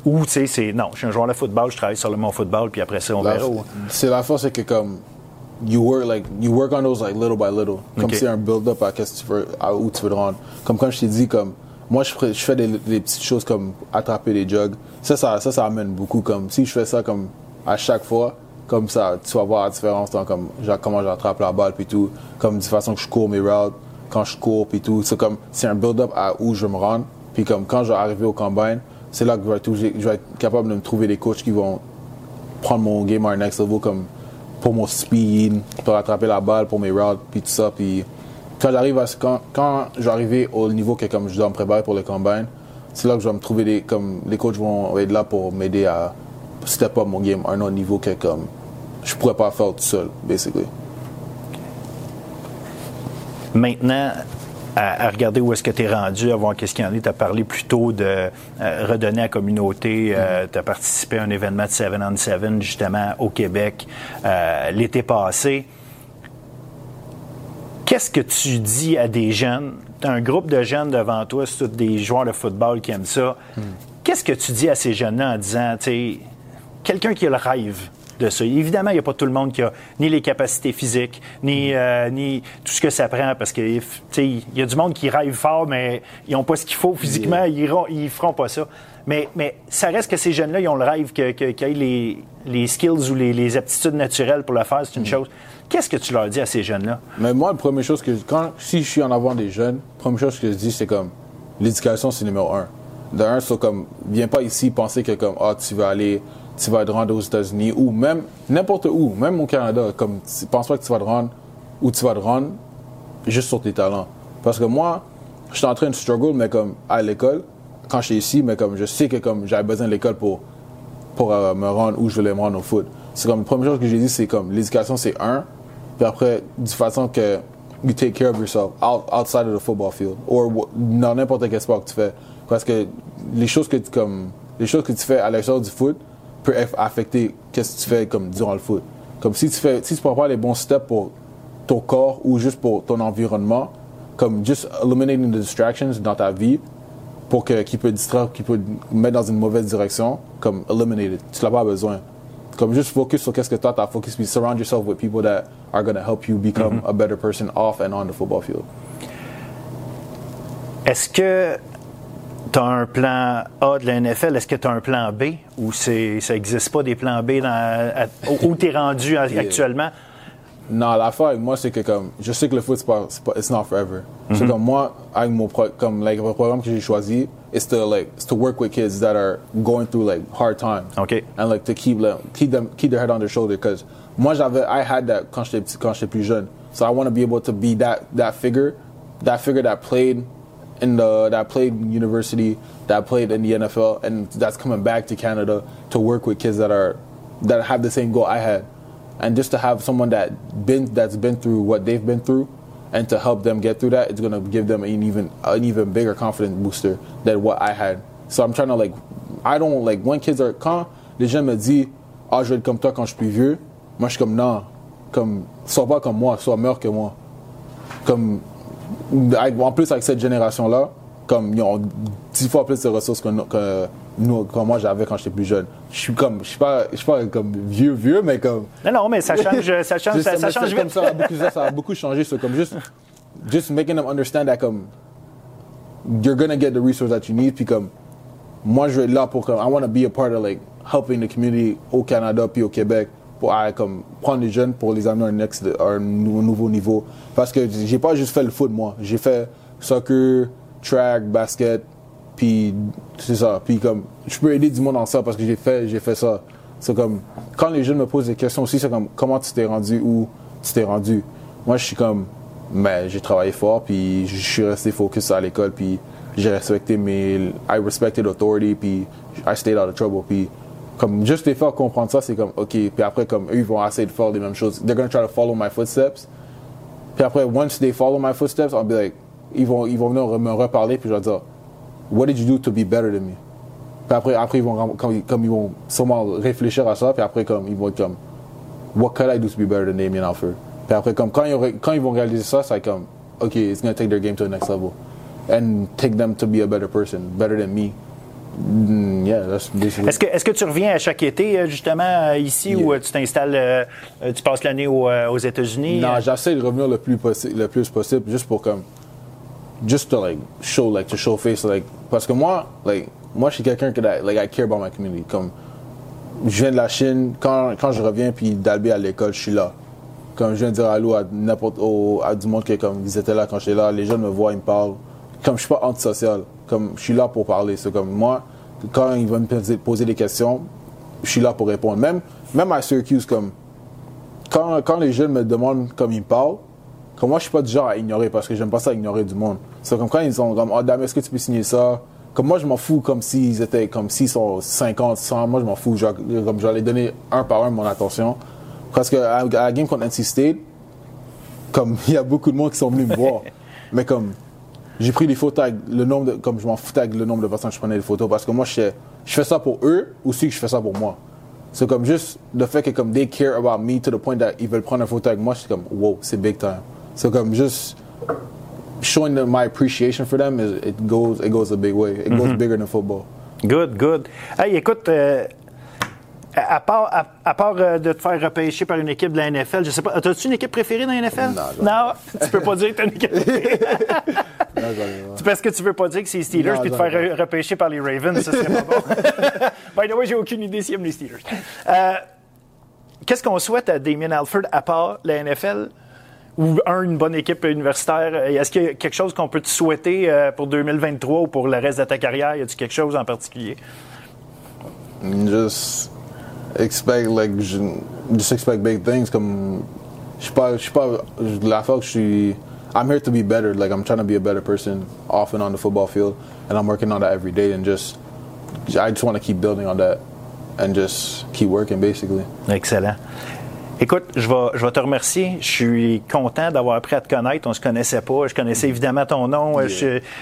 ou, tu sais, c'est non, je suis un joueur de football, je travaille sur le mon football, puis après ça, on La- verra. C'est la force, c'est que comme you work like you work on those like little by little. Comme Ok. c'est un build-up à qu'est-ce que tu veux, à où tu veux te rendre. Comme quand je t'ai dit comme moi je, je fais des, des petites choses comme attraper des jugs. Ça, ça, ça, ça amène beaucoup. Comme si je fais ça comme à chaque fois, comme ça, tu vas voir la différence dans comme genre, comment j'attrape la balle puis tout. Comme de façon que je cours mes routes, quand je cours puis tout. C'est comme c'est un build-up à où je me rendre. Puis comme quand je vais arriver au combine, c'est là que je vais, être, obligé- je vais être capable de me trouver des coachs qui vont prendre mon game à un next level comme pour mon speed, pour attraper la balle, pour mes routes, puis tout ça. Puis quand j'arrive à quand, quand j'arrive au niveau que comme je dois me préparer pour le combine, c'est là que je vais me trouver des comme les coachs vont être là pour m'aider à step up mon game à un autre niveau que comme je pourrais pas faire tout seul, basically. Maintenant, à, à regarder où est-ce que tu es rendu, à voir qu'est-ce qu'il y en a. Tu as parlé plutôt de euh, redonner à la communauté. tu as participé à un événement de 7 on 7, justement, au Québec, euh, l'été passé. Qu'est-ce que tu dis à des jeunes? Tu as un groupe de jeunes devant toi, c'est tous des joueurs de football qui aiment ça. Qu'est-ce que tu dis à ces jeunes-là en disant, tu sais, quelqu'un qui a le rêve de ça. Évidemment, il n'y a pas tout le monde qui a ni les capacités physiques, ni, euh, ni tout ce que ça prend, parce que il y a du monde qui rêve fort, mais ils n'ont pas ce qu'il faut physiquement, ils ils feront pas ça. Mais, mais ça reste que ces jeunes-là, ils ont le rêve que- qu'ils aient les, les skills ou les, les aptitudes naturelles pour le faire, c'est une chose. Qu'est-ce que tu leur dis à ces jeunes-là? Mais moi, la première chose que quand si je suis en avant des jeunes, la première chose que je dis c'est comme l'éducation c'est numéro un. De un, c'est comme viens pas ici penser que comme ah tu vas aller, tu vas te rendre aux États-Unis ou même n'importe où, même au Canada, comme tu penses pas que tu vas te rendre où tu vas te rendre juste sur tes talents. Parce que moi, je suis en train de struggle mais comme à l'école quand je suis ici, mais comme je sais que comme j'avais besoin de l'école pour pour euh, me rendre où je voulais me rendre au foot. C'est comme la première chose que j'ai dit, c'est comme l'éducation c'est un, puis après de façon que you take care of yourself out, outside of the football field wh- dans n'importe quel sport que tu fais, parce que les choses que tu comme les choses que tu fais à l'extérieur du foot eff- affecter qu'est-ce que tu fais comme durant le foot? Comme si tu fais si tu prends pas les bons steps pour ton corps ou juste pour ton environnement, comme just eliminating the distractions dans ta vie pour que qui peut distraire, qui peut mettre dans une mauvaise direction, comme eliminate it. Tu l'as pas besoin. Comme juste focus sur qu'est-ce que toi t'as focus, puis surround yourself with people that are gonna help you become a better person off and on the football field. Est-ce que tu as un plan A de la NFL? Est-ce que tu as un plan B? Ou c'est, ça n'existe pas des plans B dans, à- où tu es rendu actuellement? Non, l'affaire avec moi, c'est que comme, je sais que le foot, c'est pas, c'est pas it's not forever. C'est comme moi, avec mon pro, comme, like, le programme que j'ai choisi, it's to, like, it's to work with kids that are going through, like, hard times. OK. And, like, to keep, them, keep them, keep their head on their shoulder. Because moi, j'avais, I had that quand j'étais, quand j'étais plus jeune. So I want to be able to be that, that figure, that figure that played in the, that played university, that played in the NFL, and that's coming back to Canada to work with kids that are, that have the same goal I had. And just to have someone that been that's been through what they've been through and to help them get through that it's to give them an even an even bigger confidence booster than what I had. So I'm trying to like I don't like when kids are quand les gens me disent ah je vais comme toi quand je suis vieux moi je suis comme non comme sois pas comme moi sois meilleur que moi. Comme en plus avec cette génération là comme ils ont dix fois plus de ressources que, nous- que nous que moi j'avais quand j'étais plus jeune je suis comme je suis pas je suis pas comme vieux vieux mais comme Non, non, mais ça change, ça change, ça, ça change vite. ça, a beaucoup, ça, a beaucoup changé. So, comme juste, just making them understand that comme you're gonna get the resources that you need. Puis comme moi, je vais être là pour comme, I want to be a part of like helping the community au Canada puis au Québec pour aller comme prendre les jeunes pour les amener à un, next, à un nou- nouveau niveau. Parce que j'ai pas juste fait le foot, moi. J'ai fait soccer, track, basket, puis c'est ça. Puis comme, je peux aider du monde dans ça parce que j'ai fait, fait ça. C'est comme, quand les jeunes me posent des questions aussi, c'est comme, comment tu t'es rendu, où tu t'es rendu? Moi, je suis comme, mais j'ai travaillé fort, puis je suis resté focus à l'école, puis j'ai respecté mes, I respected authority, puis I stayed out of trouble, puis comme juste les faire comprendre ça, c'est comme, ok, puis après, comme eux, ils vont essayer de faire les mêmes choses. They're gonna try to follow my footsteps. Puis après, once they follow my footsteps, I'll be like, ils vont, ils vont venir me reparler, puis je vais dire, what did you do to be better than me? Puis après, après ils vont, comme, comme ils vont sûrement réfléchir à ça, puis après, comme, ils vont être comme, what could I do to be better than Damien Alford? Puis après, comme, quand ils, quand ils vont réaliser ça, c'est comme, ok, it's gonna take their game to the next level. And take them to be a better person, better than me. Mm, yeah. Est-ce que, est-ce que tu reviens à chaque été, euh, justement, euh, ici, Yeah. ou euh, tu t'installes, tu passes l'année au, aux États-Unis? Non, j'essaie de revenir le plus possible, le plus possible, juste pour comme, just to like show like to show face like parce que moi like moi je suis quelqu'un que like I care about my community comme je viens de la Chine quand quand je reviens puis d'Albi à l'école je suis là comme je viens de dire allô à n'importe à du monde que comme ils étaient là quand j'étais là les jeunes me voient ils me parlent comme je suis pas antisocial comme je suis là pour parler c'est comme moi quand ils vont me poser- des questions je suis là pour répondre même même à Syracuse comme quand, quand les jeunes me demandent comme ils me parlent, comme moi, je suis pas du genre à ignorer parce que j'aime pas ça ignorer du monde. C'est comme quand ils sont comme, oh, dame, est-ce que tu peux signer ça? Comme moi, je m'en fous comme s'ils étaient, comme s'ils sont 50, 100, moi, je m'en fous. Comme je vais les donner un par un mon attention. Parce que à, à la game contre NC State, comme il y a beaucoup de monde qui sont venus me voir. Mais comme, j'ai pris des photos avec le nombre de, comme je m'en foutais avec le nombre de personnes que je prenais des photos parce que moi, je fais, je fais ça pour eux aussi que je fais ça pour moi. C'est comme juste le fait que comme they care about me to the point that ils veulent prendre une photo avec moi, c'est comme wow, c'est big time. C'est comme juste showing them my appreciation for them is it goes it goes a big way. It goes bigger than football. Good, good. Hey, écoute, euh, à part, à, à part euh, de te faire repêcher par une équipe de la NFL, je sais pas, as-tu une équipe préférée dans la NFL? Non, non? tu peux pas dire que tu as une équipe préférée. C'est parce que tu veux pas dire que c'est les Steelers Non, puis te faire re- repêcher par les Ravens, ça serait pas bon. By the way, j'ai aucune idée s'ils aiment les Steelers. Euh, Qu'est-ce qu'on souhaite à Damien Alford à part la NFL? Ou un, une bonne équipe universitaire? Est-ce qu'il y a quelque chose qu'on peut te souhaiter euh, pour 2023 ou pour le reste de ta carrière? Y a-t-il quelque chose en particulier? just expect like je- just expect big things comme je suis pas je suis pas la fois que je suis I'm here to be better like I'm trying to be a better person off and on the football field and I'm working on that every day and just I just want to keep building on that and just keep working basically Excellent. Écoute, je vais, je vais te remercier. Je suis content d'avoir appris à te connaître. On se connaissait pas. Je connaissais évidemment ton nom.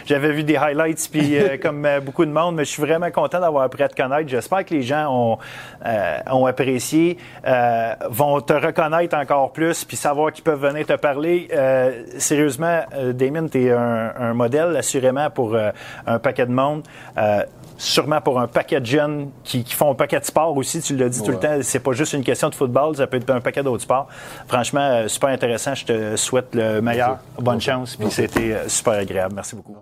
J'avais vu des highlights, puis euh, comme euh, beaucoup de monde, mais je suis vraiment content d'avoir appris à te connaître. J'espère que les gens ont, euh, ont apprécié, euh, vont te reconnaître encore plus, puis savoir qu'ils peuvent venir te parler. Euh, sérieusement, euh, Damien, tu es un, un modèle, assurément, pour euh, un paquet de monde. Sûrement pour un paquet de jeunes qui, qui font un paquet de sports aussi. Tu l'as dit tout le temps, c'est pas juste une question de football, ça peut être un paquet d'autres sports. Franchement, euh, super intéressant. Je te souhaite le meilleur. Bonne chance. Puis c'était euh, super agréable. Merci beaucoup.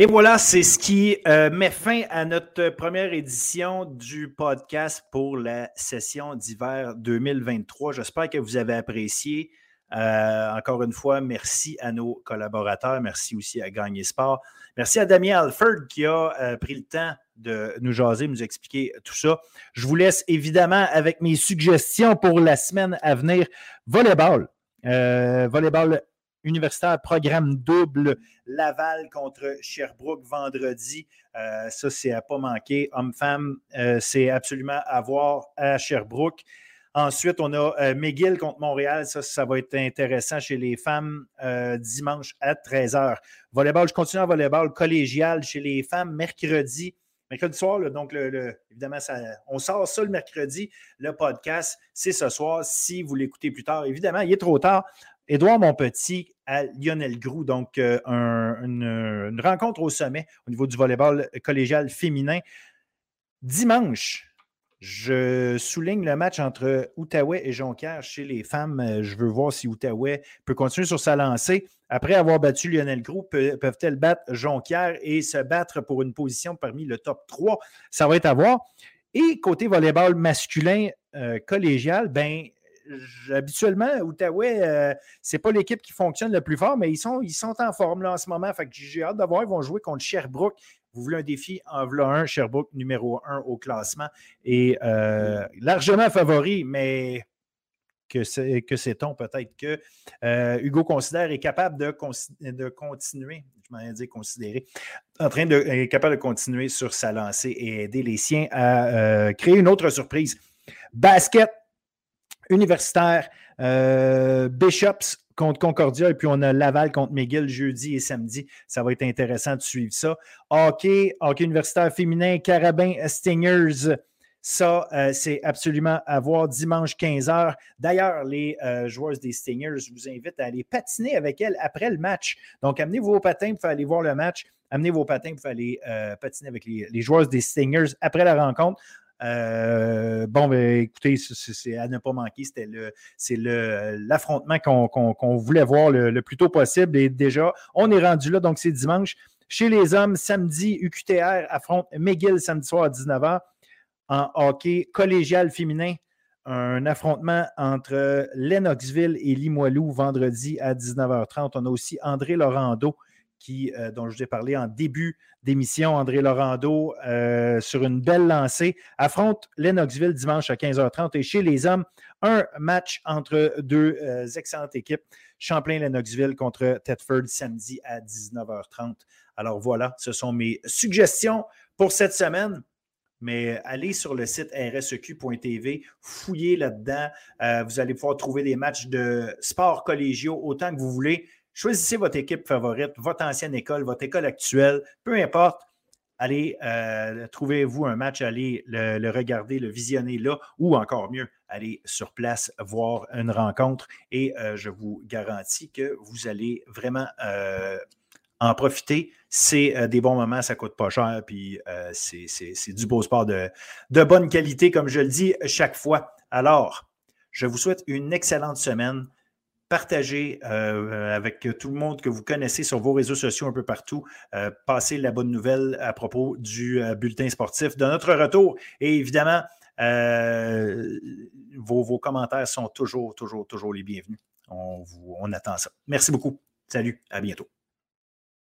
Et voilà, c'est ce qui euh, met fin à notre première édition du podcast pour la session d'hiver 2023. J'espère que vous avez apprécié. Euh, encore une fois, merci à nos collaborateurs. Merci aussi à Gagner Sport. Merci à Damien Alford qui a euh, pris le temps de nous jaser, nous expliquer tout ça. Je vous laisse évidemment avec mes suggestions pour la semaine à venir. Volleyball. Euh, volleyball universitaire, programme double Laval contre Sherbrooke vendredi. Euh, ça, c'est à pas manquer. Homme-femme, c'est absolument à voir à Sherbrooke. Ensuite, on a euh, McGill contre Montréal. Ça, ça va être intéressant chez les femmes euh, dimanche à 13h. Volleyball, je continue en volleyball collégial chez les femmes mercredi. Mercredi soir, donc évidemment, ça, on sort ça le mercredi. Le podcast, c'est ce soir. Si vous l'écoutez plus tard, évidemment, il est trop tard. Édouard Monpetit à Lionel Groux, donc euh, un- une, une rencontre au sommet au niveau du volleyball collégial féminin. Dimanche, Je souligne le match entre Outaouais et Jonquière chez les femmes. Euh, je veux voir si Outaouais peut continuer sur sa lancée. Après avoir battu Lionel Gros, peuvent-elles battre Jonquière et se battre pour une position parmi le top 3? Ça va être à voir. Et côté volleyball masculin euh, collégial, ben, habituellement, Outaouais, euh, ce n'est pas l'équipe qui fonctionne le plus fort, mais ils sont, en forme là, en ce moment. j'ai hâte de voir. Ils vont jouer contre Sherbrooke. Vous voulez un défi, en voilà un. Sherbrooke numéro un au classement. Et euh, largement favori, mais que, sait-on peut-être que euh, Hugo considère est capable de, de continuer, je m'en ai dit considérer, en train de est capable de continuer sur sa lancée et aider les siens à créer une autre surprise. Basket, universitaire, euh, Bishops contre Concordia, et puis on a Laval contre McGill jeudi et samedi. Ça va être intéressant de suivre ça. Hockey, hockey universitaire féminin, Carabin Stingers. Ça, euh, c'est absolument à voir dimanche 15h. D'ailleurs, les euh, joueuses des Stingers, je vous invite à aller patiner avec elles après le match. Donc, amenez vos patins pour aller voir le match. Amenez vos patins pour aller patiner avec les, les joueuses des Stingers après la rencontre. Euh, bon, ben, écoutez, c'est à ne pas manquer. C'est l'affrontement qu'on, voulait voir le, plus tôt possible. Et déjà, on est rendu là. Donc, c'est dimanche. Chez les hommes, samedi, UQTR affronte McGill samedi soir à 19h en hockey collégial féminin. Un affrontement entre Lennoxville et Limoilou vendredi à 19h30. On a aussi André Laurando euh, dont je vous ai parlé en début d'émission, André Laurando, euh, sur une belle lancée, affronte Lennoxville dimanche à 15h30. Et chez les hommes, un match entre deux euh, excellentes équipes, Champlain-Lennoxville contre Thetford samedi à 19h30. Alors voilà, ce sont mes suggestions pour cette semaine. Mais allez sur le site rseq.tv, fouillez là-dedans. vous allez pouvoir trouver des matchs de sport collégiaux autant que vous voulez. Choisissez votre équipe favorite, votre ancienne école, votre école actuelle, peu importe. Allez, euh, trouvez-vous un match, allez le, regarder, le visionner là, ou encore mieux, allez sur place voir une rencontre et euh, je vous garantis que vous allez vraiment euh, en profiter. C'est des bons moments, ça ne coûte pas cher, puis c'est du beau sport de, de bonne qualité, comme je le dis chaque fois. Alors, je vous souhaite une excellente semaine partagez euh, avec tout le monde que vous connaissez sur vos réseaux sociaux un peu partout. Euh, passez la bonne nouvelle à propos du euh, bulletin sportif de notre retour. Et évidemment, vos, vos, commentaires sont toujours, toujours, toujours les bienvenus. On, vous, on attend ça. Merci beaucoup. Salut, à bientôt.